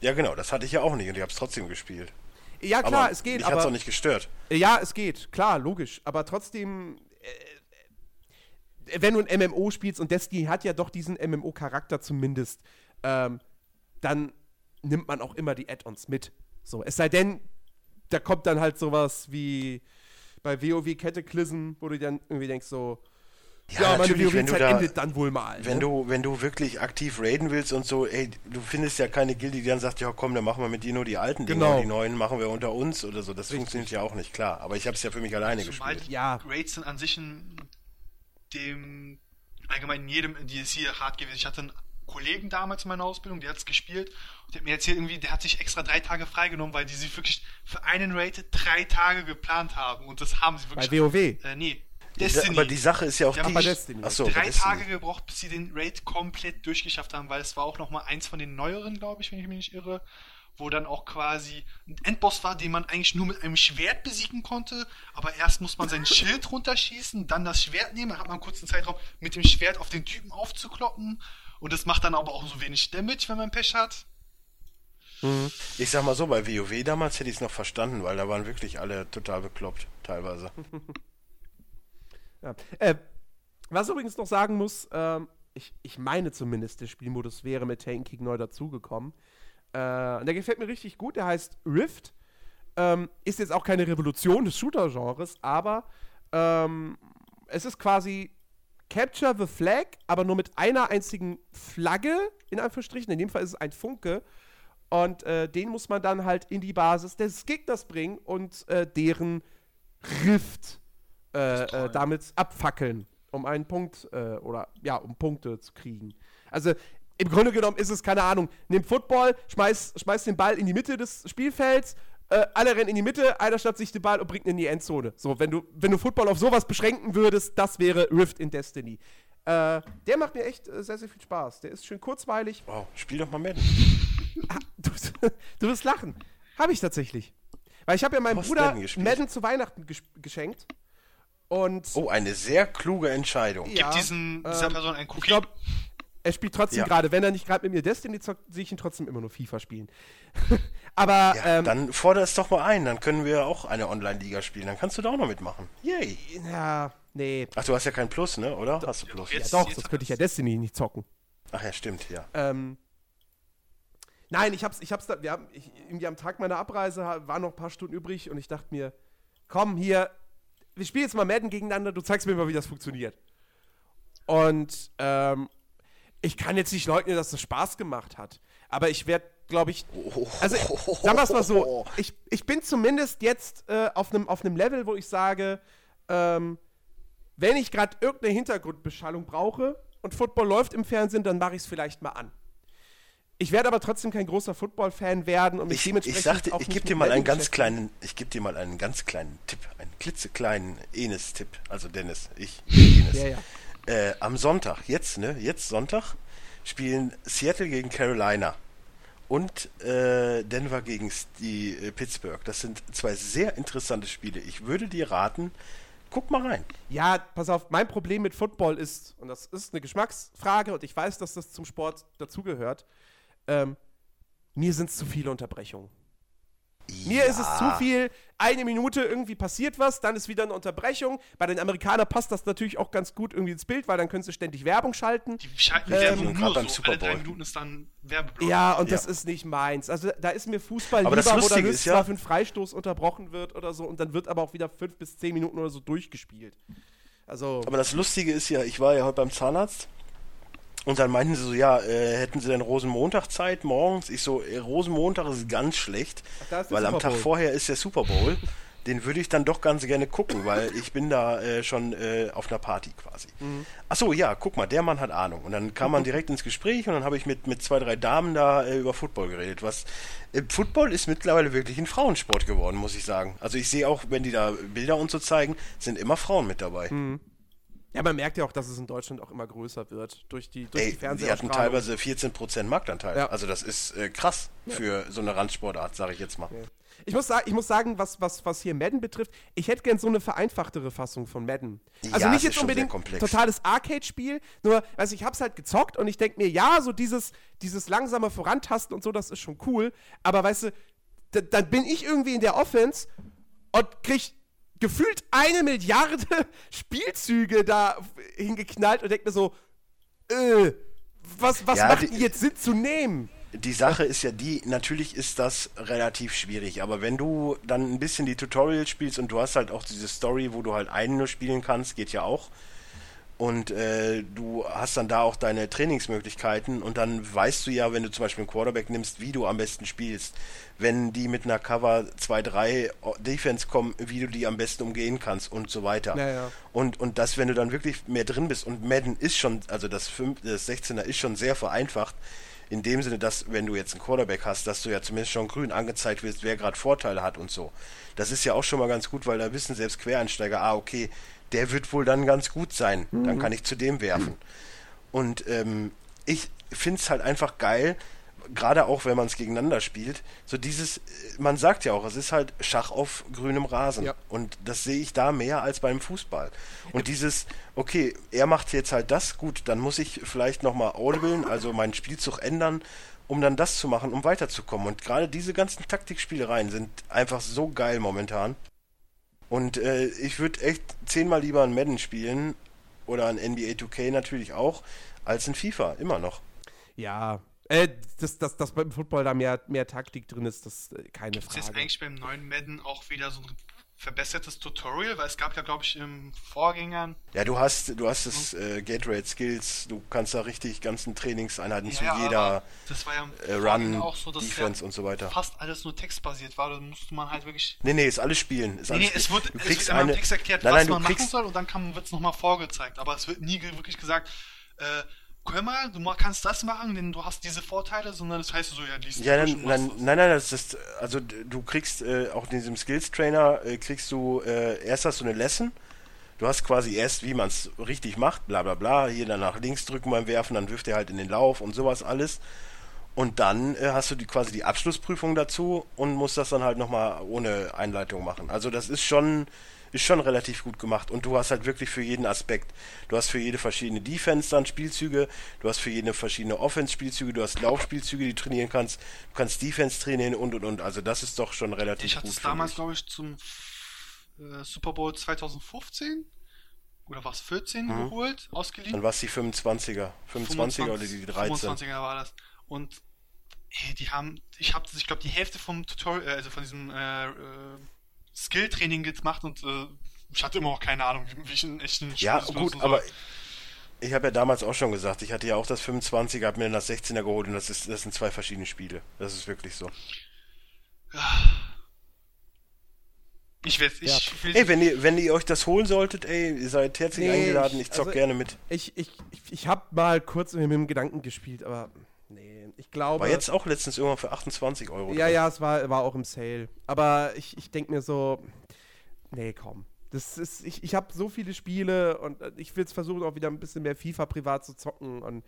Ja genau, das hatte ich ja auch nicht und ich hab's trotzdem gespielt. Ja klar, aber es geht. Mich hat's auch nicht gestört. Ja, es geht, klar, logisch. Aber trotzdem, wenn du ein MMO spielst und Destiny hat ja doch diesen MMO-Charakter zumindest, ähm, dann nimmt man auch immer die Add-ons mit. So, es sei denn, da kommt dann halt sowas wie bei WoW Cataclysm, wo du dann irgendwie denkst so, ja, ja meine WoW-Zeit da, endet dann wohl mal. Wenn, ne? du, wenn du wirklich aktiv raiden willst und so, ey, du findest ja keine Gilde, die dann sagt, ja komm, dann machen wir mit dir nur die alten Dinge, genau. die neuen machen wir unter uns oder so. Das Richtig. funktioniert ja auch nicht, klar. Aber ich habe es ja für mich alleine Zumal gespielt. Ja. Raids sind an sich ein dem allgemein in jedem DLC hart gewesen. Ich hatte einen Kollegen damals in meiner Ausbildung, der hat es gespielt und der hat mir erzählt, irgendwie, der hat sich extra drei Tage freigenommen, weil die sich wirklich für einen Raid drei Tage geplant haben und das haben sie wirklich. Bei WoW? Äh, nee. Destiny. Aber die Sache ist ja auch die. Bei Destiny. Achso, drei Tage gebraucht, bis sie den Raid komplett durchgeschafft haben, weil es war auch nochmal eins von den neueren, glaube ich, wenn ich mich nicht irre wo dann auch quasi ein Endboss war, den man eigentlich nur mit einem Schwert besiegen konnte, aber erst muss man sein Schild runterschießen, dann das Schwert nehmen, dann hat man einen kurzen Zeitraum mit dem Schwert auf den Typen aufzukloppen und das macht dann aber auch so wenig Damage, wenn man Pech hat. Mhm. Ich sag mal so, bei WoW damals hätte ich es noch verstanden, weil da waren wirklich alle total bekloppt, teilweise. ja. äh, was übrigens noch sagen muss, ähm, ich, ich meine zumindest, der Spielmodus wäre mit Tanking neu dazugekommen. Äh, der gefällt mir richtig gut. Der heißt Rift. Ähm, ist jetzt auch keine Revolution des Shooter-Genres, aber ähm, es ist quasi Capture the Flag, aber nur mit einer einzigen Flagge, in Anführungsstrichen. In dem Fall ist es ein Funke. Und äh, den muss man dann halt in die Basis des Gegners bringen und äh, deren Rift äh, äh damit abfackeln, um einen Punkt äh, oder ja, um Punkte zu kriegen. Also im Grunde genommen ist es, keine Ahnung, nimm Football, schmeiß, schmeiß den Ball in die Mitte des Spielfelds, äh, alle rennen in die Mitte, einer schnappt sich den Ball und bringt ihn in die Endzone. So, wenn du, wenn du Football auf sowas beschränken würdest, das wäre Rift in Destiny. Äh, der macht mir echt äh, sehr, sehr viel Spaß. Der ist schön kurzweilig. Wow, spiel doch mal Madden. ah, du, du wirst lachen. Habe ich tatsächlich. Weil ich habe ja meinem Bruder Madden zu Weihnachten ges geschenkt. Und oh, eine sehr kluge Entscheidung. Ja, Gib diesen, dieser ähm, Person ein Cookie. Ich glaube, er spielt trotzdem ja. gerade, wenn er nicht gerade mit mir Destiny zockt, sehe ich ihn trotzdem immer nur FIFA spielen. Aber ja, ähm, dann fordere es doch mal ein, dann können wir auch eine Online-Liga spielen. Dann kannst du da auch noch mitmachen. Yay. Ja, nee. Ach, du hast ja kein Plus, ne? Oder? Doch, hast du Plus? Jetzt, ja, doch, sonst könnte ich ja Destiny nicht zocken. Ach ja, stimmt, ja. Ähm, Nein, ich hab's, ich hab's da, wir haben, ich, irgendwie am Tag meiner Abreise waren noch ein paar Stunden übrig und ich dachte mir, komm hier, wir spielen jetzt mal Madden gegeneinander, du zeigst mir mal, wie das funktioniert. Und ähm, ich kann jetzt nicht leugnen, dass das Spaß gemacht hat. Aber ich werde, glaube ich, also sagen wir es mal so, ich, ich bin zumindest jetzt äh, auf einem auf einem Level, wo ich sage, ähm, wenn ich gerade irgendeine Hintergrundbeschallung brauche und Football läuft im Fernsehen, dann mache ich es vielleicht mal an. Ich werde aber trotzdem kein großer Football-Fan werden und mich Ich, dementsprechend ich sagte, auch ich gebe dir mal einen ganz kleinen, ich gebe dir mal einen ganz kleinen Tipp, einen klitzekleinen Enes-Tipp. Also Dennis, ich, Enes. Ja, ja. Äh, am Sonntag, jetzt, ne, jetzt Sonntag, spielen Seattle gegen Carolina und äh, Denver gegen die äh, Pittsburgh. Das sind zwei sehr interessante Spiele. Ich würde dir raten, guck mal rein. Ja, pass auf, mein Problem mit Football ist, und das ist eine Geschmacksfrage und ich weiß, dass das zum Sport dazugehört, ähm, mir sind es zu viele Unterbrechungen. Mir ist es zu viel, eine Minute irgendwie passiert was, dann ist wieder eine Unterbrechung. Bei den Amerikanern passt das natürlich auch ganz gut irgendwie ins Bild, weil dann können sie ständig Werbung schalten. Die schalten Ähm, Werbung gerade nur beim so. Super Alle drei. Minuten ist dann Werbeblock. Ja, und das Ja. ist nicht meins. Also da ist mir Fußball Aber lieber, das wo dann ist ja- für einen Freistoß unterbrochen wird oder so und dann wird aber auch wieder fünf bis zehn Minuten oder so durchgespielt. Also, Aber das Lustige ist ja, ich war ja heute beim Zahnarzt und dann meinten sie so, ja, äh, hätten sie denn Rosenmontag Zeit morgens? Ich so, äh, Rosenmontag ist ganz schlecht, Ach, ist weil am Tag vorher ist der Super Bowl. Den würde ich dann doch ganz gerne gucken, weil ich bin da äh, schon äh, auf einer Party quasi. Mhm. Ach so, ja, guck mal, der Mann hat Ahnung. Und dann kam man direkt ins Gespräch und dann habe ich mit, mit zwei, drei Damen da äh, über Football geredet. Was äh, Football ist mittlerweile wirklich ein Frauensport geworden, muss ich sagen. Also ich sehe auch, wenn die da Bilder und so zeigen, sind immer Frauen mit dabei. Ja, man merkt ja auch, dass es in Deutschland auch immer größer wird durch die, durch Ey, die die hatten Fernsehausstrahlung. teilweise 14% Marktanteil. Ja. Also das ist äh, krass für so eine Randsportart, sage ich jetzt mal. Ich muss, ich muss sagen, was, was, was hier Madden betrifft, ich hätte gern so eine vereinfachtere Fassung von Madden. Also Ja, nicht jetzt schon unbedingt totales Arcade-Spiel, nur, also ich hab's halt gezockt und ich denke mir, ja, so dieses, dieses langsame Vorantasten und so, das ist schon cool, aber weißt du, da- dann bin ich irgendwie in der Offense und krieg gefühlt eine Milliarde Spielzüge da hingeknallt und denk mir so, äh, was, was Ja, macht die- jetzt Sinn zu nehmen? Die Sache ist ja die, natürlich ist das relativ schwierig, aber wenn du dann ein bisschen die Tutorials spielst und du hast halt auch diese Story, wo du halt einen nur spielen kannst, geht ja auch. Und äh, du hast dann da auch deine Trainingsmöglichkeiten und dann weißt du ja, wenn du zum Beispiel einen Quarterback nimmst, wie du am besten spielst. Wenn die mit einer Cover 2-3 Defense kommen, wie du die am besten umgehen kannst und so weiter. Ja, ja. Und, und das, wenn du dann wirklich mehr drin bist und Madden ist schon, also das, 5, das 16er ist schon sehr vereinfacht, in dem Sinne, dass wenn du jetzt einen Quarterback hast, dass du ja zumindest schon grün angezeigt wirst, wer gerade Vorteile hat und so. Das ist ja auch schon mal ganz gut, weil da wissen selbst Quereinsteiger, ah, okay, der wird wohl dann ganz gut sein. Dann kann ich zu dem werfen. Und ähm, ich finde es halt einfach geil, gerade auch wenn man es gegeneinander spielt, so dieses, äh, man sagt ja auch, es ist halt Schach auf grünem Rasen. Ja. Und das sehe ich da mehr als beim Fußball. Und dieses, okay, er macht jetzt halt das, gut, dann muss ich vielleicht nochmal audiblen, also meinen Spielzug ändern, um dann das zu machen, um weiterzukommen. Und gerade diese ganzen Taktikspielereien sind einfach so geil momentan. Und äh, ich würde echt zehnmal lieber ein Madden spielen oder ein NBA 2K natürlich auch, als ein FIFA, immer noch. Ja, äh, dass, dass, dass beim Football da mehr, mehr Taktik drin ist, das äh, keine Ist jetzt Frage. eigentlich beim neuen Madden auch wieder so ein verbessertes Tutorial, weil es gab ja, glaube ich, im Vorgängern Ja, du hast, du hast das äh, Gatorade Skills, du kannst da richtig ganzen Trainingseinheiten zu Ja, jeder das war ja äh, Run, auch so, dass Defense ja und so weiter. fast alles nur textbasiert war. Da musste man halt wirklich. Nee, nee, ist alles Spielen. Ist Nee, alles nee, es wird, du es kriegst wird immer im eine, Text erklärt, nein, was nein, du man machen kriegst, soll und dann wird es nochmal vorgezeigt. Aber es wird nie wirklich gesagt, äh, guck mal, du kannst das machen, denn du hast diese Vorteile, sondern das heißt so, ja, liest Ja, und machst nein, nein, nein, das ist, also du kriegst äh, auch in diesem Skills Trainer, äh, kriegst du, äh, erst hast du eine Lesson, du hast quasi erst, wie man es richtig macht, bla bla bla, hier dann nach links drücken beim Werfen, dann wirft er halt in den Lauf und sowas alles. Und dann äh, hast du die quasi die Abschlussprüfung dazu und musst das dann halt nochmal ohne Einleitung machen. Also das ist schon, ist schon relativ gut gemacht. Und du hast halt wirklich für jeden Aspekt. Du hast für jede verschiedene Defense dann Spielzüge, du hast für jede verschiedene Offense-Spielzüge, du hast Laufspielzüge, die du trainieren kannst, du kannst Defense trainieren und und und. Also das ist doch schon relativ Ich hatte gut. es damals, glaube ich, zum äh, Super Bowl 2015 oder was 14 Mhm. geholt, ausgeliehen. Dann war es die 25er. 25er oder die 13. 25er war das. Und Ey, die haben, ich habe, ich glaube, die Hälfte vom Tutorial, äh, also von diesem äh, äh, Skill-Training gemacht und äh, ich hatte immer noch keine Ahnung, wie ich einen echten Ja, Spiel gut, benutzen aber soll. ich habe ja damals auch schon gesagt, ich hatte ja auch das 25er, habe mir dann das 16er geholt und das, ist, das sind zwei verschiedene Spiele. Das ist wirklich so. Ich will, ich Ja. will Ey, wenn ihr, wenn ihr euch das holen solltet, ey, ihr seid herzlich Nee, eingeladen, ich- ich zock also- gerne mit. Ich, ich, ich, habe mal kurz mit dem Gedanken gespielt, aber ich glaube. War jetzt auch letztens irgendwann für 28 Euro. Ja, drin. ja, es war, war auch im Sale. Aber ich, ich denke mir so, nee, komm. Das ist, ich, ich habe so viele Spiele und äh, ich will jetzt versuchen, auch wieder ein bisschen mehr FIFA privat zu zocken. Und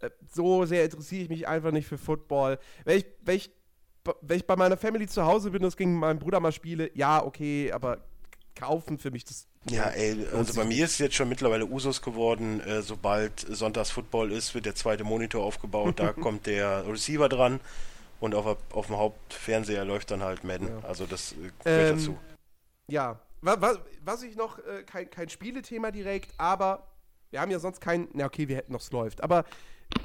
äh, so sehr interessiere ich mich einfach nicht für Football. Wenn ich, wenn ich, wenn ich bei meiner Family zu Hause bin und es gegen meinen Bruder mal spiele, ja, okay, aber kaufen für mich das. Ja, ey, also bei mir ist es jetzt schon mittlerweile Usus geworden, äh, sobald Sonntags Football ist, wird der zweite Monitor aufgebaut, da kommt der Receiver dran und auf, auf dem Hauptfernseher läuft dann halt Madden. Ja. Also das äh, gehört Ähm, dazu. Ja, wa, wa, was ich noch, äh, kein, kein Spielethema direkt, aber wir haben ja sonst kein, na okay, wir hätten noch es läuft, aber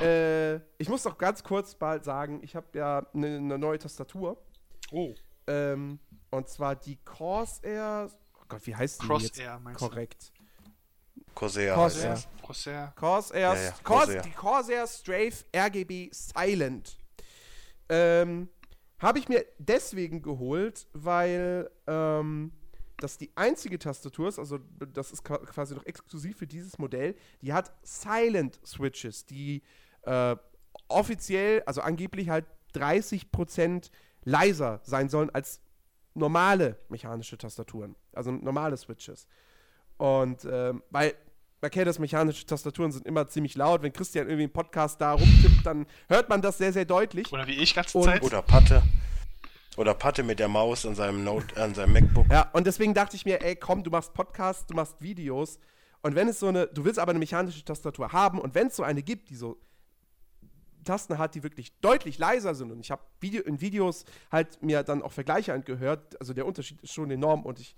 äh, ich muss noch ganz kurz bald sagen, ich habe ja eine ne neue Tastatur Oh, ähm, und zwar die Corsair, Gott, wie heißt die jetzt meinst du? korrekt? Corsair Corsair. heißt. Corsair. Corsair, Ja, ja, Cors, Corsair. die Corsair Strafe RGB Silent. Ähm, habe ich mir deswegen geholt, weil ähm, das die einzige Tastatur ist, also das ist qua- quasi noch exklusiv für dieses Modell, die hat Silent Switches, die äh, offiziell, also angeblich halt 30% leiser sein sollen als normale mechanische Tastaturen, also normale Switches. Und ähm, weil man kennt das, mechanische Tastaturen sind immer ziemlich laut. Wenn Christian irgendwie im Podcast da rumtippt, dann hört man das sehr, sehr deutlich. Oder wie ich ganze Und- Zeit. Oder Patte. Oder Patte mit der Maus an seinem Note, an seinem MacBook. Ja, und deswegen dachte ich mir, ey, komm, du machst Podcasts, du machst Videos. Und wenn es so eine, du willst aber eine mechanische Tastatur haben und wenn es so eine gibt, die so Tasten hat, die wirklich deutlich leiser sind und ich habe Video, in Videos halt mir dann auch Vergleiche angehört, also der Unterschied ist schon enorm und ich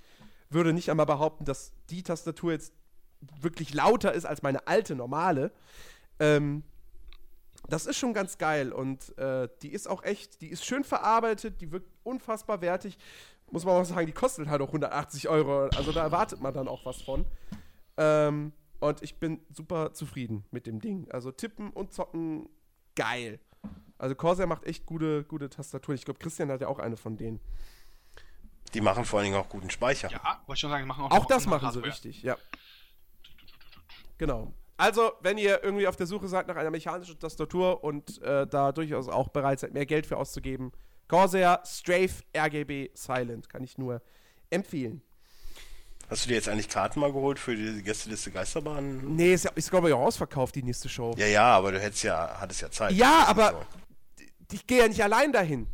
würde nicht einmal behaupten, dass die Tastatur jetzt wirklich lauter ist als meine alte normale. Ähm, das ist schon ganz geil und äh, die ist auch echt, die ist schön verarbeitet, die wirkt unfassbar wertig. Muss man auch sagen, die kostet halt auch 180 Euro, also da erwartet man dann auch was von. Ähm, und ich bin super zufrieden mit dem Ding. Also tippen und zocken, geil. Also Corsair macht echt gute, gute Tastaturen. Ich glaube, Christian hat ja auch eine von denen. Die machen vor allen Dingen auch guten Speicher. Ja, wollte ich schon sagen, die machen auch Auch das machen sie richtig, ja. Genau. Also, wenn ihr irgendwie auf der Suche seid nach einer mechanischen Tastatur und äh, da durchaus auch bereit seid, mehr Geld für auszugeben, Corsair Strafe RGB Silent kann ich nur empfehlen. Hast du dir jetzt eigentlich Karten mal geholt für die Gästeliste Geisterbahn? Nee, ist, ist glaube ich auch ausverkauft, die nächste Show. Ja, ja, aber du hättest ja, hattest ja Zeit. Ja, aber- so. Ich gehe ja nicht allein dahin.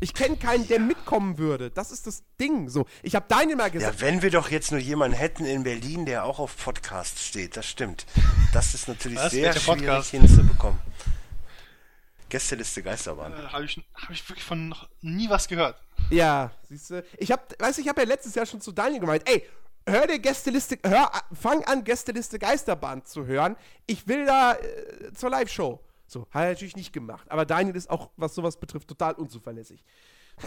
Ich kenne keinen, der mitkommen würde. Das ist das Ding. So, ich habe Daniel mal gesagt. Ja, wenn wir doch jetzt nur jemanden hätten in Berlin, der auch auf Podcasts steht, das stimmt. Das ist natürlich Was? sehr schwierig Podcast? hinzubekommen. Gästeliste Geisterbahn. Äh, habe ich, hab ich wirklich von noch nie was gehört. Ja, siehst du. Ich hab, weißt du, ich habe ja letztes Jahr schon zu Daniel gemeint, ey, hör dir Gästeliste, hör, fang an, Gästeliste Geisterbahn zu hören. Ich will da äh, zur Live-Show. So, hat er natürlich nicht gemacht. Aber Daniel ist auch, was sowas betrifft, total unzuverlässig.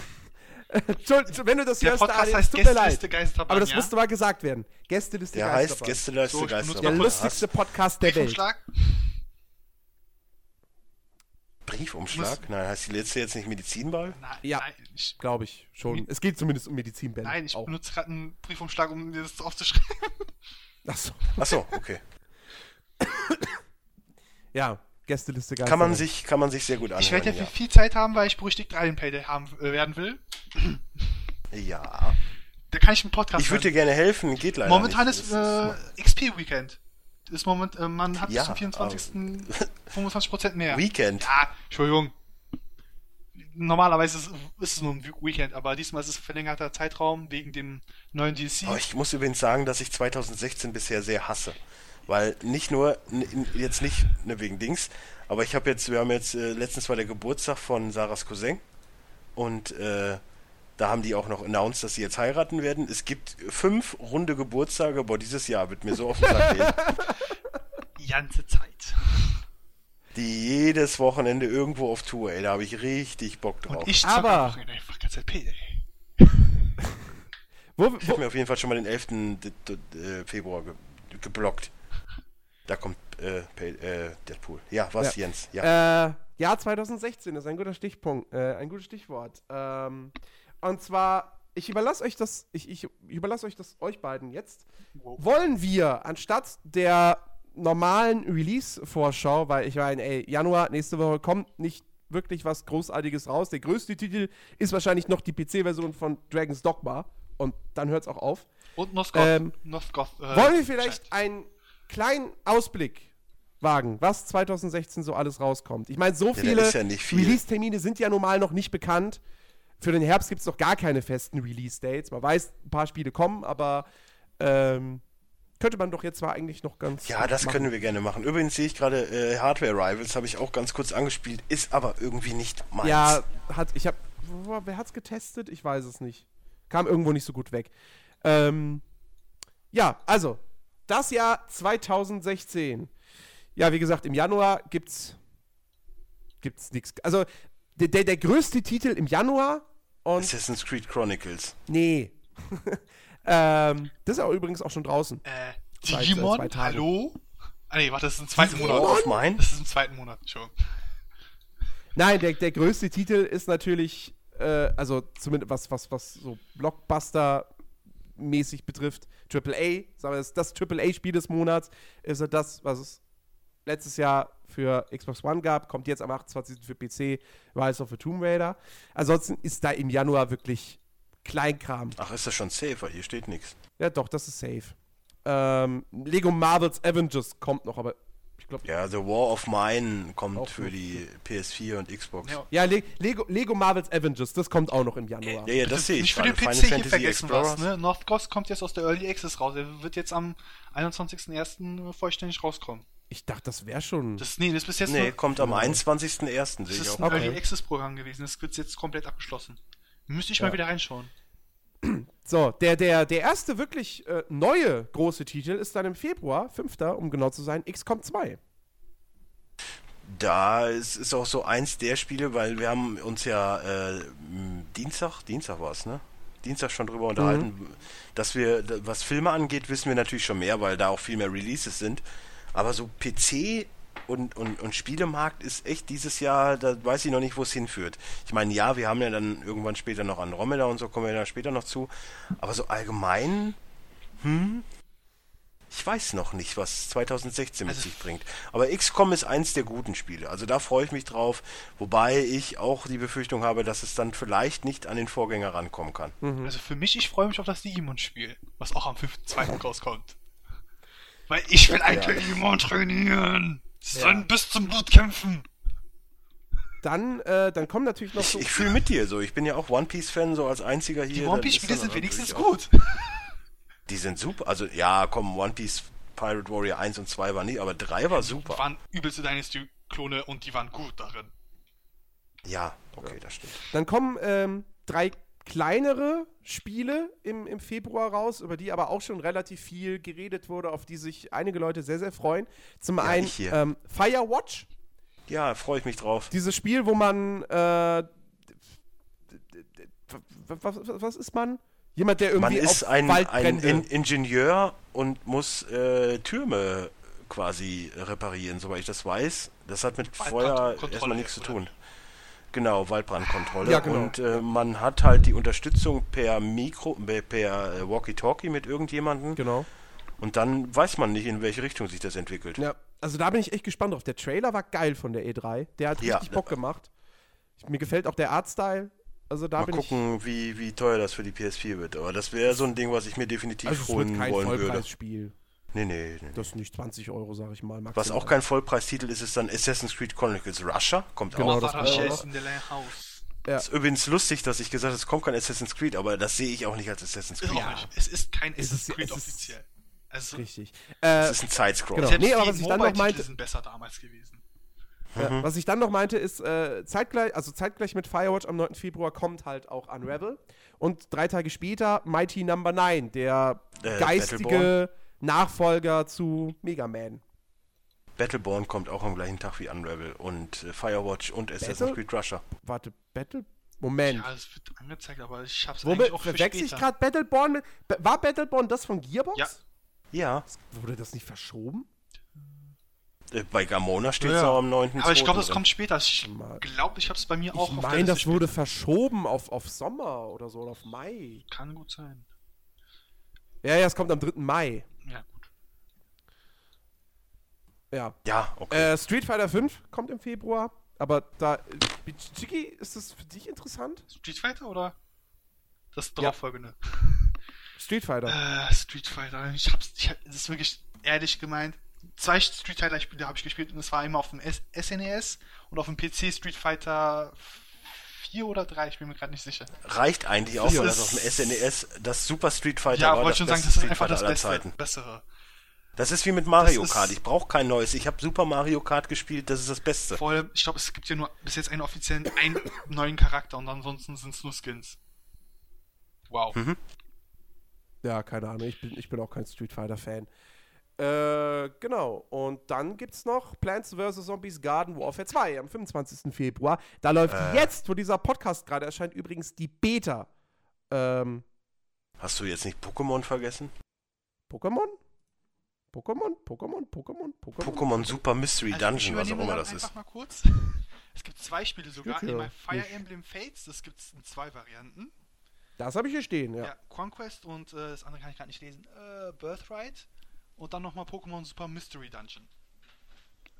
Entschuldigung, wenn du das Der hörst, Podcast Daniel, heißt es tut mir Gästeliste leid. Geisterbahn, Aber das ja? musste mal gesagt werden. Gästeliste Der heißt Geisterbahn. Gästeliste So, Der lustigste Podcast der Welt. Briefumschlag? Briefumschlag? Nein, heißt die letzte jetzt nicht Medizinball? Nein, Ja. Glaube ich schon. Es geht zumindest um Medizinbälle. nein, ich auch. benutze gerade einen Briefumschlag, um dir das draufzuschreiben. Achso. Achso, okay. Ja, Gästeliste Geisterbahn. Kann man sich, kann man sich sehr gut anhören. Ich werde ja ja. viel Zeit haben, weil ich berüchtigt Payday haben äh, werden will. ja. Da kann ich einen Podcast Ich würde dir gerne helfen, geht leider Momentan nicht. ist äh, XP Weekend. Ist moment, äh, man hat Ja, bis zum 24. 25% mehr. Weekend. Ja, Entschuldigung. Normalerweise ist, ist es nur ein Weekend, aber diesmal ist es ein verlängerter Zeitraum wegen dem neuen DLC. Aber ich muss übrigens sagen, dass ich 2016 bisher sehr hasse. Weil nicht nur, jetzt nicht ne, wegen Dings, aber ich habe jetzt, wir haben jetzt, äh, letztens war der Geburtstag von Sarahs Cousin und äh, da haben die auch noch announced, dass sie jetzt heiraten werden. Es gibt fünf runde Geburtstage, boah, dieses Jahr wird mir so auf den Sack gehen. Die ganze Zeit. die jedes Wochenende irgendwo auf Tour, ey. Da habe ich richtig Bock drauf. Und ich Aber- einfach in einfach ganz Payday. Wo, Ich wo, habe mir auf jeden Fall schon mal den 11. D- D- äh, Februar ge geblockt. Da kommt äh, Pay äh, Deadpool. Ja, was, Ja. Jens? Ja. Äh, ja, 2016 ist ein guter Stichpunkt, äh, ein gutes Stichwort. Ähm, und zwar, ich überlasse euch das, ich, ich überlasse euch das euch beiden jetzt. Wow. Wollen wir anstatt der normalen Release-Vorschau, weil ich meine, ey, Januar, nächste Woche kommt nicht wirklich was Großartiges raus. Der größte Titel ist wahrscheinlich noch die PC-Version von Dragon's Dogma. Und dann hört es auch auf. Und Nosgoth. Ähm, Nosgoth äh, Wollen wir vielleicht Chat. einen kleinen Ausblick wagen, was 2016 so alles rauskommt? Ich meine, so da viele ja viel. Release-Termine sind ja normal noch nicht bekannt. Für den Herbst gibt es noch gar keine festen Release-Dates. Man weiß, ein paar Spiele kommen, aber ähm, könnte man doch jetzt zwar eigentlich noch ganz. Ja, das machen. können wir gerne machen. Übrigens sehe ich gerade äh, Hardware Rivals, habe ich auch ganz kurz angespielt, ist aber irgendwie nicht meins. Ja, hat, ich habe. Wer hat's getestet? Ich weiß es nicht. Kam irgendwo nicht so gut weg. Ähm, ja, also, das Jahr 2016. Ja, wie gesagt, im Januar gibt's. Gibt's nichts. Also, der, der, der größte Titel im Januar und. Assassin's Creed Chronicles. Nee. ähm, das ist auch übrigens auch schon draußen. Äh, Zwei- Digimon, zwei Tage. hallo? Ah nee, warte, das ist im zweiten War Monat. auf mein? Das ist im zweiten Monat schon. Nein, der, der größte Titel ist natürlich, äh, also zumindest was, was, was so Blockbuster-mäßig betrifft, AAA, sagen wir das, das AAA-Spiel des Monats ist das, was es letztes Jahr für Xbox One gab, kommt jetzt am 28. für PC, Rise of the Tomb Raider. Ansonsten ist da im Januar wirklich Kleinkram. Ach, ist das schon safe? Weil Hier steht nichts. Ja, doch, das ist safe. Ähm, Lego Marvel's Avengers kommt noch, aber ich glaube, Ja, The War of Mine kommt Auch für die PS4 und Xbox. Ja. ja, Le Lego, Lego Marvel's Avengers, das kommt auch noch im Januar. Ja, ja, das sehe ich Nicht für den. PC hier vergessen was, ne? Northghost kommt jetzt aus der Early Access raus. Er wird jetzt am 21.01. vollständig rauskommen. Ich dachte, das wäre schon. Das, nee, das ist bis jetzt Nee, kommt am Genau. 21.01. das sehe ich ist ein Okay. Early Access Programm gewesen. Das wird jetzt komplett abgeschlossen. Müsste ich Ja. mal wieder reinschauen. So, der, der, der erste wirklich äh, neue große Titel ist dann im Februar, 5. um genau zu sein, XCOM 2. Da ist, ist auch so eins der Spiele, weil wir haben uns ja äh, Dienstag, Dienstag war es, ne? Dienstag schon drüber unterhalten, dass wir, was Filme angeht, wissen wir natürlich schon mehr, weil da auch viel mehr Releases sind. Aber so PC und, und, und Spielemarkt ist echt dieses Jahr, da weiß ich noch nicht, wo es hinführt. Ich meine, ja, wir haben ja dann irgendwann später noch Andromeda und so, kommen wir dann später noch zu. Aber so allgemein, hm, ich weiß noch nicht, was 2016 mit Also- sich bringt. Aber XCOM ist eins der guten Spiele. Also da freue ich mich drauf. Wobei ich auch die Befürchtung habe, dass es dann vielleicht nicht an den Vorgänger rankommen kann. Also für mich, ich freue mich auf das Digimon-Spiel, was auch am 5.2. rauskommt. Weil ich will ein Ja. Digimon trainieren. Dann bis zum Blut kämpfen. Dann, äh, dann kommen natürlich noch Ich, so. ich fühle mit dir so. Ich bin ja auch One Piece-Fan, so als einziger hier. Die One Piece-Spiele sind wenigstens gut. Die sind super. Also ja, komm, One Piece Pirate Warrior 1 und 2 war nicht, aber 3 war super. waren übelste Dynasty-Klone und die waren gut darin. Ja, okay, das stimmt. Dann kommen ähm, drei kleinere Spiele im, im Februar raus, über die aber auch schon relativ viel geredet wurde, auf die sich einige Leute sehr, sehr freuen. Zum einen ich hier. ähm, Firewatch, Ja, freue ich mich drauf. dieses Spiel, wo man äh, was, was, was ist man? Jemand, der Man irgendwie ist auf ein, ein In Ingenieur und muss äh, Türme quasi reparieren, soweit ich das weiß. Das hat mit Feuer erstmal nichts zu oder? tun. Genau, Waldbrandkontrolle. Ja, genau. Und äh, man hat halt die Unterstützung per Mikro, per, per äh, Walkie-Talkie mit irgendjemandem. Genau. Und dann weiß man nicht, in welche Richtung sich das entwickelt. Ja, also da bin ich echt gespannt drauf. Der Trailer war geil von der E3. Der hat Ja. richtig Bock gemacht. Mir gefällt auch der Artstyle. Also da Mal bin gucken, wie, wie teuer das für die PS4 wird. Aber das wäre so ein Ding, was ich mir ich. definitiv Also holen wollen würde. Vollpreisspiel. Nee, nee, nee. Das ist nicht 20 Euro, sag ich mal. Was maximal. auch kein Vollpreistitel ist, ist dann Assassin's Creed Chronicles Russia. Kommt Genau, auch. das war war das auch- in der Haus. Ja. Ist übrigens lustig, dass ich gesagt habe, es kommt kein Assassin's Creed, aber das sehe ich auch nicht als Assassin's Creed. nicht. Es ist kein Es Assassin's ist- Creed es ist- offiziell. Also, Richtig. Es Äh, ist ein Sidescroll. Genau. Nee, aber die was ich dann noch meinte- sind besser damals gewesen. ja, was ich dann noch meinte, ist, äh, zeitgleich, also zeitgleich mit Firewatch am 9. Februar kommt halt auch Unravel. Und drei Tage später Mighty Number 9, der Äh, geistige Battleborn. Nachfolger zu Mega Man. Battleborn kommt auch am gleichen Tag wie Unravel und äh, Firewatch und Assassin's Battle- Creed Russia. Warte, Battle. Moment. Ja, es wird angezeigt, aber ich hab's Womit eigentlich auch für verwechsel ich später. gerade Battleborn mit. War Battleborn das von Gearbox? Ja. Ja, Wurde das nicht verschoben? äh, bei Gamona steht es Ja. auch am 9. Aber ich glaube, das drin. kommt später. Ich glaube, ich hab's bei mir auch Ich auf der meine, das wurde verschoben auf, auf Sommer oder so, oder auf Mai. Kann gut sein. Ja, ja, es kommt am 3. Mai. Ja. Ja. Ja, okay. Äh, Street Fighter 5 kommt im Februar. Aber da. äh, Chiki, ist das für dich interessant? Street Fighter oder das Ja. darauffolgende? Street Fighter. Äh, Street Fighter. Ich hab's, ich, das ist wirklich ehrlich gemeint. Zwei Street Fighter Spiele habe ich gespielt und es war immer auf dem S SNES und auf dem PC Street Fighter 4 oder 3, ich bin mir gerade nicht sicher. Reicht eigentlich auch, Ja. weil das auf dem SNES das Super Street Fighter Ja, war. wollte schon sagen, das ist Street einfach Fighter das Beste. Bessere. Das ist wie mit Mario Das Kart. Ich brauche kein neues. Ich habe Super Mario Kart gespielt. Das ist das Beste. Vor allem, ich glaube, es gibt ja nur bis jetzt einen offiziellen, einen neuen Charakter und ansonsten sind es nur Skins. Wow. Mhm. Ja, keine Ahnung. Ich bin, ich bin auch kein Street Fighter-Fan. Äh, genau. Und dann gibt's noch Plants vs. Zombies Garden Warfare 2 am 25. Februar. Da läuft Äh. jetzt, wo dieser Podcast gerade erscheint, übrigens die Beta. Ähm, Hast du jetzt nicht Pokémon vergessen? Pokémon? Pokémon? Pokémon? Pokémon? Pokémon? Pokémon Super Mystery Also, Dungeon, was auch immer das ist. mal kurz. Es gibt zwei Spiele sogar. Hier Einmal Fire nicht. Emblem Fates, das gibt es in zwei Varianten. Das habe ich hier stehen, ja. Ja, Conquest und äh, das andere kann ich gerade nicht lesen. Äh, Birthright und dann nochmal Pokémon Super Mystery Dungeon.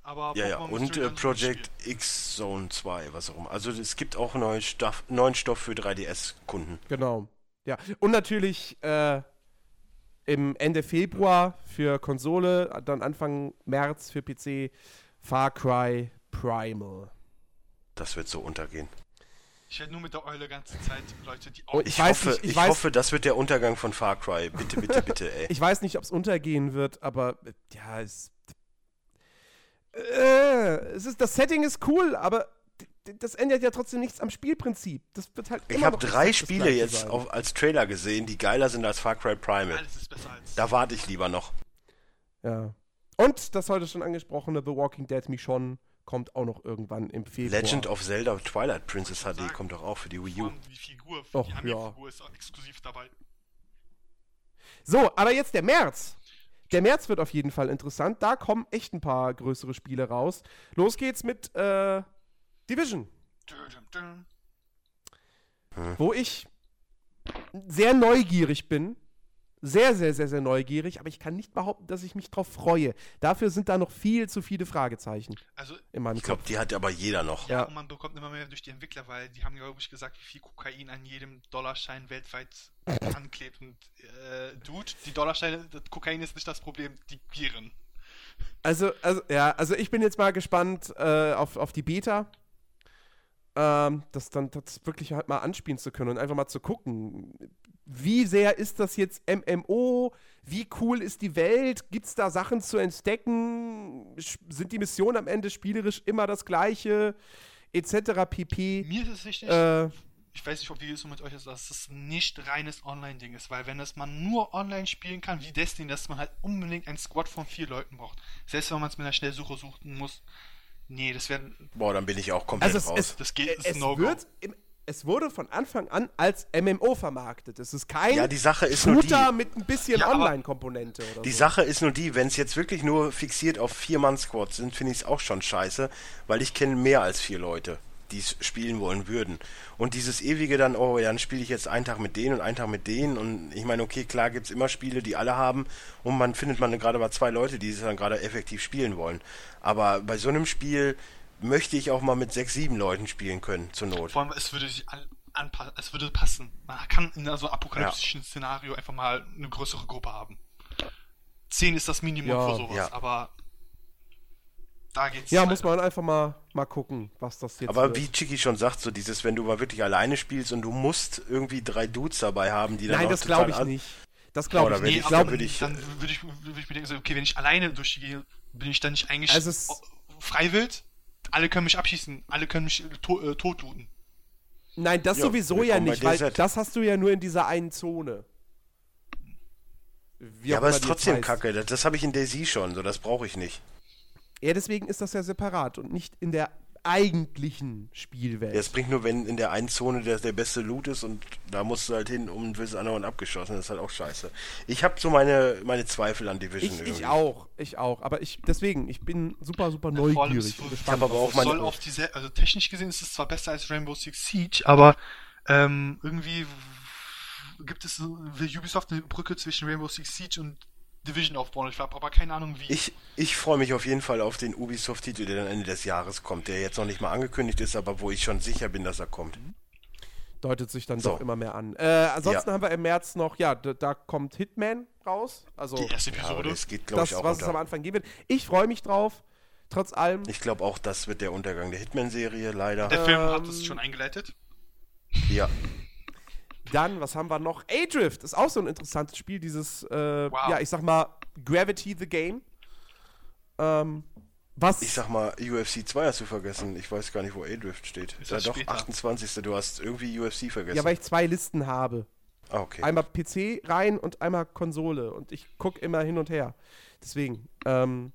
Aber Ja, ja. Und äh, Project X Zone 2, was auch immer. Also es gibt auch neuen Stoff, neuen Stoff für 3DS-Kunden. Genau. Ja. Und natürlich äh, im Ende Februar für Konsole, dann Anfang März für PC Far Cry Primal. Das wird so untergehen. Ich werde nur mit der Eule ganze Zeit Leute, die Oh, auch. Ich hoffe, nicht, ich ich weiß- hoffe, das wird der Untergang von Far Cry. Bitte, bitte, bitte, ey. Ich weiß nicht, ob es untergehen wird, aber äh, ja, es. Äh, es ist, das Setting ist cool, aber das ändert ja trotzdem nichts am Spielprinzip. Das wird halt Ich habe drei Spiele jetzt auf, als Trailer gesehen, die geiler sind als Far Cry Primal. Alles ist besser als. Da warte ich lieber noch. Ja. Und das heute schon angesprochene The Walking Dead Michonne kommt auch noch irgendwann im Februar. Legend of Zelda Twilight Princess HD Sagen. kommt doch auch für die Wii U. die Figur, Och, die ja. Anime-Figur ist auch exklusiv dabei. So, aber jetzt der März. Der März wird auf jeden Fall interessant. Da kommen echt ein paar größere Spiele raus. Los geht's mit äh, Division, wo ich sehr neugierig bin. Sehr, sehr, sehr, sehr neugierig, aber ich kann nicht behaupten, dass ich mich drauf freue. Dafür sind da noch viel zu viele Fragezeichen Also, in meinem Ich glaube, Kopf. die hat aber jeder noch. Ja. ja. und man bekommt immer mehr durch die Entwickler, weil die haben, glaube ich, gesagt, wie viel Kokain an jedem Dollarschein weltweit anklebt. Und, äh, Dude, die Dollarscheine, das Kokain ist nicht das Problem, die Viren. Also, also, ja, also ich bin jetzt mal gespannt äh, auf, auf die Beta. Ähm, das dann das wirklich halt mal anspielen zu können und einfach mal zu gucken, wie sehr ist das jetzt MMO, wie cool ist die Welt, gibt es da Sachen zu entdecken, sind die Missionen am Ende spielerisch immer das gleiche, etc. pp. Mir ist es wichtig, Äh, ich weiß nicht, ob die so mit euch ist, dass es nicht reines Online-Ding ist, weil wenn das man nur online spielen kann, wie Destiny, dass man halt unbedingt ein Squad von vier Leuten braucht. Selbst wenn man es mit einer Schnellsuche suchen muss. Nee, das wäre. Boah, dann bin ich auch komplett also es, raus. es, Das geht- ist es, ein No-Go. wird im, es wurde von Anfang an als MMO vermarktet. Es ist kein ja, die Sache ist nur die. Shooter mit ein bisschen Ja, Online-Komponente oder Die so. Sache ist nur die, wenn es jetzt wirklich nur fixiert auf vier Mann-Squads sind, finde ich es auch schon scheiße, weil ich kenne mehr als vier Leute, die es spielen wollen würden. Und dieses ewige dann, oh, ja, dann spiele ich jetzt einen Tag mit denen und einen Tag mit denen. Und ich meine, okay, klar gibt es immer Spiele, die alle haben und man findet man gerade mal zwei Leute, die es dann gerade effektiv spielen wollen. Aber bei so einem Spiel möchte ich auch mal mit sechs, sieben Leuten spielen können, zur Not. Vor allem, es würde sich an, anpassen, es würde passen. Man kann in so einem apokalyptischen Szenario einfach mal eine größere Gruppe haben. Zehn ist das Minimum Ja, für sowas, ja. aber da geht's. Ja, halt- muss man einfach mal, mal gucken, was das jetzt Aber wird. wie Chiki schon sagt, so dieses, wenn du mal wirklich alleine spielst und du musst irgendwie drei Dudes dabei haben, die dann Nein, das glaube ich nicht. Das glaube Oder ich nicht. ich- Ich aber glaube, würde ich- dann würde ich, würde ich mir denken, so, okay, wenn ich alleine durchgehe, bin ich dann nicht eigentlich Also es- freiwillig? Alle können mich abschießen, alle können mich äh, to äh, totlooten. nein, das Ja, sowieso ja nicht, weil DZ. das hast du ja nur in dieser einen Zone. Wie Ja, aber immer ist trotzdem heißt. kacke. Das, das habe ich in Daisy schon, so das brauche ich nicht. Ja, deswegen ist das ja separat und nicht in der eigentlichen Spielwelt. Ja, es bringt nur, wenn in der einen Zone der, der beste Loot ist und da musst du halt hin und willst anderen abgeschossen. Das ist halt auch scheiße. Ich habe so meine, meine Zweifel an Division ich, irgendwie. ich auch, ich auch. Aber ich, deswegen, ich bin super, super Vor allem neugierig. gespannt. Ich hab aber auch meine- soll auf diese, also technisch gesehen ist es zwar besser als Rainbow Six Siege, aber ähm, irgendwie gibt es, will Ubisoft eine Brücke zwischen Rainbow Six Siege und Division aufbauen. Ich habe aber keine Ahnung wie. Ich, ich freue mich auf jeden Fall auf den Ubisoft-Titel, der dann Ende des Jahres kommt, der jetzt noch nicht mal angekündigt ist, aber wo ich schon sicher bin, dass er kommt. Deutet sich dann So. doch immer mehr an. Äh, ansonsten Ja. haben wir im März noch, ja, da, da kommt Hitman raus. Also die erste Ja, Episode. das geht, glaube das, ich, auch was es am unter. Anfang geben wird. Ich freue mich drauf. Trotz allem. Ich glaube auch, das wird der Untergang der Hitman-Serie, leider. der Film hat ähm, es schon eingeleitet. Ja, Dann, was haben wir noch? A-Drift ist auch so ein interessantes Spiel, dieses, äh, Wow. ja, ich sag mal, Gravity the Game. Ähm, was? ich sag mal, UFC 2 hast du vergessen. Ich weiß gar nicht, wo A-Drift steht. Ist ja, das doch, später? 28. Du hast irgendwie UFC vergessen. ja, weil ich zwei Listen habe. ah, okay. Einmal PC rein und einmal Konsole. Und ich gucke immer hin und her. Deswegen. Ähm,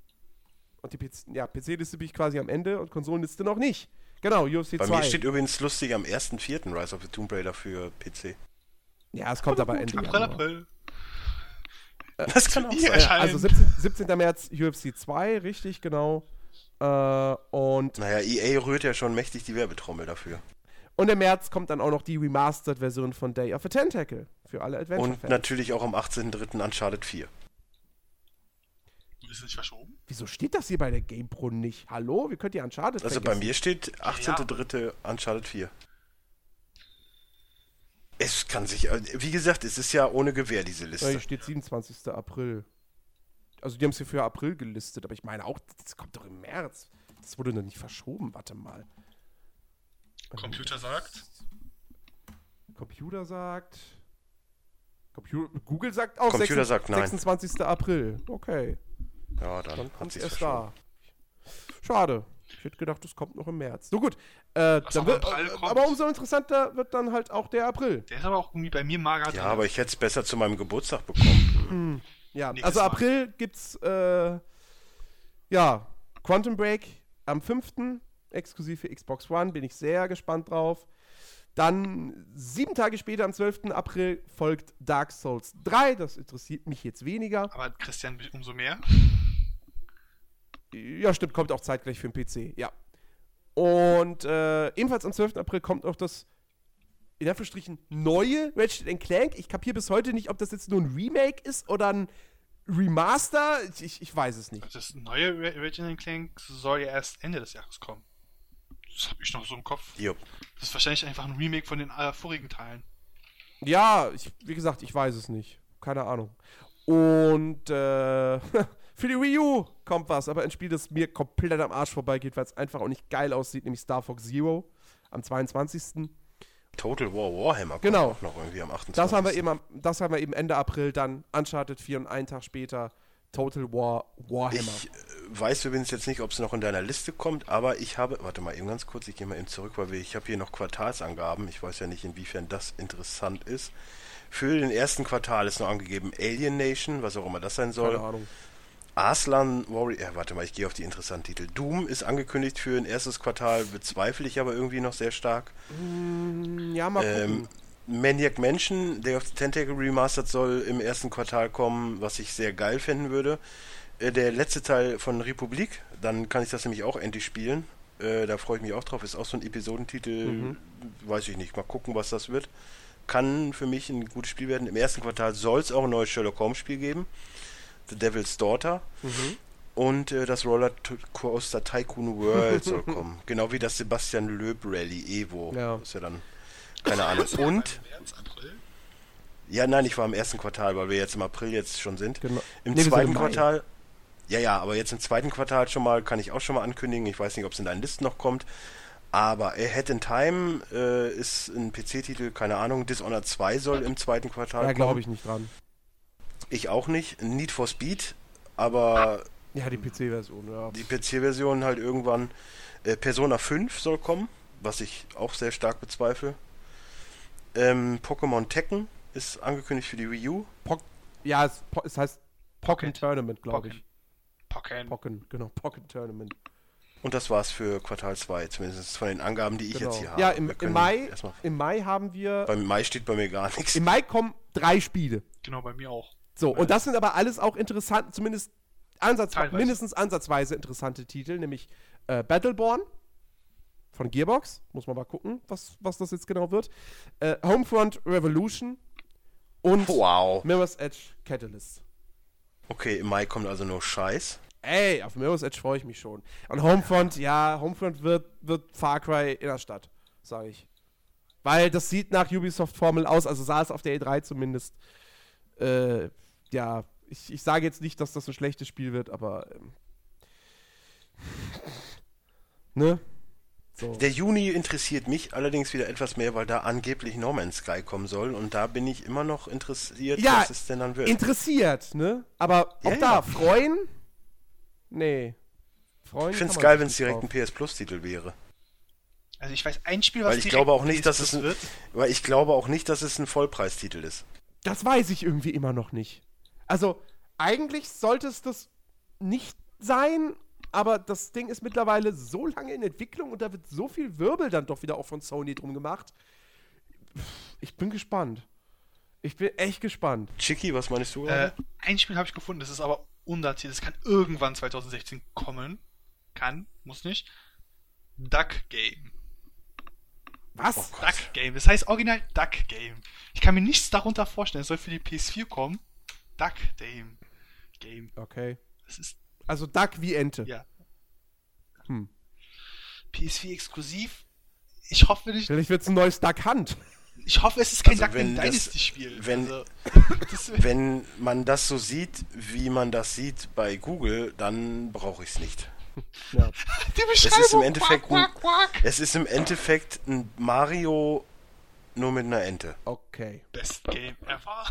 und die PC, ja, PC-Liste bin ich quasi am Ende und Konsolenliste noch nicht. Genau, UFC Bei 2. mir steht übrigens lustig am 1.4. Rise of the Tomb Raider für PC. ja, es kommt aber Ende April. April. Das kann auch sein. erscheint- Also 17, 17. März UFC 2, richtig, genau. Äh, und, Naja, EA rührt ja schon mächtig die Werbetrommel dafür. und im März kommt dann auch noch die Remastered-Version von Day of a Tentacle für alle Und Adventure-Fans. natürlich auch am 18.3. Uncharted 4. Ist nicht verschoben? Wieso steht das hier bei der GamePro nicht? Hallo? Wie könnt ihr Uncharted Also bei vergessen? mir steht 18.3. Uncharted 4. Es kann sich, äh, wie gesagt, es ist ja ohne Gewähr, diese Ja, Liste. hier steht 27. April. Also die haben es hier für April gelistet, aber ich meine auch, das kommt doch im März. Das wurde noch nicht verschoben, warte mal. Computer sagt. Computer sagt. Compu Google sagt auch Computer 26, sagt nein. 26. April. Okay, Ja, dann, dann kommt sie es da. Schade. Ich hätte gedacht, das kommt noch im März. So gut. Äh, dann aber wird, äh, aber umso interessanter wird dann halt auch der April. Der ist aber auch irgendwie bei mir mager Ja, drin. aber ich hätte es besser zu meinem Geburtstag bekommen. Ja, Nächstes also Mal. April gibt's äh, ja Quantum Break am 5. exklusiv für Xbox One, bin ich sehr gespannt drauf. Dann sieben Tage später, am 12. April, folgt Dark Souls 3. Das interessiert mich jetzt weniger. Aber Christian umso mehr. Ja, stimmt, kommt auch zeitgleich für den PC, ja. Und äh, ebenfalls am 12. April kommt auch das, in Anführungsstrichen, neue Ratchet Clank. Ich kapiere bis heute nicht, ob das jetzt nur ein Remake ist oder ein Remaster. Ich, ich, weiß es nicht. Das neue Ra- Ratchet Clank soll ja erst Ende des Jahres kommen. Das habe ich noch so im Kopf. Jupp. Das ist wahrscheinlich einfach ein Remake von den äh, vorigen Teilen. Ja, ich, wie gesagt, ich weiß es nicht. Keine Ahnung. Und äh, für die Wii U kommt was, aber ein Spiel, das mir komplett am Arsch vorbeigeht, weil es einfach auch nicht geil aussieht, nämlich Star Fox Zero am 22. Total War Warhammer kommt Genau. auch noch irgendwie am 28. Das haben wir eben, das haben wir eben Ende April, dann Uncharted 4 und einen Tag später Total War Warhammer. Ich äh, weiß übrigens jetzt nicht, ob es noch in deiner Liste kommt, aber ich habe, warte mal eben ganz kurz, ich gehe mal eben zurück, weil wir, ich habe hier noch Quartalsangaben. Ich weiß ja nicht, inwiefern das interessant ist. Für den ersten Quartal ist noch angegeben Alien Nation, was auch immer das sein soll. Keine Ahnung. Arslan Warrior, ja, warte mal, ich gehe auf die interessanten Titel. Doom ist angekündigt für ein erstes Quartal, bezweifle ich aber irgendwie noch sehr stark. Ja, mal Ähm, gucken. Maniac Mansion, Day of the Tentacle Remastered soll im ersten Quartal kommen, was ich sehr geil finden würde. Äh, der letzte Teil von Republik, dann kann ich das nämlich auch endlich spielen. Äh, da freue ich mich auch drauf. Ist auch so ein Episodentitel, Mhm. weiß ich nicht. Mal gucken, was das wird. Kann für mich ein gutes Spiel werden. Im ersten Quartal soll es auch ein neues Sherlock Holmes Spiel geben. The Devil's Daughter. Mhm. Und äh, das Roller Coaster Tycoon World soll kommen. Genau wie das Sebastian Löb Rally Evo. Ja. Das ist ja dann, keine Ahnung. Und, März, April. ja, nein, ich war im ersten Quartal, weil wir jetzt im April jetzt schon sind. Genau. Im Nee, zweiten im Mai. Quartal, ja, ja, aber jetzt im zweiten Quartal schon mal, kann ich auch schon mal ankündigen. Ich weiß nicht, ob es in deinen Listen noch kommt. Aber Ahead in Time äh, ist ein PC-Titel, keine Ahnung. Dishonored 2 soll im zweiten Quartal Da glaube ich nicht dran. Ich auch nicht. Need for Speed, aber Ja, die PC-Version, ja. die PC-Version halt irgendwann. Äh, Persona 5 soll kommen, was ich auch sehr stark bezweifle. Ähm, Pokémon Tekken ist angekündigt für die Wii U. Ja, es, po- es heißt Pocket Pocket. Tournament, glaube ich. Pocket. Pocken. Pocken, genau, Pocken Tournament. Und das war's für Quartal 2, zumindest von den Angaben, die ich Genau. jetzt hier habe. Ja, im, im, Mai, im Mai haben wir. Beim Mai steht bei mir gar nichts. Im Mai kommen drei Spiele. Genau, bei mir auch. So, und das sind aber alles auch interessant, zumindest ansatz, Teilweise. mindestens ansatzweise interessante Titel, nämlich äh, Battleborn von Gearbox. Muss man mal gucken, was, was das jetzt genau wird. Äh, Homefront Revolution und Wow. Mirror's Edge Catalyst. Okay, im Mai kommt also nur Scheiß. Ey, auf Mirror's Edge freue ich mich schon. Und Homefront, ja, Homefront wird, wird Far Cry in der Stadt, sage ich. Weil das sieht nach Ubisoft-Formel aus, also sah es auf der E3 zumindest. Äh, ja, ich, ich sage jetzt nicht, dass das ein schlechtes Spiel wird, aber. Ähm, ne? So. Der Juni interessiert mich allerdings wieder etwas mehr, weil da angeblich No Man's Sky kommen soll. Und da bin ich immer noch interessiert, Ja, was es denn dann wird. Interessiert, ne? Aber Ja, auch da, ja. freuen? Nee. Freuen Ich finde es geil, wenn es direkt drauf. ein PS Plus-Titel wäre. Also ich weiß ein Spiel, was Weil ich glaube auch nicht, dass es ein, wird. weil ich glaube auch nicht, dass es ein Vollpreistitel ist. Das weiß ich irgendwie immer noch nicht. Also, eigentlich sollte es das nicht sein, aber das Ding ist mittlerweile so lange in Entwicklung und da wird so viel Wirbel dann doch wieder auch von Sony drum gemacht. Ich bin gespannt. Ich bin echt gespannt. Chicky, was meinst du Äh, ein Spiel habe ich gefunden, das ist aber undatiert. Das kann irgendwann 2016 kommen. Kann, muss nicht. Duck Game. Was? Oh. Duck Game. Das heißt original Duck Game. Ich kann mir nichts darunter vorstellen. Es soll für die PS4 kommen. Duck Game. Game. Okay. Das ist, Also Duck wie Ente. ja. Hm. PS4 exklusiv. Ich hoffe nicht. Vielleicht wird es ein neues Duck Hunt. Ich hoffe, es ist kein Also Duck wenn Game das- Dynasty Spiel. wenn- also, Wenn man das so sieht, wie man das sieht bei Google, dann brauche ich es nicht. Ja. die Es Beschreibung. ist im Endeffekt ein, quack, quack, quack. es ist im Endeffekt ein Mario nur mit einer Ente. Okay. Best Game ever.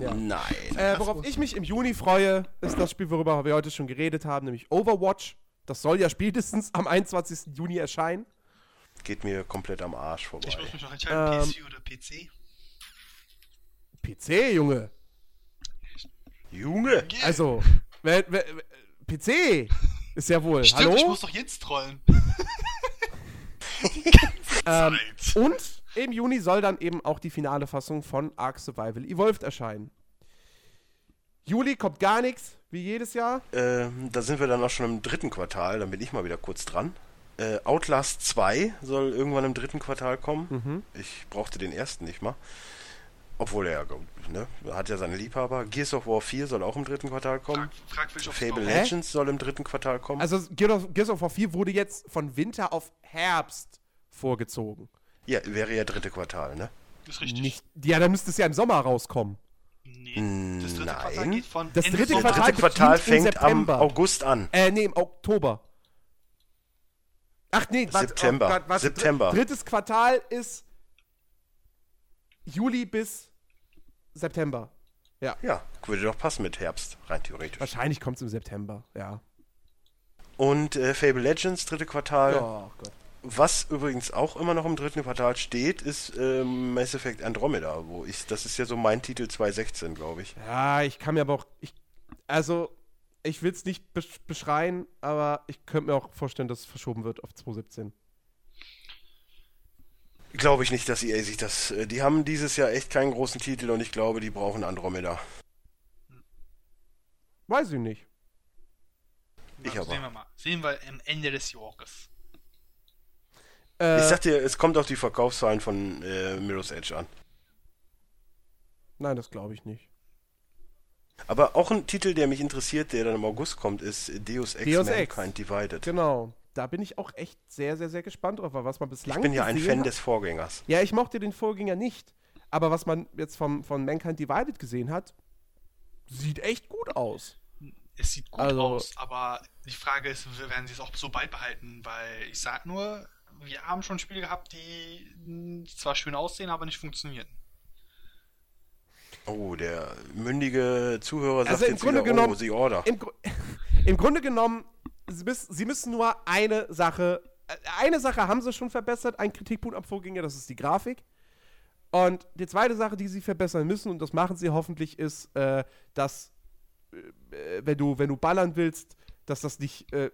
Ja. Nein. Äh, worauf ich mich im Juni freue, ist das Spiel, worüber wir heute schon geredet haben, nämlich Overwatch. Das soll ja spätestens am 21. Juni erscheinen. Geht mir komplett am Arsch vorbei. Ich muss mich noch entscheiden, Ähm, PS4 oder PC. PC, Junge. Junge! Also, wer, wer, wer- PC ist ja wohl. Stimmt, Hallo? ich muss doch jetzt trollen. ähm, Zeit. und im Juni soll dann eben auch die finale Fassung von Ark Survival Evolved erscheinen. Juli kommt gar nichts, wie jedes Jahr. Ähm, da sind wir dann auch schon im dritten Quartal, dann bin ich mal wieder kurz dran. Äh, Outlast 2 soll irgendwann im dritten Quartal kommen. Mhm. Ich brauchte den ersten nicht mal. Obwohl er ja, ne, hat ja seine Liebhaber. Gears of War 4 soll auch im dritten Quartal kommen. Frag, frag Fable Hä? Legends soll im dritten Quartal kommen. Also, Gears of, Gears of War 4 wurde jetzt von Winter auf Herbst vorgezogen. ja, wäre ja dritte Quartal, ne? Das ist richtig. Nicht, ja, dann müsste es ja im Sommer rauskommen. Nee, das dritte Nein. Quartal geht von Das dritte Sommer- Das Quartal dritte Quartal fängt am. August an. Äh, nee, im Oktober. Ach nee, warte, September. oh Gott, warte, September. dr- Drittes Quartal ist Juli bis September. Ja, Ja, würde doch passen mit Herbst, rein theoretisch. wahrscheinlich kommt es im September, ja. Und äh, Fable Legends, dritte Quartal. Oh Gott. Was übrigens auch immer noch im dritten Quartal steht, ist ähm, Mass Effect Andromeda, wo ich, das ist ja so mein Titel 2016, glaube ich. Ja, ich kann mir aber auch, ich, also, ich will es nicht besch beschreien, aber ich könnte mir auch vorstellen, dass es verschoben wird auf 2017. Glaube ich nicht, dass EA sich das. Äh, die haben dieses Jahr echt keinen großen Titel und ich glaube, die brauchen Andromeda. Weiß ich nicht. Ich aber. Sehen wir mal. Sehen wir am Ende des Jahres. Äh, Ich sag dir, es kommt auf die Verkaufszahlen von äh, Mirror's Edge an. nein, das glaube ich nicht. Aber auch ein Titel, der mich interessiert, der dann im August kommt, ist Deus Ex Deus Ex. Mankind Divided. Genau. Da bin ich auch echt sehr, sehr, sehr gespannt drauf, weil was man bislang Ich bin ja ein Fan hat, des Vorgängers. Ja, ich mochte den Vorgänger nicht. Aber was man jetzt vom, von Mankind Divided gesehen hat, sieht echt gut aus. Es sieht gut Also- aus, aber die Frage ist, werden sie es auch so beibehalten? Weil ich sag nur, wir haben schon Spiele gehabt, die zwar schön aussehen, aber nicht funktionieren. Oh, der mündige Zuhörer sagt Also im jetzt Grunde wieder, genommen- oh, The Order. Im, Im Grunde genommen, sie müssen, sie müssen nur eine Sache, äh, eine Sache haben sie schon verbessert, ein Kritikpunkt am Vorgänger, das ist die Grafik. Und die zweite Sache, die sie verbessern müssen, und das machen sie hoffentlich, ist, äh, dass äh, wenn du, wenn du ballern willst, dass das nicht, äh,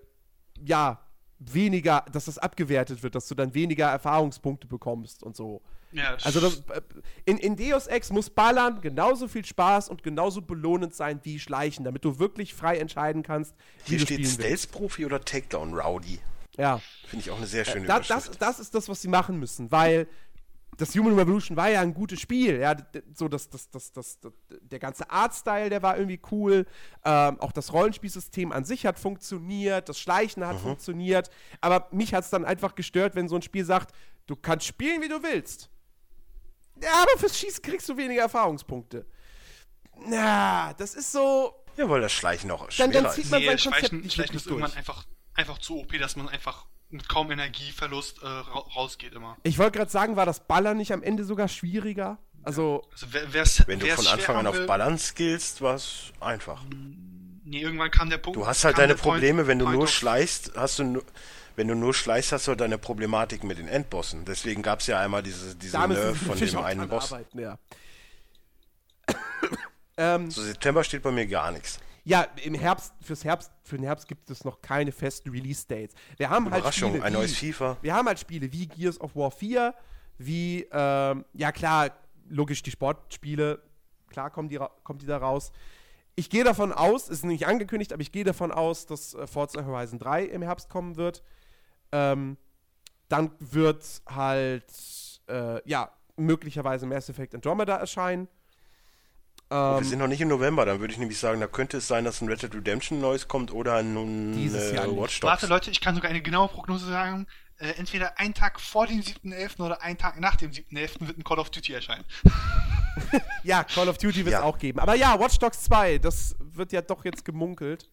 ja, weniger, dass das abgewertet wird, dass du dann weniger Erfahrungspunkte bekommst und so. Ja, Also das, äh, in, in Deus Ex muss Ballern genauso viel Spaß und genauso belohnend sein wie Schleichen, damit du wirklich frei entscheiden kannst, wie Hier du steht. Stealth-Profi oder Takedown-Rowdy. Ja, Finde ich auch eine sehr schöne da, das, das ist das, was sie machen müssen, weil das Human Revolution war ja ein gutes Spiel, ja, so das, das, das, das, das der ganze Artstyle, der war irgendwie cool, ähm, auch das Rollenspielsystem an sich hat funktioniert, das Schleichen Mhm. hat funktioniert, aber mich hat es dann einfach gestört, wenn so ein Spiel sagt, du kannst spielen, wie du willst. Ja, aber fürs Schießen kriegst du weniger Erfahrungspunkte. Na, das ist so. ja, weil das Schleichen auch Dann- schwerer dann ist. zieht man nee, sein Konzept Schleichen, nicht Schleichen ist irgendwann durch. einfach, einfach zu OP, dass man einfach kaum Energieverlust äh, ra rausgeht immer. Ich wollte gerade sagen, war das Ballern nicht am Ende sogar schwieriger? Also, Also wer, wer's, Wenn du wer's von Anfang an auf Ballern skillst, war es einfach. Nee, irgendwann kam der Punkt. Du hast halt deine der Point- Probleme, wenn du Point nur schleichst, hast du nur, wenn du nur schleichst, hast du halt deine Problematik mit den Endbossen. Deswegen gab es ja einmal diese, diese Nerf von dem einen Boss. arbeiten, ja. ähm, So September steht bei mir gar nichts. Ja, im Herbst, fürs Herbst, für den Herbst gibt es noch keine festen Release-Dates. Wir haben halt Überraschung, Spiele ein wie, neues FIFA. Wir haben halt Spiele wie Gears of War 4, wie, ähm, ja klar, logisch die Sportspiele, klar kommen die, kommt die da raus. Ich gehe davon aus, ist nicht angekündigt, aber ich gehe davon aus, dass äh, Forza Horizon 3 im Herbst kommen wird. Ähm, dann wird halt, äh, ja, möglicherweise Mass Effect Andromeda erscheinen. Wir Ähm, sind noch nicht im November, dann würde ich nämlich sagen, da könnte es sein, dass ein Red Dead Redemption neues kommt oder ein Dieses Jahr äh. Watch Dogs. Warte, Leute, ich kann sogar eine genaue Prognose sagen. Äh, entweder ein Tag vor dem 7.11. oder ein Tag nach dem 7.11. wird ein Call of Duty erscheinen. Ja, Call of Duty wird es Ja. auch geben. Aber ja, Watch Dogs 2, das wird ja doch jetzt gemunkelt.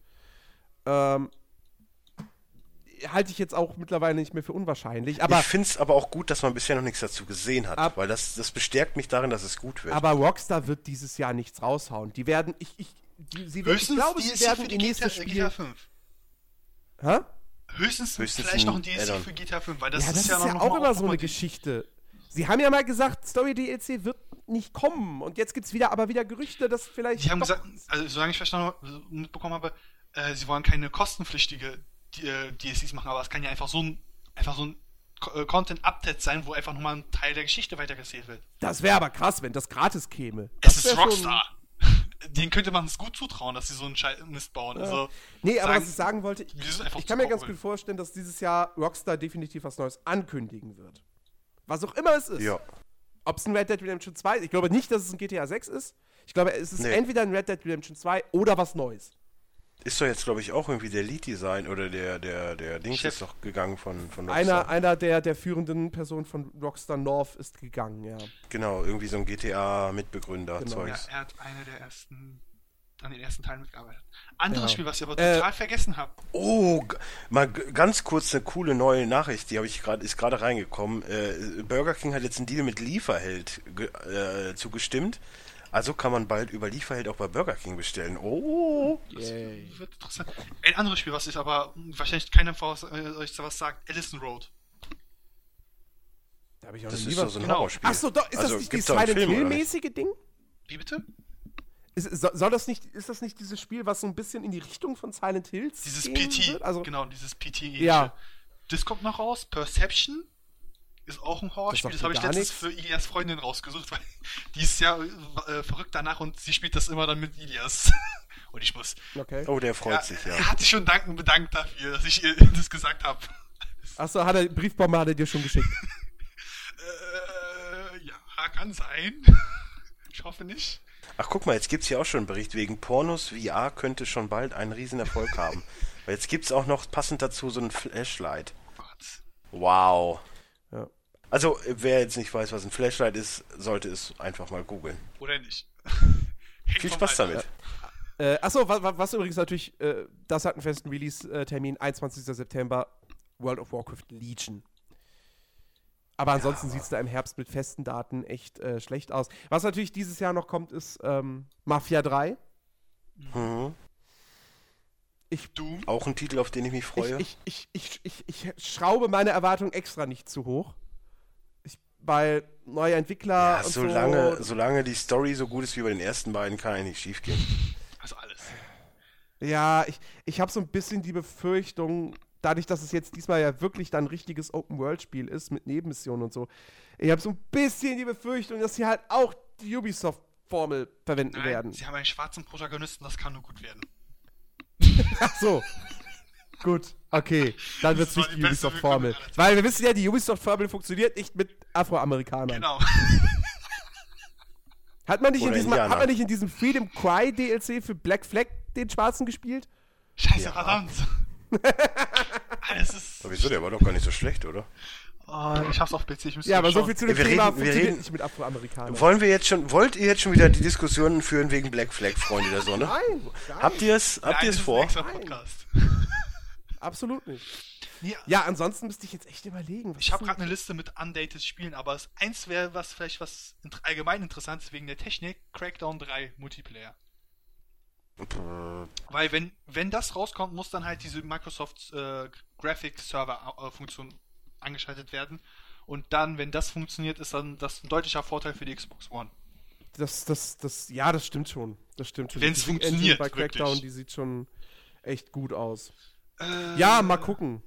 Ähm, halte ich jetzt auch mittlerweile nicht mehr für unwahrscheinlich. Aber, ich finde es aber auch gut, dass man bisher noch nichts dazu gesehen hat, Ab- weil das, das bestärkt mich darin, dass es gut wird. aber Rockstar wird dieses Jahr nichts raushauen. Die werden, ich, ich, die, sie werden, ich glaube, sie werden ihr nächstes GTA, Spiel. GTA 5. Hä? Höchstens, Höchstens vielleicht noch ein DLC Add-on. für GTA 5, weil das, ja, das ist ja, noch auch mal immer so eine. Geschichte. Sie haben ja mal gesagt, Story DLC wird nicht kommen. Und jetzt gibt es wieder, aber wieder Gerüchte, dass vielleicht. Die haben gesagt, also solange ich verstanden mitbekommen habe, äh, sie wollen keine kostenpflichtige äh, DLCs machen, aber es kann ja einfach so ein, einfach so ein äh, Content-Update sein, wo einfach nochmal ein Teil der Geschichte weitergezählt wird. Das wäre aber krass, wenn das gratis käme. Es Das ist wär schon- Rockstar. Denen könnte man es gut zutrauen, dass sie so einen Schei Mist bauen. Also, Nee, aber sagen- was ich sagen wollte, einfach ich kann mir ganz gut vorstellen, dass dieses Jahr Rockstar definitiv was Neues ankündigen wird. Was auch immer es ist. ja. Ob es ein Red Dead Redemption 2 ist. Ich glaube nicht, dass es ein GTA 6 ist. Ich glaube, es ist Nee. entweder ein Red Dead Redemption 2 oder was Neues. Ist doch jetzt, glaube ich, auch irgendwie der Lead-Design oder der, der, der Dings Chef. ist doch gegangen von, von Einer, Rockstar. einer der, der führenden Personen von Rockstar North ist gegangen, ja. Genau, irgendwie so ein GTA-Mitbegründer Genau. ja, Zeugs. er hat eine der ersten, an den ersten Teilen mitgearbeitet. Anderes Ja. Spiel, was ich aber Äh, total vergessen habe. Oh, mal ganz kurz eine coole neue Nachricht, die habe ich gerade ist gerade reingekommen. Äh, Burger King hat jetzt einen Deal mit Lieferheld ge- äh, zugestimmt. Also kann man bald über Lieferheld auch bei Burger King bestellen. Oh, Yay. Wird interessant. Ein anderes Spiel, was ich aber wahrscheinlich keiner von äh, euch was sagt, Allison Road. Da habe ich auch das ist was. so ein genau. Horrorspiel. Achso, doch, ist Also, das nicht dieses Silent? Hill-mäßige Ding? Wie bitte? Ist, so, soll das nicht, ist das nicht dieses Spiel, was so ein bisschen in die Richtung von Silent Hills Dieses gehen PT. Wird? Also, genau, dieses PT. Ja. Das kommt noch raus. Perception ist auch ein Horrorspiel. Das Das, habe ich letztens für Ilias Freundin rausgesucht, weil die ist ja äh, verrückt danach und sie spielt das immer dann mit Ilias. und ich muss. okay. Oh, der freut Ja, sich, ja. Er hat sich schon danken bedankt dafür, dass ich ihr das gesagt habe. Achso, hat er, Briefbombe hat er dir schon geschickt. Äh, ja, kann sein. ich hoffe nicht. Ach, guck mal, jetzt gibt's hier auch schon einen Bericht wegen Pornos. VR könnte schon bald einen riesen Erfolg haben. Weil jetzt gibt's auch noch passend dazu so ein Flashlight. Wow. Ja. Also, wer jetzt nicht weiß, was ein Flashlight ist, sollte es einfach mal googeln. Oder nicht. Viel Spaß damit. Äh, achso, was, was übrigens natürlich, äh, das hat einen festen Release-Termin, 21. September, World of Warcraft Legion. Aber ansonsten sieht es da im Herbst mit festen Daten echt äh, schlecht aus. Was natürlich dieses Jahr noch kommt, ist ähm, Mafia 3. Mhm. Doom. Auch ein Titel, auf den ich mich freue. Ich, ich, ich, ich, ich, ich schraube meine Erwartungen extra nicht zu hoch. Weil neue Entwickler ja, und solange, so. solange die Story so gut ist wie bei den ersten beiden, kann eigentlich nicht schief gehen. Also alles. Ja, ich, ich habe so ein bisschen die Befürchtung, dadurch, dass es jetzt diesmal ja wirklich dann ein richtiges Open-World-Spiel ist mit Nebenmissionen und so, ich habe so ein bisschen die Befürchtung, dass sie halt auch die Ubisoft-Formel verwenden Nein, werden. sie haben einen schwarzen Protagonisten, das kann nur gut werden. Ach so. Gut, okay. Dann wird es nicht die Ubisoft-Formel. Weil wir wissen ja, die Ubisoft-Formel funktioniert nicht mit Afroamerikanern. Genau. Hat, man nicht in diesem, hat man nicht in diesem Freedom Cry DLC für Black Flag den Schwarzen gespielt? Scheiße, Ja. verdammt. Alles ist. Aber wieso, der war doch gar nicht so schlecht, oder? Oh, ich hab's auf PC, ich müsste Ja, aber so schauen. viel zu dem Wir Thema reden- wir funktioniert reden- nicht mit Afroamerikanern. Wollen wir jetzt schon, wollt ihr jetzt schon wieder die Diskussionen führen wegen Black Flag, Freunde der Sonne? Nein, nein, Habt ihr es, habt Nein, ihr es vor? extra Podcast. absolut nicht. Ja, Ja, ansonsten müsste ich jetzt echt überlegen. was Ich habe gerade eine Liste mit undated Spielen, aber das eins wäre was vielleicht was allgemein interessant ist wegen der Technik, Crackdown 3 Multiplayer. Weil wenn wenn das rauskommt, muss dann halt diese Microsoft äh, Graphic Server äh, Funktion angeschaltet werden und dann, wenn das funktioniert, ist dann das ein deutlicher Vorteil für die Xbox One. Das, das, das, ja, das stimmt schon. Das stimmt schon. Die Engine funktioniert, bei Crackdown, wirklich. die sieht schon echt gut aus. Äh, Ja, mal gucken.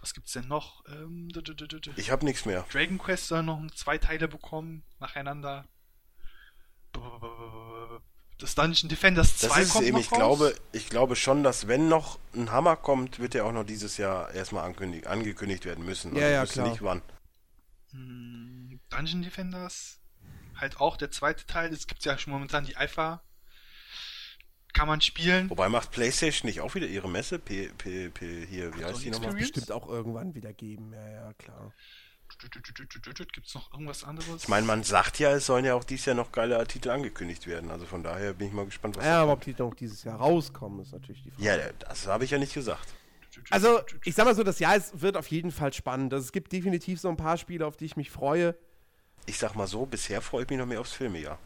Was gibt's denn noch? Ähm, d- d- d- d- d- Ich hab nichts mehr. Dragon Quest soll noch zwei Teile bekommen, nacheinander. Das Dungeon Defenders 2 Das ist kommt eben. noch Ich raus. glaube, ich glaube schon, dass wenn noch ein Hammer kommt, wird er auch noch dieses Jahr erstmal angekündigt werden müssen. Ja, ja, ich wüsste klar. nicht wann. Hm, Dungeon Defenders, halt auch der zweite Teil. Es gibt ja schon momentan die Alpha. Kann man spielen. Wobei macht PlayStation nicht auch wieder ihre Messe? P, P, P, hier, wie heißt die nochmal? Bestimmt auch irgendwann wieder geben. Ja, ja, klar. Gibt's noch irgendwas anderes? Ich meine, man sagt ja, es sollen ja auch dieses Jahr noch geile Titel angekündigt werden. Also von daher bin ich mal gespannt, was Ja, aber ob die noch dieses Jahr rauskommen, ist natürlich die Frage. Ja, das habe ich ja nicht gesagt. Also, ich sag mal so, das Jahr ist, wird auf jeden Fall spannend. Also, es gibt definitiv so ein paar Spiele, auf die ich mich freue. Ich sag mal so, bisher freue ich mich noch mehr aufs Filmejahr.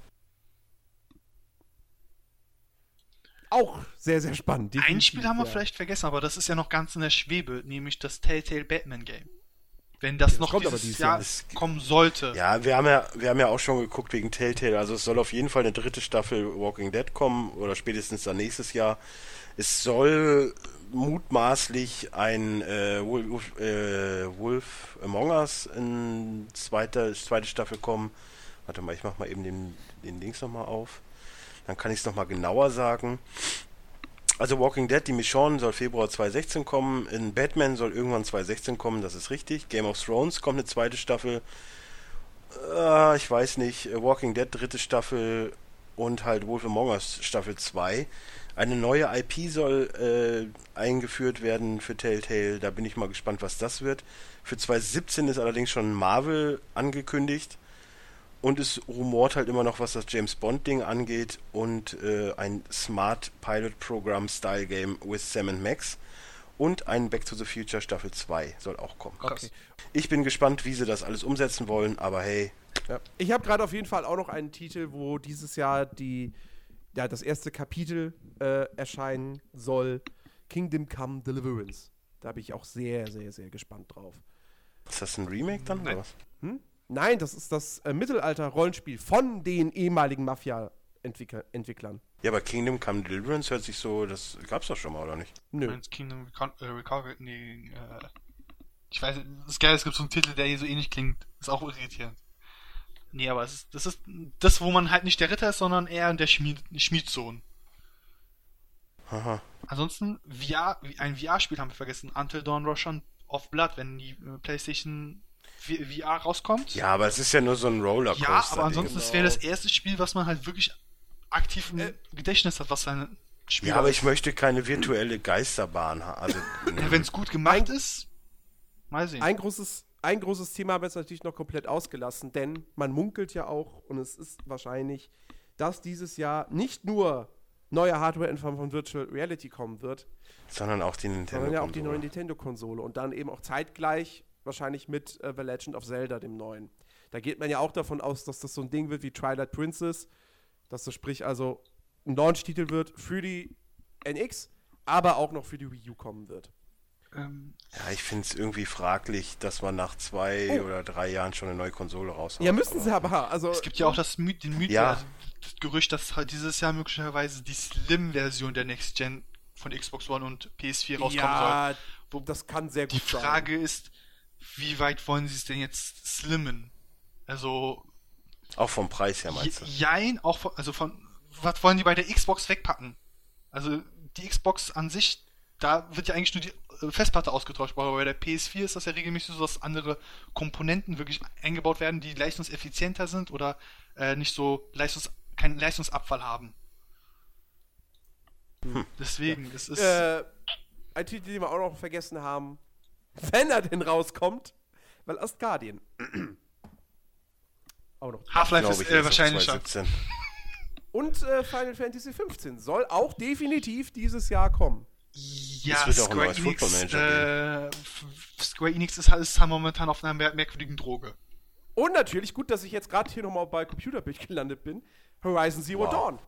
Auch sehr, sehr spannend. Ein definitiv, Spiel haben wir ja. vielleicht vergessen, aber das ist ja noch ganz in der Schwebe, nämlich das Telltale Batman Game. Wenn das das noch aber dieses dieses Jahr Jahr. Kommen sollte. Ja, wir haben ja, wir haben ja auch schon geguckt wegen Telltale. Also es soll auf jeden Fall eine dritte Staffel Walking Dead kommen oder spätestens dann nächstes Jahr. Es soll mutmaßlich ein äh, Wolf, äh, Wolf Among Us in zweite, zweite Staffel kommen. Warte mal, ich mach mal eben den, den Links nochmal auf. Dann kann ich es nochmal genauer sagen. Also Walking Dead, die Michonne soll Februar 2016 kommen. In Batman soll irgendwann 2016 kommen, das ist richtig. Game of Thrones kommt eine zweite Staffel. Äh, ich weiß nicht. Walking Dead dritte Staffel und halt Wolf Among Us Staffel 2. Eine neue IP soll äh, eingeführt werden für Telltale. Da bin ich mal gespannt, was das wird. Für 2017 ist allerdings schon Marvel angekündigt. Und es rumort halt immer noch, was das James Bond Ding angeht und äh, ein Smart Pilot Program Style Game with Sam and Max und ein Back to the Future Staffel 2 soll auch kommen. Okay. Ich bin gespannt, wie sie das alles umsetzen wollen, aber hey, Ja. Ich habe gerade auf jeden Fall auch noch einen Titel, wo dieses Jahr die, ja, das erste Kapitel äh, erscheinen soll. Kingdom Come Deliverance. Da bin ich auch sehr, sehr, sehr gespannt drauf. ist das ein Remake dann Nein. oder was? Hm? Nein, das ist das äh, Mittelalter-Rollenspiel von den ehemaligen Mafia-Entwicklern. Ja, aber Kingdom Come Deliverance hört sich so, das gab's doch schon mal, oder nicht? Nö. Kingdom Recon äh, Recovery, nee, äh, ich weiß, das ist geil, es gibt so einen Titel, der hier so ähnlich klingt. Ist auch irritierend. Nee, aber es ist, das ist das, wo man halt nicht der Ritter ist, sondern eher der Schmied, Schmiedsohn. Haha. Ansonsten, VR, ein VR-Spiel haben wir vergessen, Until Dawn Rush of Blood, wenn die äh, PlayStation VR rauskommt. Ja, aber es ist ja nur so ein Rollercoaster. Ja, aber ansonsten, genau. es wäre das erste Spiel, was man halt wirklich aktiv im Äh, Gedächtnis hat, was sein Spiel Ja, aber ist. ich möchte keine virtuelle Geisterbahn haben. Also, Ja, wenn es gut gemacht ist, mal sehen. Ein großes, ein großes Thema haben wir jetzt natürlich noch komplett ausgelassen, denn man munkelt ja auch, und es ist wahrscheinlich, dass dieses Jahr nicht nur neue Hardware in Form von Virtual Reality kommen wird, sondern auch die Nintendo. sondern ja auch die neue Nintendo-Konsole und dann eben auch zeitgleich wahrscheinlich mit äh, The Legend of Zelda, dem neuen. Da geht man ja auch davon aus, dass das so ein Ding wird wie Twilight Princess, dass das sprich also ein Launch-Titel wird für die NX, aber auch noch für die Wii U kommen wird. ähm, Ja, ich finde es irgendwie fraglich, dass man nach zwei Oh. oder drei Jahren schon eine neue Konsole raushaut. Ja, müssen sie aber. Also, es gibt ja auch das, My den Mythos, Ja. also das Gerücht, dass halt dieses Jahr möglicherweise die Slim-Version der Next Gen von Xbox One und PS4 rauskommen soll. Ja, das kann sehr gut Die Frage ist, wie weit wollen sie es denn jetzt slimmen? Also, Auch vom Preis her meinst du? jein, auch von, also von, was wollen die bei der Xbox wegpacken? Also, die Xbox an sich, da wird ja eigentlich nur die äh, Festplatte ausgetauscht, aber bei der PS4 ist das ja regelmäßig so, dass andere Komponenten wirklich eingebaut werden, die leistungseffizienter sind oder äh, nicht so Leistungs keinen Leistungsabfall haben. Deswegen, es ist. Äh, ein Titel, den wir auch noch vergessen haben, wenn er denn rauskommt, weil auch noch. Half-Life ist äh, erst auf wahrscheinlicher. 2017. Und äh, Final Fantasy 15 soll auch definitiv dieses Jahr kommen. Ja, Es wird auch ein Square neues Enix, Football Manager äh, Square Enix ist, ist halt momentan auf einer mer merkwürdigen Droge. Und natürlich, gut, dass ich jetzt gerade hier nochmal bei Computerbild gelandet bin, Horizon Zero Wow. Dawn.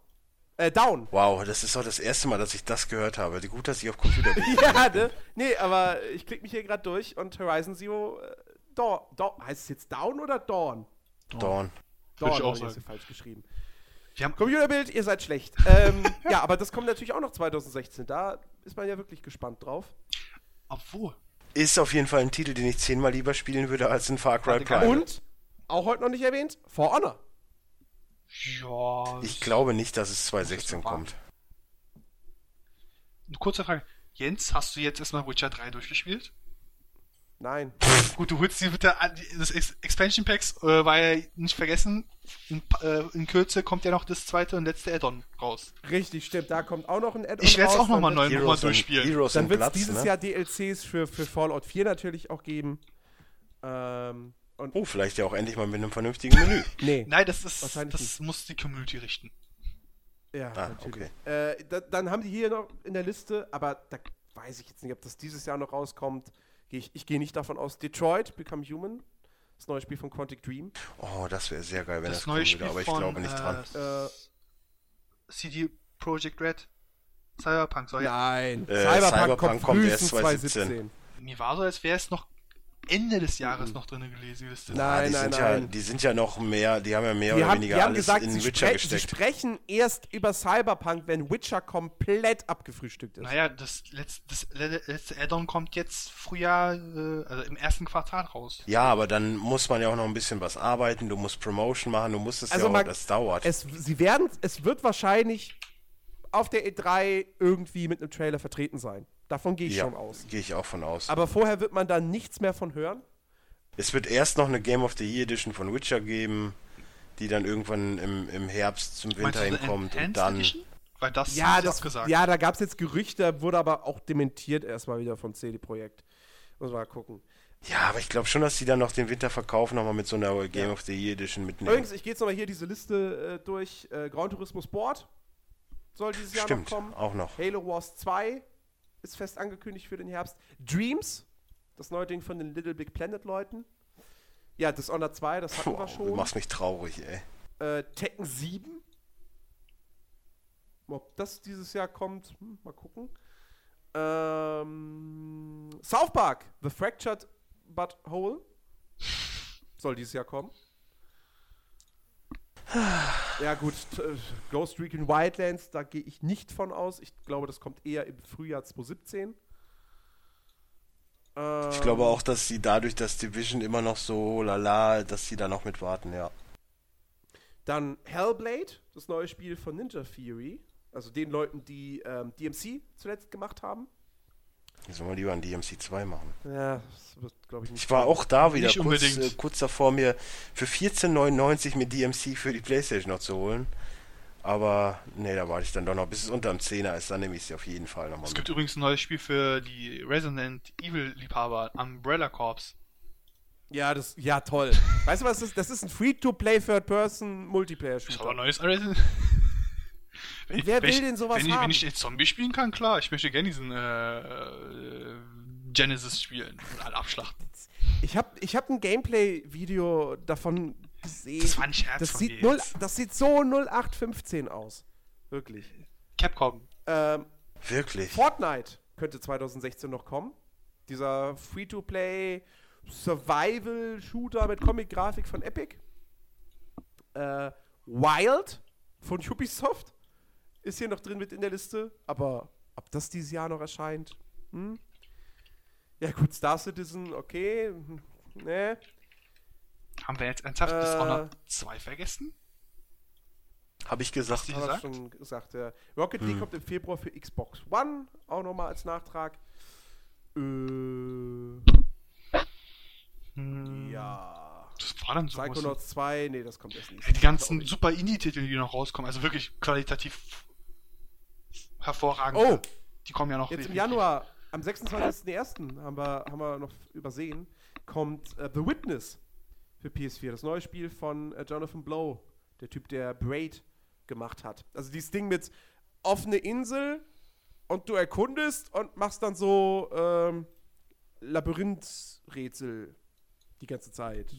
Äh, Down. Wow, das ist auch das erste Mal, dass ich das gehört habe. Gut, dass ich auf Computer bin. ja, ne? Nee, aber ich klicke mich hier gerade durch und Horizon Zero äh, Dawn, Dawn. Heißt es jetzt Down oder Dawn? Dawn. Dawn, ich auch sagen. falsch geschrieben. Computerbild, ihr seid schlecht. ähm, ja, aber das kommt natürlich auch noch 2016. Da ist man ja wirklich gespannt drauf. obwohl, Ist auf jeden Fall ein Titel, den ich zehnmal lieber spielen würde als ein Far Cry Prime. Und, auch heute noch nicht erwähnt, For Honor. Ja. Ich glaube nicht, dass es 2016 Das ist kommt. Eine kurze Frage. Jens, hast du jetzt erstmal Witcher 3 durchgespielt? Nein. Gut, du holst die bitte an, die- das Ex Expansion Packs, äh, war ja nicht vergessen. In, äh, in Kürze kommt ja noch das zweite und letzte Add-on raus. Richtig, stimmt. Da kommt auch noch ein Add-on Ich werde es auch nochmal neu and- durchspielen. Heroes Dann wird es dieses ne? Jahr DLCs für, für Fallout 4 natürlich auch geben. Ähm, und Oh, vielleicht ja auch endlich mal mit einem vernünftigen Menü. nee. Nein, das ist, Wahrscheinlich das nicht. muss die Community richten. Ja, Ah, natürlich. Äh, da, dann haben die hier noch in der Liste, aber da weiß ich jetzt nicht, ob das dieses Jahr noch rauskommt. Geh ich ich gehe nicht davon aus. Detroit, Become Human. Das neue Spiel von Quantic Dream. Oh, das wäre sehr geil, wenn das, Das neue Spiel würde, aber ich von glaube nicht dran. äh, Äh, CD Projekt Red Cyberpunk soll ja. nein. Äh, Cyberpunk, Cyberpunk kommt kommt erst frühestens 2017. Mir war so, als wäre es noch Ende des Jahres noch drin gelesen. gelistet. Nein, ah, die, nein, sind nein. Ja, die sind ja noch mehr, die haben ja mehr Die oder haben, weniger die haben alles gesagt, in sie, Witcher spre sie gesteckt. sprechen erst über Cyberpunk, wenn Witcher komplett abgefrühstückt ist. Naja, das letzte, das le- letzte Add-on kommt jetzt Frühjahr, äh, also im ersten Quartal raus. Ja, aber dann muss man ja auch noch ein bisschen was arbeiten, du musst Promotion machen, du musst es Also ja auch, man- das dauert. Es, sie werden, es wird wahrscheinlich auf der E3 irgendwie mit einem Trailer vertreten sein. Davon gehe ich ja, schon aus. gehe ich auch von aus. Aber vorher wird man da nichts mehr von hören. Es wird erst noch eine Game of the Year Edition von Witcher geben, die dann irgendwann im, im Herbst zum Winter Meinst du eine hinkommt und dann. Edition? Weil das Ja, ist das, abgesagt. ja, da gab es jetzt Gerüchte, wurde aber auch dementiert erstmal wieder von CD Projekt. Muss mal gucken. Ja, aber ich glaube schon, dass die dann noch den Winterverkauf nochmal mit so einer Game of the Year Edition mitnehmen. Übrigens, ich gehe jetzt nochmal hier diese Liste äh, durch. Äh, Gran Turismo Sport soll dieses Jahr Stimmt, noch kommen. auch noch. Halo Wars 2 ist fest angekündigt für den Herbst. Dreams, das neue Ding von den Little Big Planet Leuten. Ja, Dishonored 2, das hatten wir Wow, du schon. machst mich traurig, ey. Äh, Tekken 7. Ob das dieses Jahr kommt, hm, mal gucken. Ähm, South Park, The Fractured But Whole. Soll dieses Jahr kommen. Ja gut, äh, Ghost Recon Wildlands, da gehe ich nicht von aus. Ich glaube, das kommt eher im Frühjahr 2017. Ich glaube auch, dass sie dadurch, dass Division immer noch so lala, dass sie da noch mit warten, ja. Dann Hellblade, das neue Spiel von Ninja Theory. Also den Leuten, die ähm, DMC zuletzt gemacht haben. Sollen wir lieber ein DMC 2 machen. Ja, das wird, glaube ich, nicht. Ich war auch da wieder kurz, äh, kurz davor, mir für 14,99 mir DMC für die Playstation noch zu holen. Aber nee, da warte ich dann doch noch, bis es unter dem 10er ist, dann nehme ich sie auf jeden Fall nochmal Es mit. gibt übrigens ein neues Spiel für die Resident Evil Liebhaber, Umbrella Corps. Ja, das, ja, toll. weißt du was, das ist? Das ist ein Free-to-Play Ist aber Third-Person-Multiplayer-Shooter. neues Resident wenn, Wer will ich, denn sowas wenn ich, haben? Wenn ich jetzt Zombie spielen kann, klar. Ich möchte gerne diesen äh, äh, Genesis spielen und alle abschlachten. Ich habe ich hab ein Gameplay-Video davon gesehen. Das war ein Scherz das von sieht, dir null, jetzt. das sieht so 0815 aus. Wirklich. Capcom. Ähm, Wirklich. Fortnite könnte 2016 noch kommen. Dieser Free-to-Play Survival-Shooter mit Comic-Grafik von Epic. Äh, Wild von Ubisoft ist hier noch drin mit in der Liste, aber ob das dieses Jahr noch erscheint. Hm? Ja, gut, Star Citizen, okay. Ne. Haben wir jetzt ernsthaft Äh. Dishonored 2 vergessen? Habe ich gesagt. Wir gesagt? schon gesagt, ja. Rocket League Hm. kommt im Februar für Xbox One, auch nochmal als Nachtrag. Äh, Hm, ja. Das war dann so. Psychonauts 2, nee, das kommt erst nicht. Die ganzen super Indie-Titel, die noch rauskommen, also wirklich qualitativ hervorragend. Oh, Die kommen ja noch jetzt im. Januar, am 26.01. haben wir, haben wir noch übersehen, kommt äh, The Witness für PS4, das neue Spiel von äh, Jonathan Blow, der Typ, der Braid gemacht hat. Also dieses Ding mit offene Insel und du erkundest und machst dann so ähm, Labyrinthrätsel die ganze Zeit.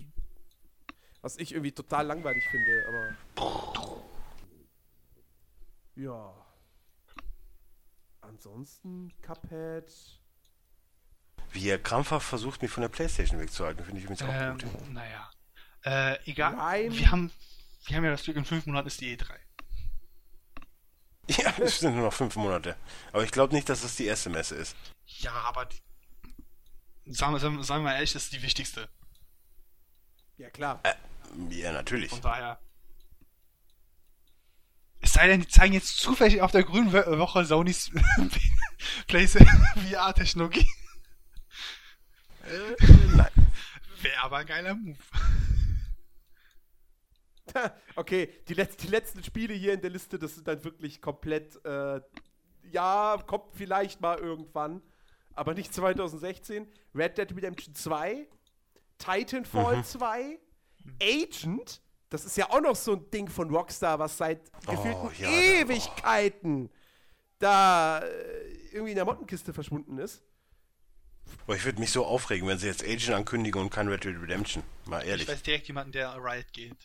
Was ich irgendwie total langweilig finde, aber. Ja. Ansonsten Cuphead. Wie er krampfhaft versucht, mich von der Playstation wegzuhalten, finde ich übrigens auch Ähm, gut. naja. Äh, egal. Nein. Wir haben, wir haben ja das Glück, in fünf Monaten ist die E3. Ja, es sind nur noch fünf Monate. Aber ich glaube nicht, dass das die erste Messe ist. Ja, aber die, sagen, wir, sagen wir mal ehrlich, das ist die wichtigste. Ja, klar. Ja, natürlich. Von daher. Es sei denn, die zeigen jetzt zufällig auf der grünen Wo- Woche Sonys PlayStation VR-Technologie. Nein. Wäre aber ein geiler Move. okay, die, letz die letzten Spiele hier in der Liste, das sind dann wirklich komplett. Äh, ja, kommt vielleicht mal irgendwann, aber nicht 2016. Red Dead Redemption 2, Titanfall 2, Agent. Das ist ja auch noch so ein Ding von Rockstar, was seit gefühlten ja, Ewigkeiten da äh, irgendwie in der Mottenkiste verschwunden ist. Boah, ich würde mich so aufregen, wenn sie jetzt Agent ankündigen und kein Red Dead Redemption. Mal Ich ehrlich. weiß direkt jemanden, der Riot geht.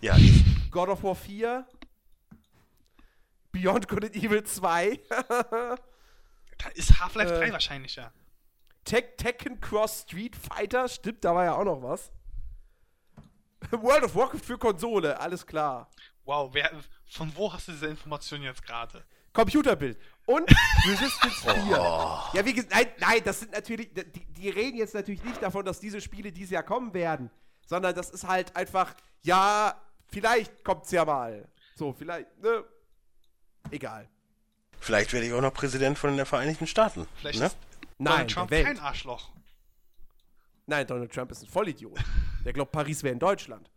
Ja, ich. God of War 4, Beyond Good and Evil 2, Da ist Half-Life Äh. 3 wahrscheinlich, ja. Tek Tekken Cross Street Fighter, stimmt, da war ja auch noch was. World of Warcraft für Konsole, alles klar. Wow, wer, von wo hast du diese Information jetzt gerade? Computerbild. Und Resistance 4. Ja, wie gesagt, nein, nein, das sind natürlich, die, die reden jetzt natürlich nicht davon, dass diese Spiele dieses Jahr kommen werden, sondern das ist halt einfach, ja, vielleicht kommt's ja mal. So, vielleicht, ne? Egal. Vielleicht werde ich auch noch Präsident von den Vereinigten Staaten. Vielleicht ne? ist Nein, Donald Trump Welt. kein Arschloch. Nein, Donald Trump ist ein Vollidiot. Der glaubt, Paris wäre in Deutschland.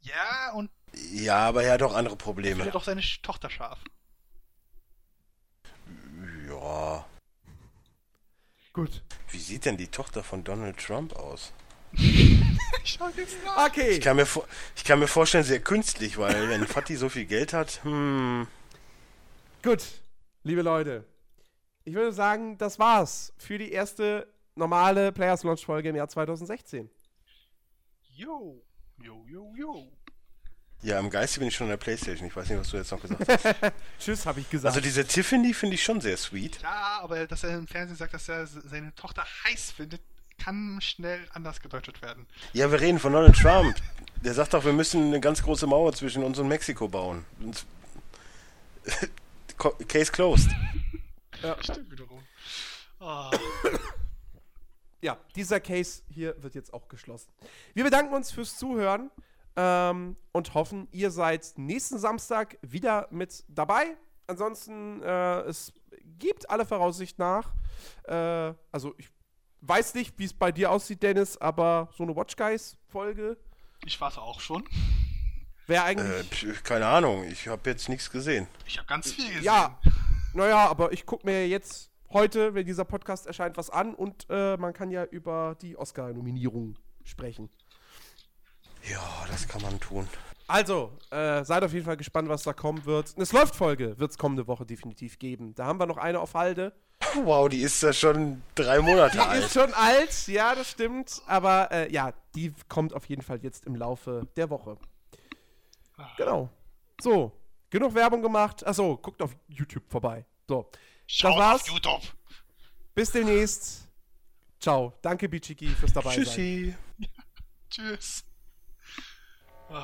Ja, und Ja, aber er hat auch andere er Probleme. findet auch seine Tochter scharf. Ja. Gut. Wie sieht denn die Tochter von Donald Trump aus? Ich schau jetzt nach. Okay. Ich kann mir, ich kann mir vorstellen, sehr künstlich, weil wenn Fatih so viel Geld hat, hm. Gut, liebe Leute. Ich würde sagen, das war's für die erste normale Players Launch Folge im Jahr 2016. Yo, yo, yo, yo. Ja, im Geiste bin ich schon in der Playstation. Ich weiß nicht, was du jetzt noch gesagt hast. Tschüss, habe ich gesagt. Also diese Tiffany finde ich schon sehr sweet. Ja, aber dass er im Fernsehen sagt, dass er seine Tochter heiß findet, kann schnell anders gedeutet werden. Ja, wir reden von Donald Trump. Der sagt doch, wir müssen eine ganz große Mauer zwischen uns und Mexiko bauen. Und Case closed. Stimmt wiederum. Ah, ja, dieser Case hier wird jetzt auch geschlossen. Wir bedanken uns fürs Zuhören ähm, und hoffen, ihr seid nächsten Samstag wieder mit dabei. Ansonsten, äh, es gibt alle Voraussicht nach. Äh, also, ich weiß nicht, wie es bei dir aussieht, Dennis, aber so eine Watch Guys-Folge ich warte auch schon. Äh, eigentlich. pf, keine Ahnung, ich habe jetzt nichts gesehen. Ich habe ganz viel gesehen. Ja, naja, aber ich gucke mir jetzt heute, wenn dieser Podcast erscheint, was an und äh, man kann ja über die Oscar-Nominierung sprechen. Ja, das kann man tun. Also, äh, seid auf jeden Fall gespannt, was da kommen wird. Eine Läuft-Folge wird es kommende Woche definitiv geben. Da haben wir noch eine auf Halde. Wow, die ist ja schon drei Monate Die alt. ist schon alt, ja, das stimmt. Aber äh, ja, die kommt auf jeden Fall jetzt im Laufe der Woche. Genau. So, genug Werbung gemacht. Achso, guckt auf YouTube vorbei. So, Schau das war's. auf YouTube. Bis demnächst. Ciao. Danke, Bichiki, fürs dabei Tschüssi. sein. Tschüss. Tschüss. Oh.